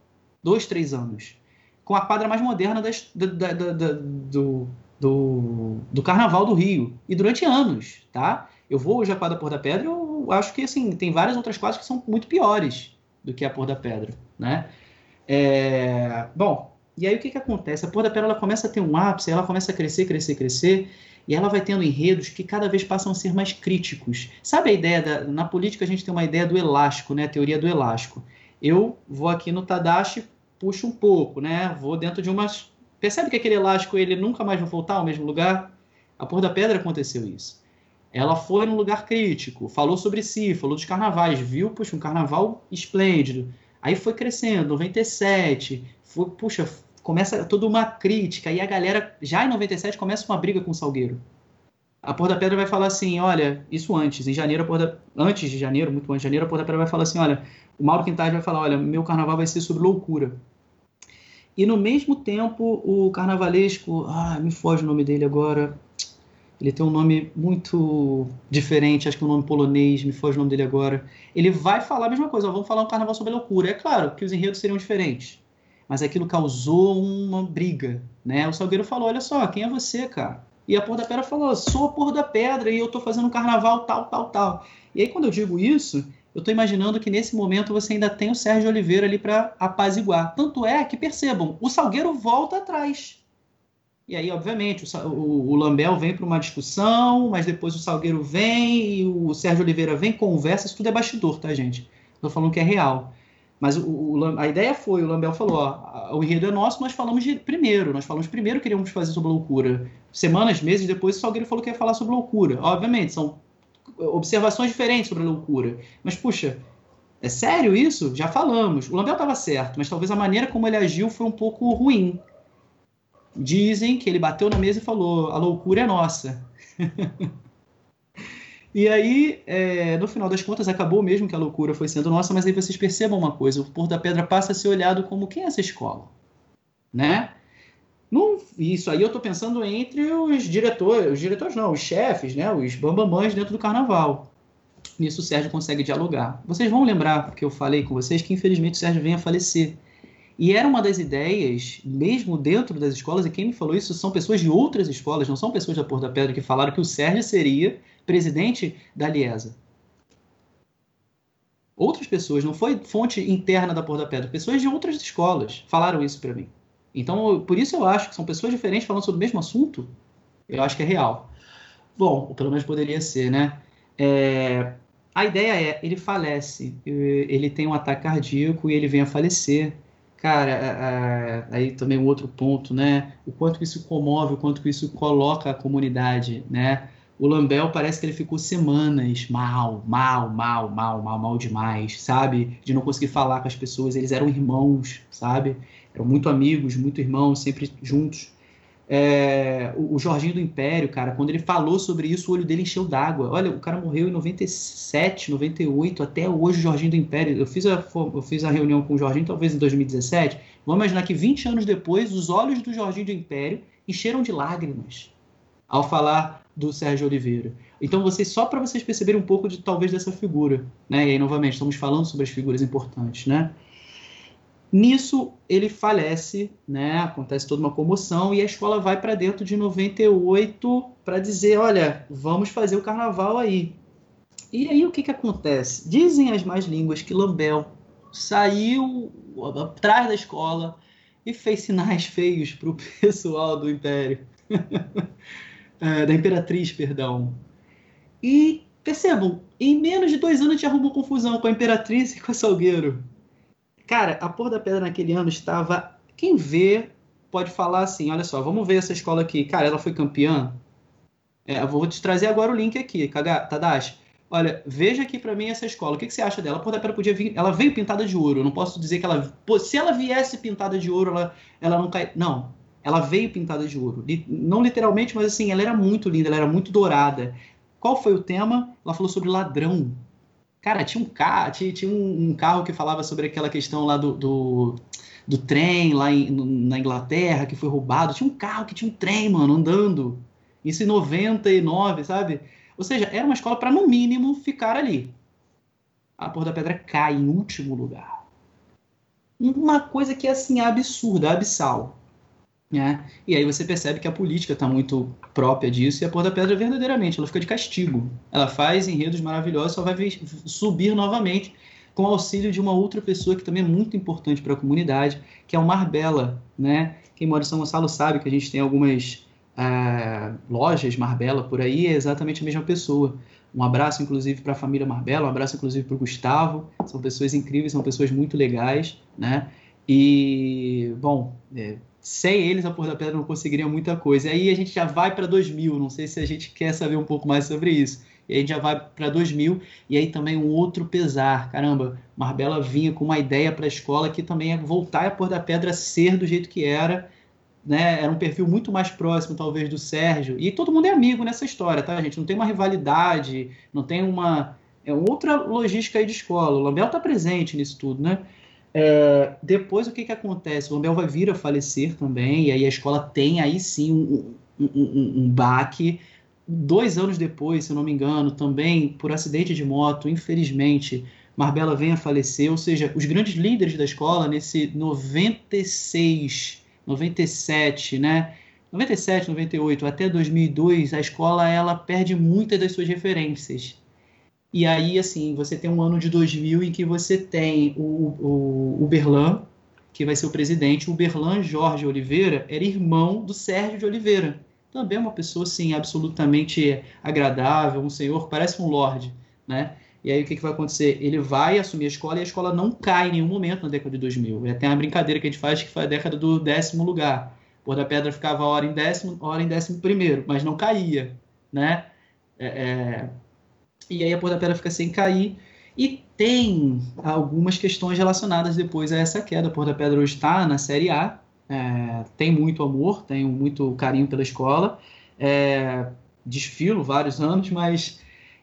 S4: Dois, três anos. Com a quadra mais moderna das, da, da, da, do, do, do Carnaval do Rio. E durante anos, tá? Eu vou hoje à quadra Pôr da Pedra, eu acho que assim, tem várias outras quadras que são muito piores do que a Pôr da Pedra, né? É... Bom, e aí o que, que acontece? A Pôr da Pedra ela começa a ter um ápice, ela começa a crescer, crescer, crescer, e ela vai tendo enredos que cada vez passam a ser mais críticos. Sabe a ideia da, na política a gente tem uma ideia do elástico, né? A teoria do elástico. Eu vou aqui no Tadashi, puxo um pouco, né? Vou dentro de umas Percebe que aquele elástico ele nunca mais vai voltar ao mesmo lugar? A Por da Pedra aconteceu isso. Ela foi num lugar crítico, falou sobre si, falou dos carnavais, viu, puxa, um carnaval esplêndido. Aí foi crescendo, 97, foi, puxa, começa toda uma crítica, e a galera, já em 97, começa uma briga com o Salgueiro. A Porra da Pedra vai falar assim, olha, isso antes, em janeiro, a Porra da... antes de janeiro, muito antes de janeiro, a Porra da Pedra vai falar assim, olha, o Mauro Quintais vai falar, olha, meu carnaval vai ser sobre loucura. E no mesmo tempo, o carnavalesco, ah, me foge o nome dele agora, ele tem um nome muito diferente, acho que é um nome polonês, me foge o nome dele agora. Ele vai falar a mesma coisa, ó, vamos falar um carnaval sobre loucura. É claro que os enredos seriam diferentes mas aquilo causou uma briga, né? O Salgueiro falou, olha só, quem é você, cara? E a Porra da Pedra falou, sou a Porra da Pedra e eu tô fazendo um carnaval tal, tal, tal. E aí quando eu digo isso, eu tô imaginando que nesse momento você ainda tem o Sérgio Oliveira ali para apaziguar. Tanto é que, percebam, o Salgueiro volta atrás. E aí, obviamente, o, o, o Lambel vem para uma discussão, mas depois o Salgueiro vem e o Sérgio Oliveira vem, conversa, isso tudo é bastidor, tá, gente? Tô falando que é real. Mas o, o, a ideia foi, o Lambel falou, ó, o enredo é nosso, nós falamos de, primeiro, nós falamos primeiro que queríamos fazer sobre loucura. Semanas, meses depois, o Salgueiro falou que ia falar sobre loucura. Obviamente, são observações diferentes sobre loucura. Mas, puxa, é sério isso? Já falamos. O Lambel estava certo, mas talvez a maneira como ele agiu foi um pouco ruim. Dizem que ele bateu na mesa e falou, a loucura é nossa. (laughs) E aí, é, no final das contas, acabou mesmo que a loucura foi sendo nossa, mas aí vocês percebam uma coisa: o Porto da Pedra passa a ser olhado como quem é essa escola? Né? Não, isso aí eu estou pensando entre os diretores, os diretores não, os chefes, né, os bambamãs dentro do carnaval. Nisso o Sérgio consegue dialogar. Vocês vão lembrar que eu falei com vocês que infelizmente o Sérgio vem a falecer. E era uma das ideias, mesmo dentro das escolas, e quem me falou isso são pessoas de outras escolas, não são pessoas da Porta da Pedra que falaram que o Sérgio seria presidente da Liesa. Outras pessoas, não foi fonte interna da Porta da Pedra, pessoas de outras escolas falaram isso para mim. Então, por isso eu acho que são pessoas diferentes falando sobre o mesmo assunto. Eu acho que é real. Bom, pelo menos poderia ser, né? É, a ideia é, ele falece, ele tem um ataque cardíaco e ele vem a falecer. Cara, aí também um outro ponto, né? O quanto isso comove, o quanto isso coloca a comunidade, né? O Lambel parece que ele ficou semanas mal, mal, mal, mal, mal, mal demais, sabe? De não conseguir falar com as pessoas. Eles eram irmãos, sabe? Eram muito amigos, muito irmãos, sempre juntos. É, o, o, Jorginho do Império, cara, quando ele falou sobre isso, o olho dele encheu d'água. Olha, o cara morreu em 97, 98, até hoje o Jorginho do Império. Eu fiz a, eu fiz a reunião com o Jorginho, talvez em 2017. Vamos imaginar que 20 anos depois, os olhos do Jorginho do Império encheram de lágrimas ao falar do Sérgio Oliveira. Então, vocês só para vocês perceberem um pouco de talvez dessa figura, né? E aí novamente estamos falando sobre as figuras importantes, né? Nisso ele falece, né? Acontece toda uma comoção e a escola vai para dentro de 98 para dizer, olha, vamos fazer o carnaval aí. E aí o que que acontece? Dizem as más línguas que Lambel saiu atrás da escola e fez sinais feios para o (laughs) pessoal do Império. É, da Imperatriz, perdão. E percebam, em menos de dois anos a gente arrumou confusão com a Imperatriz e com a Salgueiro. Cara, a Porra da Pedra naquele ano estava. Quem vê pode falar assim: olha só, vamos ver essa escola aqui. Cara, ela foi campeã. É, vou te trazer agora o link aqui, Tadashi. Olha, veja aqui para mim essa escola. O que, que, você acha dela? A Porta da Pedra podia vir. Ela veio pintada de ouro. Eu não posso dizer que ela. Se ela viesse pintada de ouro, ela, ela não cai. Não. Ela veio pintada de ouro. Não literalmente, mas assim, ela era muito linda, ela era muito dourada. Qual foi o tema? Ela falou sobre ladrão. Cara, tinha um carro, tinha, tinha um, carro que falava sobre aquela questão lá do, do, do trem lá em, na Inglaterra que foi roubado. Tinha um carro que tinha um trem, mano, andando. Isso em 99, sabe? Ou seja, era uma escola para, no mínimo, ficar ali. A Porta da Pedra cai em último lugar. Uma coisa que é assim, absurda, abissal. Né? E aí você percebe que a política está muito própria disso e a Porta da Pedra verdadeiramente ela fica de castigo. Ela faz enredos maravilhosos, só vai subir novamente com o auxílio de uma outra pessoa que também é muito importante para a comunidade, que é o Marbella, né? Quem mora em São Gonçalo sabe que a gente tem algumas uh, lojas Marbella por aí, é exatamente a mesma pessoa. Um abraço, inclusive, para a família Marbella, um abraço, inclusive, para o Gustavo. São pessoas incríveis, são pessoas muito legais, né? E, bom, é, sem eles a Porta da Pedra não conseguiria muita coisa. Aí a gente já vai para 2000, não sei se a gente quer saber um pouco mais sobre isso. E aí a gente já vai para 2000 e aí também um outro pesar. Caramba, Marbella vinha com uma ideia para a escola que também é voltar a Porta da Pedra a ser do jeito que era. Né? Era um perfil muito mais próximo, talvez, do Sérgio. E todo mundo é amigo nessa história, tá, gente? Não tem uma rivalidade, não tem uma. É outra logística aí de escola. O Lambel está presente nisso tudo, né? É, depois o que, que acontece? O Lambel vai vir a falecer também, e aí a escola tem aí sim um, um, um, um baque. Dois anos depois, se eu não me engano, também por acidente de moto, infelizmente, Marbella vem a falecer, ou seja, os grandes líderes da escola nesse 96, 97, né? 97, 98 até 2002, a escola ela perde muitas das suas referências. E aí, assim, você tem um ano de 2000 em que você tem o, o, o Berlan, que vai ser o presidente. O Berlan Jorge Oliveira era irmão do Sérgio de Oliveira. Também é uma pessoa, assim, absolutamente agradável, um senhor, parece um lord, né? E aí o que, que vai acontecer? Ele vai assumir a escola e a escola não cai em nenhum momento na década de 2000. É até uma brincadeira que a gente faz que foi a década do décimo lugar. Por da Pedra ficava hora em décimo, hora em décimo primeiro, mas não caía, né? É, é e aí a Porta da Pedra fica sem cair. E tem algumas questões relacionadas depois a essa queda. A Porta da Pedra hoje está na Série A, é, tem muito amor, tem muito carinho pela escola. É, desfilo vários anos, mas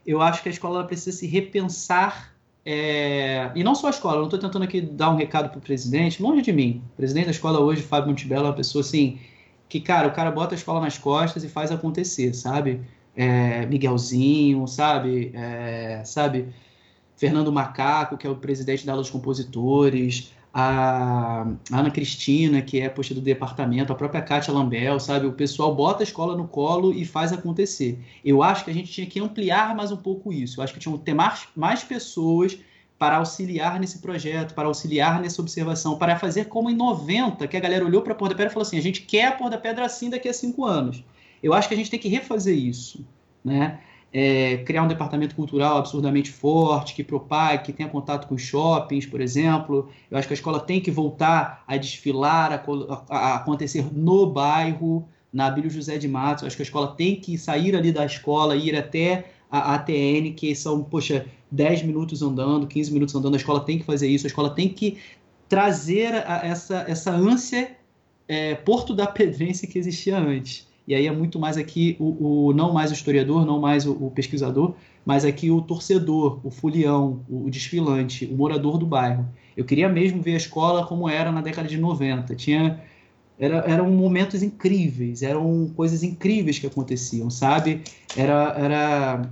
S4: eu acho que a escola precisa se repensar. É, e não só a escola, não estou tentando aqui dar um recado para o presidente, longe de mim. O presidente da escola hoje, Fábio Montebello, é uma pessoa assim, que, cara, o cara bota a escola nas costas e faz acontecer, sabe? É, Miguelzinho, sabe? É, sabe? Fernando Macaco, que é o presidente da Aula dos Compositores, a Ana Cristina, que é poxa do departamento, a própria Kátia Lambel, sabe? O pessoal bota a escola no colo e faz acontecer. Eu acho que a gente tinha que ampliar mais um pouco isso. Eu acho que tinha que ter mais, mais pessoas para auxiliar nesse projeto, para auxiliar nessa observação, para fazer como em 90, que a galera olhou para a Porta da Pedra e falou assim: a gente quer a Porta da Pedra assim daqui a cinco anos. Eu acho que a gente tem que refazer isso, né? É, criar um departamento cultural absurdamente forte, que propague, que tenha contato com os shoppings, por exemplo. Eu acho que a escola tem que voltar a desfilar, a, a acontecer no bairro, na Abílio José de Matos. Eu acho que a escola tem que sair ali da escola, ir até a ATN, que são, poxa, 10 minutos andando, 15 minutos andando. A escola tem que fazer isso, a escola tem que trazer a, essa, essa ânsia é, Porto da Pedrense que existia antes. E aí é muito mais aqui o, o não mais o historiador, não mais o, o, pesquisador, mas aqui o torcedor, o fulião, o, o, desfilante, o morador do bairro. Eu queria mesmo ver a escola como era na década de 90. Tinha era, eram momentos incríveis, eram coisas incríveis que aconteciam, sabe? Era era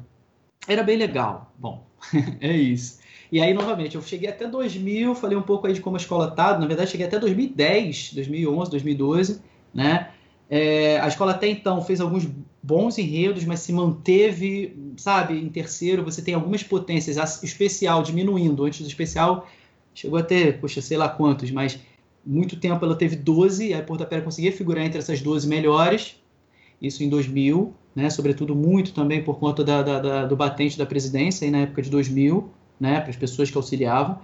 S4: era bem legal. Bom, (laughs) é isso. E aí, novamente, eu cheguei até 2000, falei um pouco aí de como a escola tá. Na verdade, cheguei até 2010, 2011, 2012, né? É, a escola até então fez alguns bons enredos, mas se manteve, sabe, em terceiro. Você tem algumas potências, a especial diminuindo. Antes do especial chegou a ter, poxa, sei lá quantos, mas muito tempo ela teve 12, e a Porta Pera conseguia figurar entre essas 12 melhores, isso em 2000, né, sobretudo muito também por conta da, da, da, do batente da presidência, aí na época de 2000, né, para as pessoas que auxiliavam.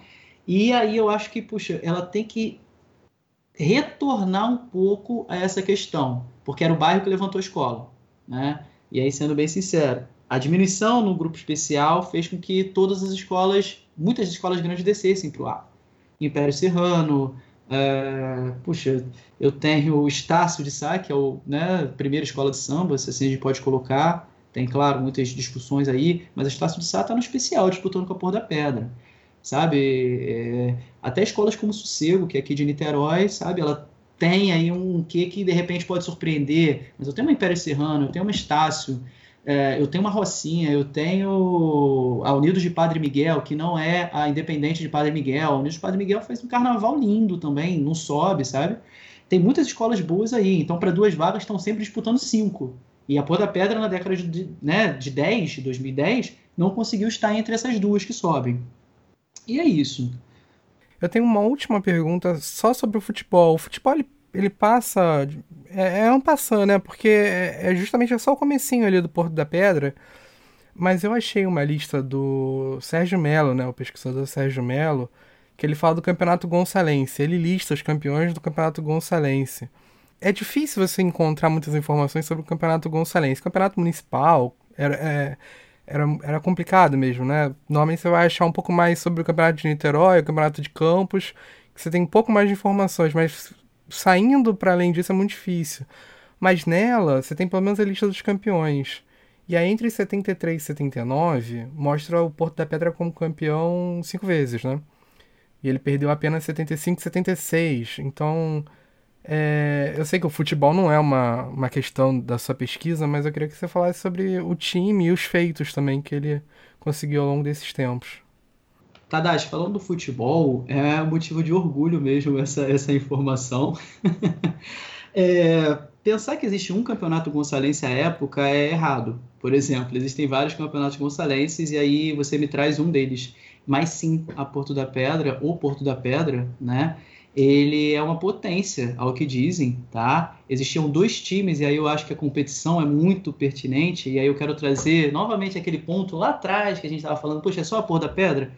S4: E aí eu acho que, puxa, ela tem que retornar um pouco a essa questão, porque era o bairro que levantou a escola. Né? E aí, sendo bem sincero, a diminuição no grupo especial fez com que todas as escolas, muitas escolas grandes descessem para o A. Império Serrano, é, puxa, eu tenho o Estácio de Sá, que é o né, primeira escola de samba, se assim a gente pode colocar. Tem, claro, muitas discussões aí, mas a Estácio de Sá está no especial, disputando com a Por da Pedra. Sabe? É, até escolas como Sossego, que é aqui de Niterói, sabe? Ela tem aí um que que de repente pode surpreender. Mas eu tenho uma Império Serrano, eu tenho uma Estácio, é, eu tenho uma Rocinha, eu tenho a Unidos de Padre Miguel, que não é a Independente de Padre Miguel. A Unidos de Padre Miguel faz um carnaval lindo também, não sobe, sabe? Tem muitas escolas boas aí, então para duas vagas estão sempre disputando cinco. E a Pôr da Pedra, na década de, né, de 10, 2010, não conseguiu estar entre essas duas que sobem. E é isso.
S2: Eu tenho uma última pergunta só sobre o futebol. O futebol ele, ele passa. É, é um passando, né? Porque é, é justamente só o comecinho ali do Porto da Pedra. Mas eu achei uma lista do Sérgio Melo, né? O pesquisador Sérgio Melo, que ele fala do Campeonato Gonçalense. Ele lista os campeões do Campeonato Gonçalense. É difícil você encontrar muitas informações sobre o Campeonato Gonçalense. Campeonato Municipal era, é, era, era complicado mesmo, né? Normalmente você vai achar um pouco mais sobre o Campeonato de Niterói, o Campeonato de Campos, que você tem um pouco mais de informações, mas saindo para além disso é muito difícil. Mas nela, você tem pelo menos a lista dos campeões. E aí, entre 73 e 79, mostra o Porto da Pedra como campeão cinco vezes, né? E ele perdeu apenas 75 e 76. Então, é, eu sei que o futebol não é uma, uma questão da sua pesquisa, mas eu queria que você falasse sobre o time e os feitos também que ele conseguiu ao longo desses tempos.
S4: Tadashi, falando do futebol, é motivo de orgulho mesmo essa, essa informação. (laughs) é, pensar que existe um campeonato gonçalense à época é errado. Por exemplo, existem vários campeonatos gonçalenses e aí você me traz um deles. Mas sim, a Porto da Pedra, ou Porto da Pedra, né? Ele é uma potência, ao que dizem, tá? Existiam dois times, e aí eu acho que a competição é muito pertinente, e aí eu quero trazer novamente aquele ponto lá atrás que a gente estava falando, poxa, é só a Porto da Pedra?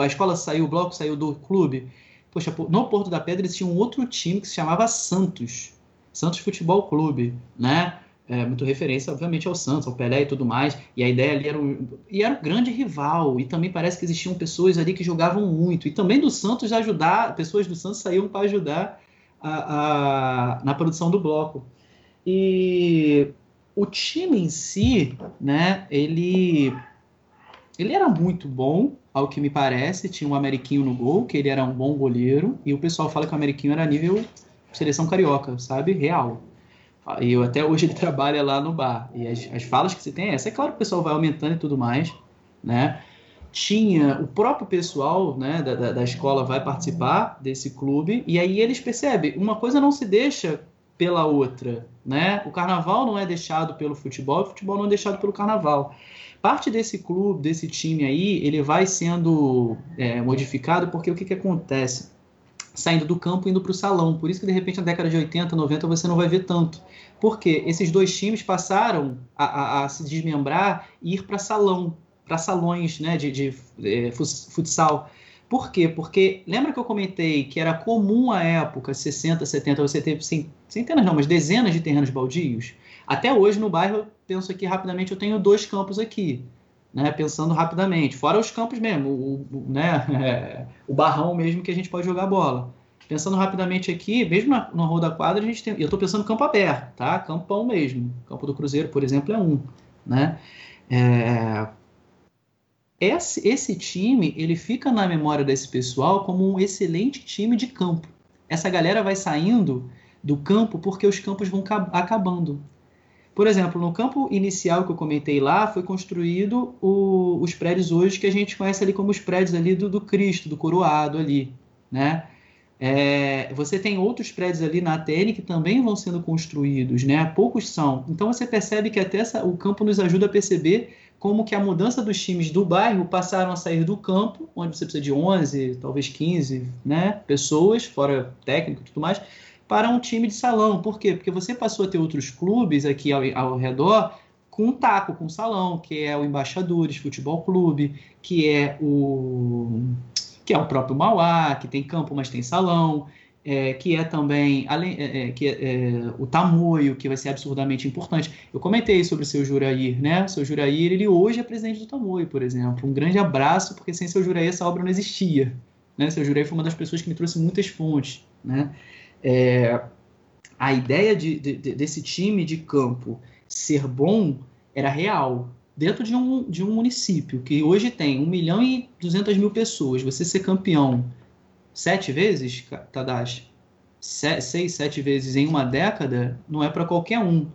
S4: A escola saiu, o bloco saiu do clube. Poxa, no Porto da Pedra existia um outro time que se chamava Santos, Santos Futebol Clube, né? É, muito referência, obviamente, ao Santos, ao Pelé e tudo mais. E a ideia ali era um, e era um grande rival. E também parece que existiam pessoas ali que jogavam muito. E também do Santos ajudar, pessoas do Santos saíam para ajudar a, a, na produção do bloco. E o time em si, né, ele, ele era muito bom, ao que me parece. Tinha um Ameriquinho no gol, que ele era um bom goleiro. E o pessoal fala que o Ameriquinho era nível seleção carioca, sabe? Real. E eu, até hoje ele (laughs) trabalha lá no bar. E as, as falas que você tem é essa. É claro que o pessoal vai aumentando e tudo mais, né? Tinha o próprio pessoal né, da, da, da escola vai participar desse clube, e aí eles percebem, uma coisa não se deixa pela outra, né? O carnaval não é deixado pelo futebol, o futebol não é deixado pelo carnaval. Parte desse clube, desse time aí, ele vai sendo é, modificado porque o que, que acontece? Saindo do campo e indo para o salão. Por isso que, de repente, na década de 80, 90, você não vai ver tanto. Porque esses dois times passaram a, a, a se desmembrar e ir para salão, para salões né, de, de, de, futsal. Por quê? Porque lembra que eu comentei que era comum à época, 60, 70, você ter centenas não, mas dezenas de terrenos baldios? Até hoje no bairro, penso aqui rapidamente, eu tenho dois campos aqui né, pensando rapidamente, fora os campos mesmo, o, o né, (laughs) o barrão mesmo que a gente pode jogar bola. Pensando rapidamente aqui, mesmo na, rua da quadra, a gente tem. Eu estou pensando campo aberto, tá? Campão mesmo. Campo do Cruzeiro, por exemplo, é um. Né? É, esse, esse time ele fica na memória desse pessoal como um excelente time de campo. Essa galera vai saindo do campo porque os campos vão acabando. Por exemplo, no campo inicial que eu comentei lá, foi construído o, os prédios hoje que a gente conhece ali como os prédios ali do, do Cristo, do Coroado ali, né? É, você tem outros prédios ali na ATN que também vão sendo construídos, né? Poucos são. Então você percebe que até essa, o campo nos ajuda a perceber como que a mudança dos times do bairro passaram a sair do campo, onde você precisa de 11, talvez 15, né, pessoas, fora técnico e tudo mais, para um time de salão. Por quê? Porque você passou a ter outros clubes aqui ao, ao redor com um taco, com salão, que é o Embaixadores Futebol Clube, que é o que é o próprio Mauá, que tem campo, mas tem salão. é, que é também além, é, é que é, o Tamoio, que vai ser absurdamente importante. Eu comentei sobre o seu Jurair, né? O seu Jurair, ele hoje é presidente do Tamoio, por exemplo. Um grande abraço, porque sem seu Jurair essa obra não existia. Né? Seu Jurair foi uma das pessoas que me trouxe muitas fontes, né? É, a ideia de, de, desse time de campo ser bom era real. Dentro de um, de um município que hoje tem 1 milhão e 200 mil pessoas, você ser campeão sete vezes, Tadashi, seis, sete vezes em uma década, não é para qualquer um.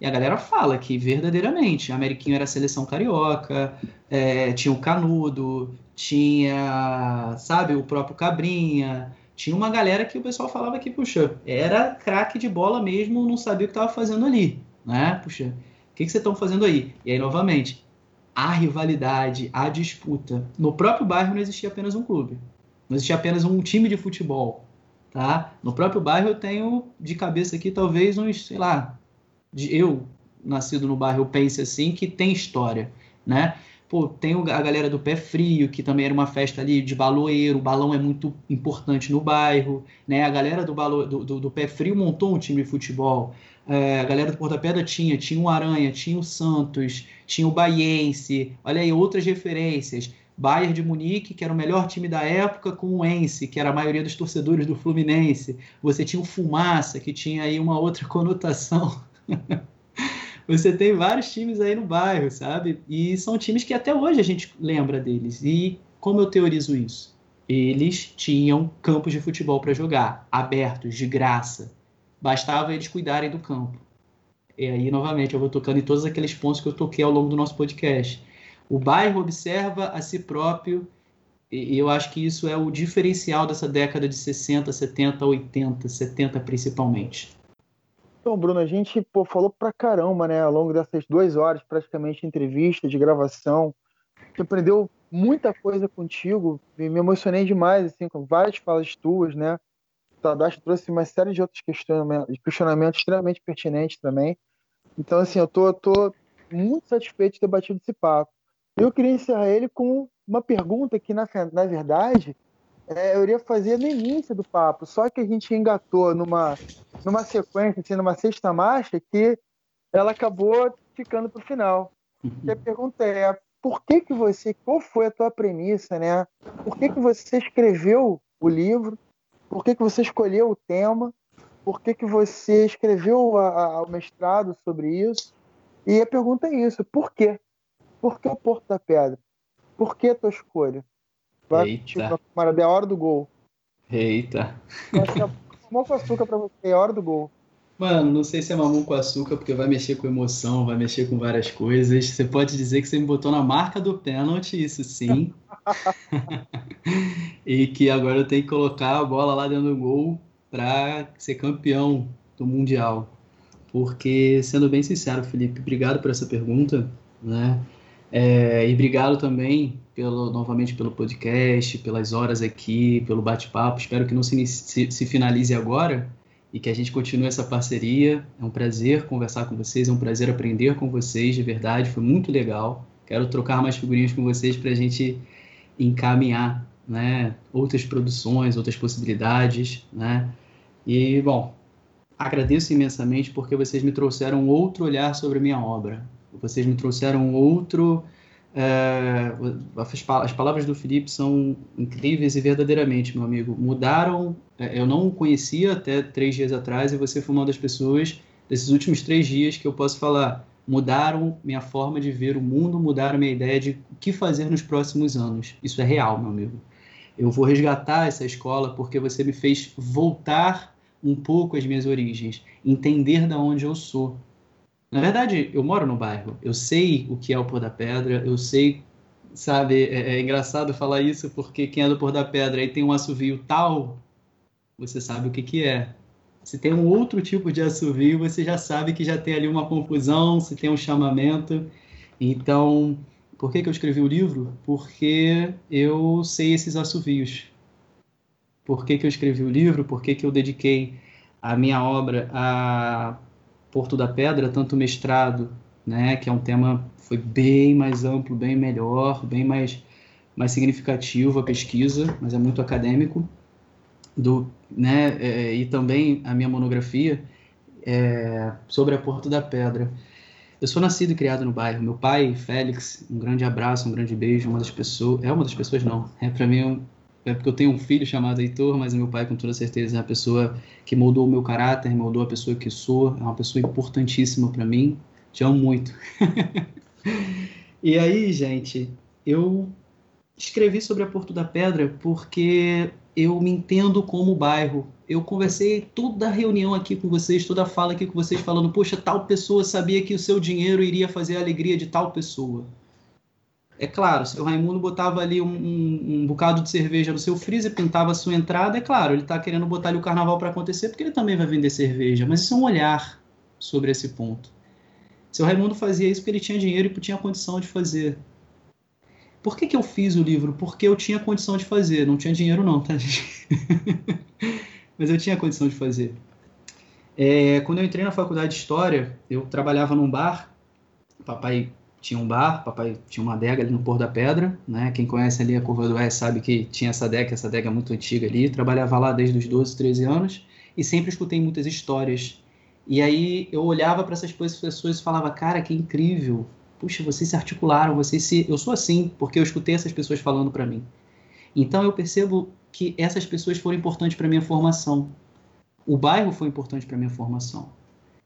S4: E a galera fala que verdadeiramente a Ameriquinho era a seleção carioca, é, tinha o Canudo, tinha, sabe, o próprio Cabrinha, tinha uma galera que o pessoal falava que, puxa, era craque de bola mesmo, não sabia o que estava fazendo ali, né? Puxa, o que, que vocês estão fazendo aí? E aí, novamente, a rivalidade, a disputa. No próprio bairro não existia apenas um clube. Não existia apenas um time de futebol. Tá? No próprio bairro eu tenho de cabeça aqui talvez uns, sei lá, eu nascido no bairro eu pense assim que tem história, né? Pô, tem a galera do Pé Frio, que também era uma festa ali de baloeiro, o balão é muito importante no bairro, né? A galera do, balo, do, do, do Pé Frio montou um time de futebol. É, a galera do Porta Pedra tinha, tinha o Aranha, tinha o Santos, tinha o Baiense, olha aí, outras referências. Bayern de Munique, que era o melhor time da época, com o Ence, que era a maioria dos torcedores do Fluminense. Você tinha o Fumaça, que tinha aí uma outra (laughs) conotação. Você tem vários times aí no bairro, sabe? E são times que até hoje a gente lembra deles. E como eu teorizo isso? Eles tinham campos de futebol para jogar, abertos, de graça. Bastava eles cuidarem do campo. E aí, novamente, eu vou tocando em todos aqueles pontos que eu toquei ao longo do nosso podcast o bairro observa a si próprio, e eu acho que isso é o diferencial dessa década de 60, 70, 80, 70 principalmente.
S3: Então, Bruno, a gente pô, falou pra caramba, né, ao longo dessas duas horas, praticamente, de entrevista, de gravação. Você aprendeu muita coisa contigo, me emocionei demais, assim, com várias falas tuas, né? O Tadashi trouxe uma série de outros questionamentos, questionamentos extremamente pertinentes também. Então, assim, eu tô, tô muito satisfeito de ter batido esse papo. Eu queria encerrar ele com uma pergunta que, na, na verdade, é, eu iria fazer no início do papo, só que a gente engatou numa, numa sequência, assim, numa sexta marcha, que ela acabou ficando para o final. E a pergunta é, por que que você, qual foi a tua premissa, né? Por que que você escreveu o livro? Por que que você escolheu o tema? Por que que você escreveu a, a, o mestrado sobre isso? E a pergunta é isso, por quê? Por que o Porto da Pedra? Por que a tua escolha?
S4: Vai Eita.
S3: Camarada, é a hora do gol.
S4: Eita.
S3: Mamão com açúcar pra você, é a hora do gol.
S4: Mano, não sei se é mamão com açúcar, porque vai mexer com emoção, vai mexer com várias coisas. Você pode dizer que você me botou na marca do pênalti, isso sim. (laughs) e que agora eu tenho que colocar a bola lá dentro do gol para ser campeão do Mundial. Porque, sendo bem sincero, Felipe, obrigado por essa pergunta. Né? É, e obrigado também pelo, novamente pelo podcast, pelas horas aqui, pelo bate-papo. Espero que não se, se, se, finalize agora e que a gente continue essa parceria. É um prazer conversar com vocês, é um prazer aprender com vocês, de verdade, foi muito legal. Quero trocar mais figurinhas com vocês para a gente encaminhar né, outras produções, outras possibilidades. Né? E, bom, agradeço imensamente porque vocês me trouxeram outro olhar sobre a minha obra. Vocês me trouxeram outro. É, as palavras do Felipe são incríveis e verdadeiramente, meu amigo, mudaram. É, eu não o conhecia até três dias atrás e você foi uma das pessoas desses últimos três dias que eu posso falar mudaram minha forma de ver o mundo, mudaram minha ideia de o que fazer nos próximos anos. Isso é real, meu amigo. Eu vou resgatar essa escola porque você me fez voltar um pouco às minhas origens, entender da onde eu sou. Na verdade, eu moro no bairro, eu sei o que é o Pôr da Pedra, eu sei, sabe, é, é engraçado falar isso porque quem é do Pôr da Pedra e tem um assovio tal, você sabe o que, que é. Se tem um outro tipo de assovio, você já sabe que já tem ali uma confusão, se tem um chamamento. Então, por que, que eu escrevi o livro? Porque eu sei esses assovios. Por que, que eu escrevi o livro? Por que, que eu dediquei a minha obra a Porto da Pedra, tanto mestrado, né, que é um tema foi bem mais amplo, bem melhor, bem mais mais significativo a pesquisa, mas é muito acadêmico. do, né, é, e também a minha monografia é, sobre a Porto da Pedra. Eu sou nascido e criado no bairro. Meu pai, Félix, um grande abraço, um grande beijo. Uma das pessoas, é uma das pessoas não. É para mim é porque eu tenho um filho chamado Heitor, mas meu pai com toda certeza é a pessoa que moldou o meu caráter, moldou a pessoa que sou. É uma pessoa importantíssima para mim. Te amo muito. (laughs) e aí, gente, eu escrevi sobre a Porto da Pedra porque eu me entendo como bairro. Eu conversei toda a reunião aqui com vocês, toda a fala aqui com vocês, falando: poxa, tal pessoa sabia que o seu dinheiro iria fazer a alegria de tal pessoa. É claro, se o Raimundo botava ali um, um, um, bocado de cerveja no seu freezer, pintava a sua entrada, é claro, ele está querendo botar ali o carnaval para acontecer porque ele também vai vender cerveja, mas isso é um olhar sobre esse ponto. Seu Raimundo fazia isso porque ele tinha dinheiro e tinha condição de fazer. Por que, que eu fiz o livro? Porque eu tinha condição de fazer. Não tinha dinheiro, não, tá, (laughs) gente? Mas eu tinha condição de fazer. É, quando eu entrei na faculdade de História, eu trabalhava num bar. Papai tinha um bar, papai tinha uma adega ali no Pôr da Pedra, né? Quem conhece ali a Curva do Oeste sabe que tinha essa adega, essa adega é muito antiga ali. Trabalhava lá desde os 12, 13 anos e sempre escutei muitas histórias. E aí eu olhava para essas pessoas e falava, cara, que incrível, puxa, vocês se articularam, vocês se. Eu sou assim, porque eu escutei essas pessoas falando para mim. Então eu percebo que essas pessoas foram importantes para minha formação. O bairro foi importante para minha formação.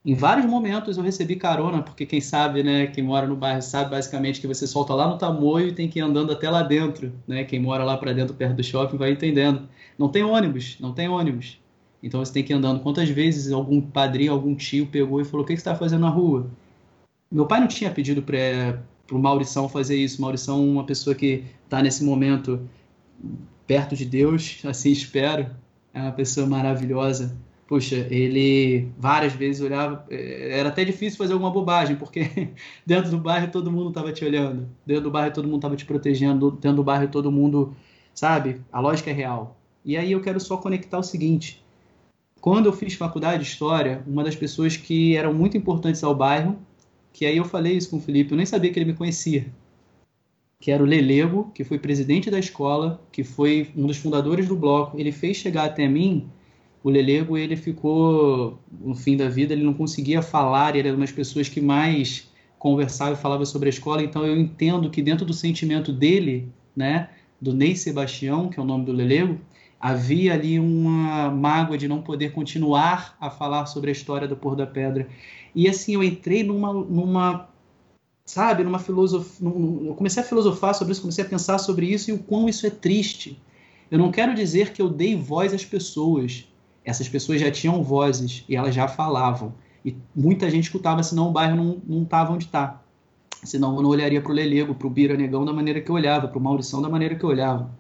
S4: Em vários momentos eu recebi carona, porque quem sabe, né, quem mora no bairro sabe basicamente que você solta lá no Tamoio e tem que ir andando até lá dentro, né? Quem mora lá para dentro perto do shopping vai entendendo. Não tem ônibus, não tem ônibus. Então você tem que ir andando. Quantas vezes algum padrinho, algum tio pegou e falou: "O que você está fazendo na rua?" Meu pai não tinha pedido para o Maurição fazer isso. Maurição é uma pessoa que está nesse momento perto de Deus, assim espero. É uma pessoa maravilhosa. Puxa, ele várias vezes olhava. Eh, era até difícil fazer alguma bobagem, porque (laughs) dentro do bairro todo mundo estava te olhando. Dentro do bairro todo mundo estava te protegendo. Dentro do bairro todo mundo. Sabe? A lógica é real. E aí eu quero só conectar o seguinte. Quando eu fiz faculdade de História, uma das pessoas que eram muito importantes ao bairro que aí eu falei isso com o Felipe, eu nem sabia que ele me conhecia. Que era o Lelego, que foi presidente da escola, que foi um dos fundadores do bloco. Ele fez chegar até mim. O Lelego, ele ficou no fim da vida, ele não conseguia falar, ele era uma das pessoas que mais conversava e falava sobre a escola. Então eu entendo que dentro do sentimento dele, né, do Ney Sebastião, que é o nome do Lelego, havia ali uma mágoa de não poder continuar a falar sobre a história do Pôr da Pedra. E assim, eu entrei numa, numa sabe, numa filosofia, comecei a filosofar sobre isso, comecei a pensar sobre isso e o quão isso é triste. Eu não quero dizer que eu dei voz às pessoas. Essas pessoas já tinham vozes e elas já falavam. E muita gente escutava, senão o bairro não estava onde está. Senão eu não olharia para o Lelego, para o Bira Negão da maneira que eu olhava, para o Maurição da maneira que eu olhava.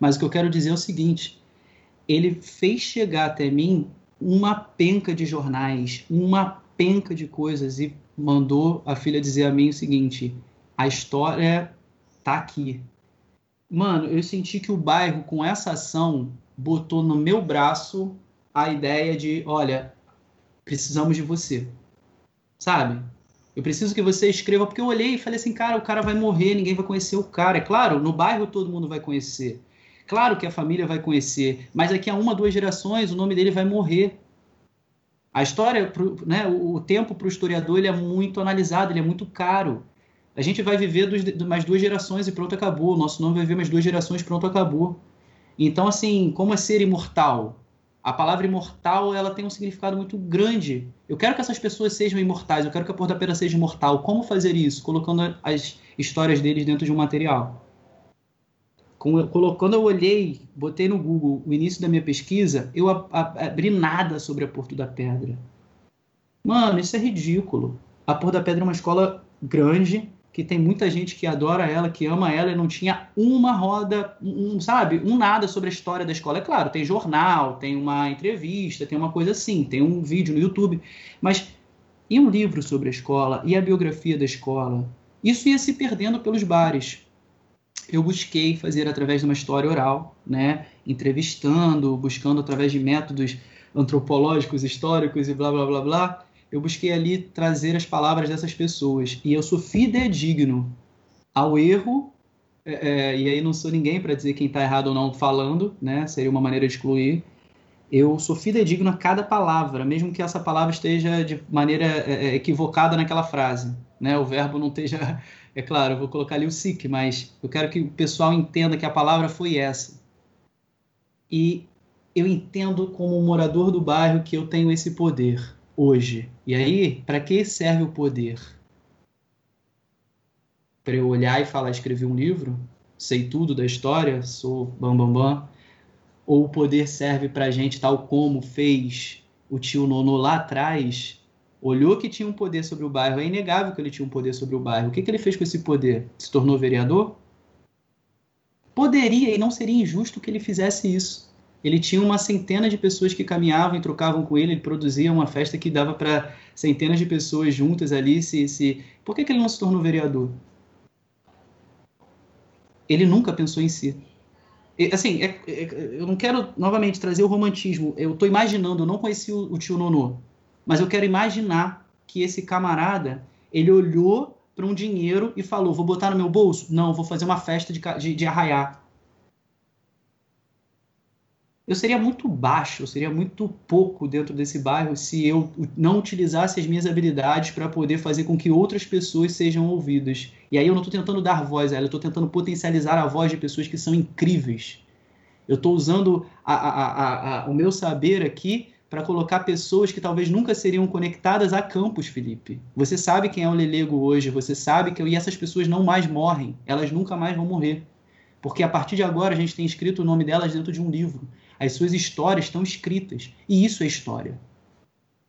S4: Mas o que eu quero dizer é o seguinte: ele fez chegar até mim uma penca de jornais, uma penca de coisas e mandou a filha dizer a mim o seguinte: a história tá aqui. Mano, eu senti que o bairro, com essa ação, botou no meu braço a ideia de: olha, precisamos de você. Sabe? Eu preciso que você escreva, porque eu olhei e falei assim, cara, o cara vai morrer, ninguém vai conhecer o cara. É claro, no bairro todo mundo vai conhecer. Claro que a família vai conhecer, mas daqui a uma, duas gerações o nome dele vai morrer. A história, né, o tempo para o historiador ele é muito analisado, ele é muito caro. A gente vai viver mais duas gerações e pronto, acabou. O nosso nome vai viver mais duas gerações, pronto, acabou. Então, assim, como é ser imortal? A palavra imortal ela tem um significado muito grande. Eu quero que essas pessoas sejam imortais, eu quero que a Porta seja imortal. Como fazer isso? Colocando as histórias deles dentro de um material. Quando eu olhei, botei no Google o início da minha pesquisa, eu abri nada sobre a Porto da Pedra. Mano, isso é ridículo. A Porto da Pedra é uma escola grande, que tem muita gente que adora ela, que ama ela, e não tinha uma roda, um, sabe, um nada sobre a história da escola. É claro, tem jornal, tem uma entrevista, tem uma coisa assim, tem um vídeo no YouTube, mas e um livro sobre a escola, e a biografia da escola? Isso ia se perdendo pelos bares. Eu busquei fazer através de uma história oral, né, entrevistando, buscando através de métodos antropológicos, históricos e blá blá blá blá, eu busquei ali trazer as palavras dessas pessoas. E eu sou fidedigno ao erro, é, é, e aí não sou ninguém para dizer quem está errado ou não falando, né? Seria uma maneira de excluir. eu sou fidedigno a cada palavra, mesmo que essa palavra esteja de maneira é, é equivocada naquela frase. Né? O verbo não esteja. (laughs) É claro, eu vou colocar ali o sic, mas eu quero que o pessoal entenda que a palavra foi essa. E eu entendo como morador do bairro que eu tenho esse poder hoje. E aí, para que serve o poder? Para eu olhar e falar, escrevi um livro, sei tudo da história, sou bam bam bam, ou o poder serve para a gente tal como fez o tio Nono lá atrás, olhou que tinha um poder sobre o bairro, é inegável que ele tinha um poder sobre o bairro. O que, que ele fez com esse poder? Se tornou vereador? Poderia e não seria injusto que ele fizesse isso ele tinha uma centena de pessoas que caminhavam e trocavam com ele, ele produzia uma festa que dava para centenas de pessoas juntas ali. Se, se... Por que, que ele não se tornou vereador? Ele nunca pensou em si. E, assim, é, é, eu não quero novamente trazer o romantismo. Eu estou imaginando, eu não conheci o, o tio Nonô, mas eu quero imaginar que esse camarada ele olhou para um dinheiro e falou: vou botar no meu bolso? Não, vou fazer uma festa de, de, de arraiar eu seria muito baixo, eu seria muito pouco dentro desse bairro se eu não utilizasse as minhas habilidades para poder fazer com que outras pessoas sejam ouvidas. E aí eu não estou tentando dar voz a ela, eu estou tentando potencializar a voz de pessoas que são incríveis. Eu estou usando a, a, a, o meu saber aqui para colocar pessoas que talvez nunca seriam conectadas a campos, Felipe. Você sabe quem é o Lelego hoje, você sabe que e essas pessoas não mais morrem, elas nunca mais vão morrer. Porque a partir de agora a gente tem escrito o nome delas dentro de um livro. As suas histórias estão escritas. E isso é história.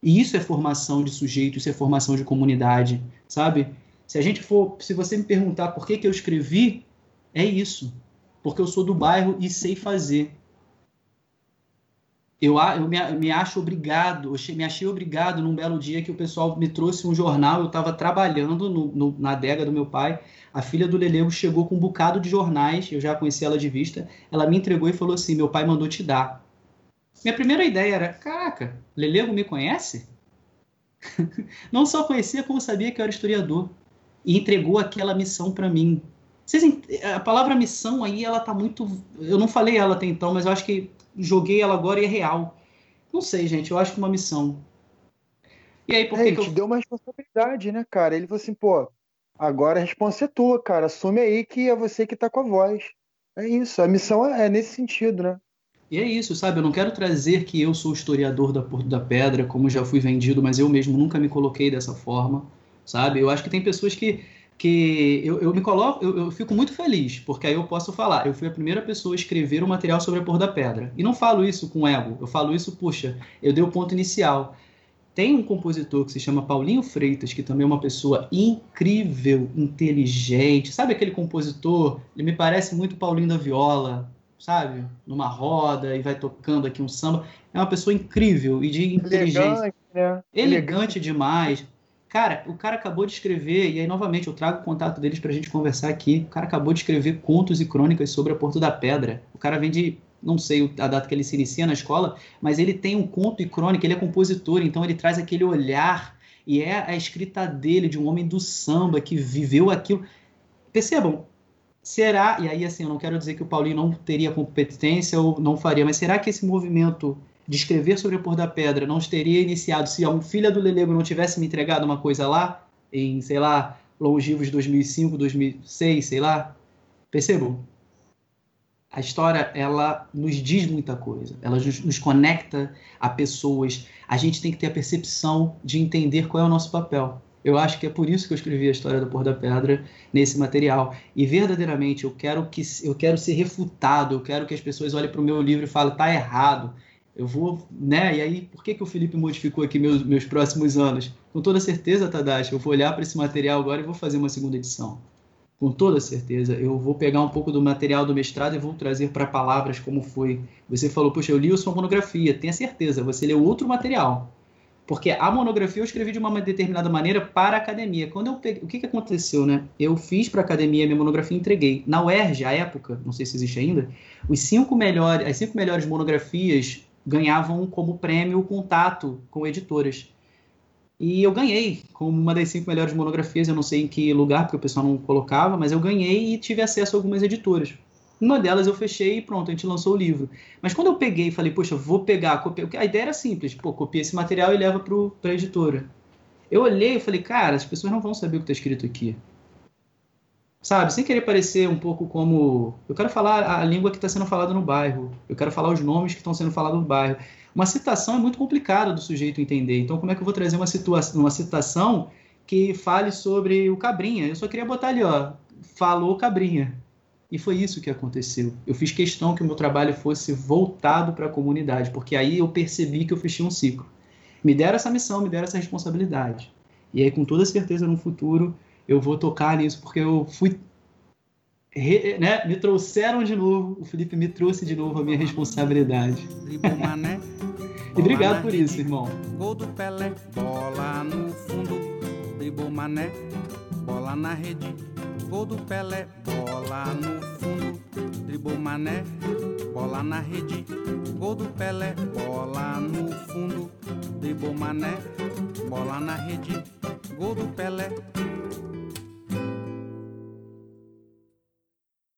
S4: E isso é formação de sujeito, isso é formação de comunidade, sabe? Se a gente for, se você me perguntar por que, que eu escrevi, é isso. Porque eu sou do bairro e sei fazer. Eu, eu me, me, acho obrigado, eu me achei obrigado num belo dia que o pessoal me trouxe um jornal, eu estava trabalhando no, no, na adega do meu pai, a filha do Lelego chegou com um bocado de jornais, eu já conheci ela de vista, ela me entregou e falou assim, meu pai mandou te dar. Minha primeira ideia era, caraca, Lelego me conhece? (laughs) Não só conhecia, como sabia que eu era historiador. E entregou aquela missão para mim. Vocês, a palavra missão aí, ela tá muito... Eu não falei ela até então, mas eu acho que joguei ela agora e é real. Não sei, gente, eu acho que uma missão.
S3: E aí, por é, que, eu... te deu uma responsabilidade, né, cara? Ele falou assim, pô, Agora a resposta é tua, cara. Assume aí que é você que tá com a voz. É isso, a missão é nesse sentido, né?
S4: E é isso, sabe? Eu não quero trazer que eu sou historiador da Porto da Pedra, como já fui vendido, mas eu mesmo nunca me coloquei dessa forma, sabe? Eu acho que tem pessoas que. Que eu, eu me coloco, eu, eu fico muito feliz, porque aí eu posso falar. Eu fui a primeira pessoa a escrever um material sobre a Porto da Pedra. E não falo isso com ego, eu falo isso, puxa, eu dei o ponto inicial. Tem um compositor que se chama Paulinho Freitas, que também é uma pessoa incrível, inteligente. Sabe aquele compositor? Ele me parece muito Paulinho da Viola, sabe? Numa roda e vai tocando aqui um samba. É uma pessoa incrível e de inteligência. Elegante, né? Elegante demais. Cara, o cara acabou de escrever, e aí novamente eu trago o contato deles pra gente conversar aqui. O cara acabou de escrever contos e crônicas sobre a Porto da Pedra. O cara vem de não sei a data que ele se inicia na escola, mas ele tem um conto e crônica, ele é compositor, então ele traz aquele olhar e é a escrita dele de um homem do samba que viveu aquilo. Percebam, será, e aí assim, eu não quero dizer que o Paulinho não teria competência ou não faria, mas será que esse movimento de escrever sobre a Por da Pedra não teria iniciado se a filha do Lelego não tivesse me entregado uma coisa lá, em, sei lá, longivos 2005, 2006, sei lá? Percebam? a história ela nos diz muita coisa, ela nos, nos, conecta a pessoas. A gente tem que ter a percepção de entender qual é o nosso papel. Eu acho que é por isso que eu escrevi a história do Pôr da Pedra nesse material. E verdadeiramente eu quero que eu quero ser refutado, eu quero que as pessoas olhem para o meu livro e falem tá errado. Eu vou, né? E aí, por que, que o Felipe modificou aqui meus, meus próximos anos? Com toda certeza, Tadashi, eu vou olhar para esse material agora e vou fazer uma segunda edição com toda certeza. Eu vou pegar um pouco do material do mestrado e vou trazer para palavras como foi. Você falou, puxa, eu li a sua monografia. Tenha certeza, você leu outro material. Porque a monografia eu escrevi de uma determinada maneira para a academia. Quando eu peguei, o que, que aconteceu, né? Eu fiz para a academia minha monografia e entreguei. Na UERJ, à época, não sei se existe ainda, os cinco melhores, as cinco melhores monografias ganhavam como prêmio o contato com editoras. E eu ganhei como uma das cinco melhores monografias, eu não sei em que lugar, porque o pessoal não colocava, mas eu ganhei e tive acesso a algumas editoras. Uma delas eu fechei e pronto, a gente lançou o livro. Mas quando eu peguei e falei, poxa, vou pegar, copiar, a ideia era simples, pô, copia esse material e leva para a editora. Eu olhei e falei, cara, as pessoas não vão saber o que está escrito aqui. Sabe, sem querer parecer um pouco como. Eu quero falar a língua que está sendo falada no bairro. Eu quero falar os nomes que estão sendo falados no bairro. Uma citação é muito complicado do sujeito entender. Então, como é que eu vou trazer uma, situação, uma citação que fale sobre o Cabrinha? Eu só queria botar ali, ó, falou Cabrinha. E foi isso que aconteceu. Eu fiz questão que o meu trabalho fosse voltado para a comunidade, porque aí eu percebi que eu fechei um ciclo. Me deram essa missão, me deram essa responsabilidade. E aí, com toda certeza, no futuro, eu vou tocar nisso, porque eu fui. Né, me trouxeram de novo, o Felipe me trouxe de novo a minha responsabilidade. (laughs) e obrigado por isso, irmão.
S1: Gol do Pelé, bola no fundo, dribou mané, bola na rede Gol do Pelé, bola no fundo, dribou mané, bola na rede. Gol do Pelé, bola no fundo, dribou mané, bola na rede. Gol do Pelé,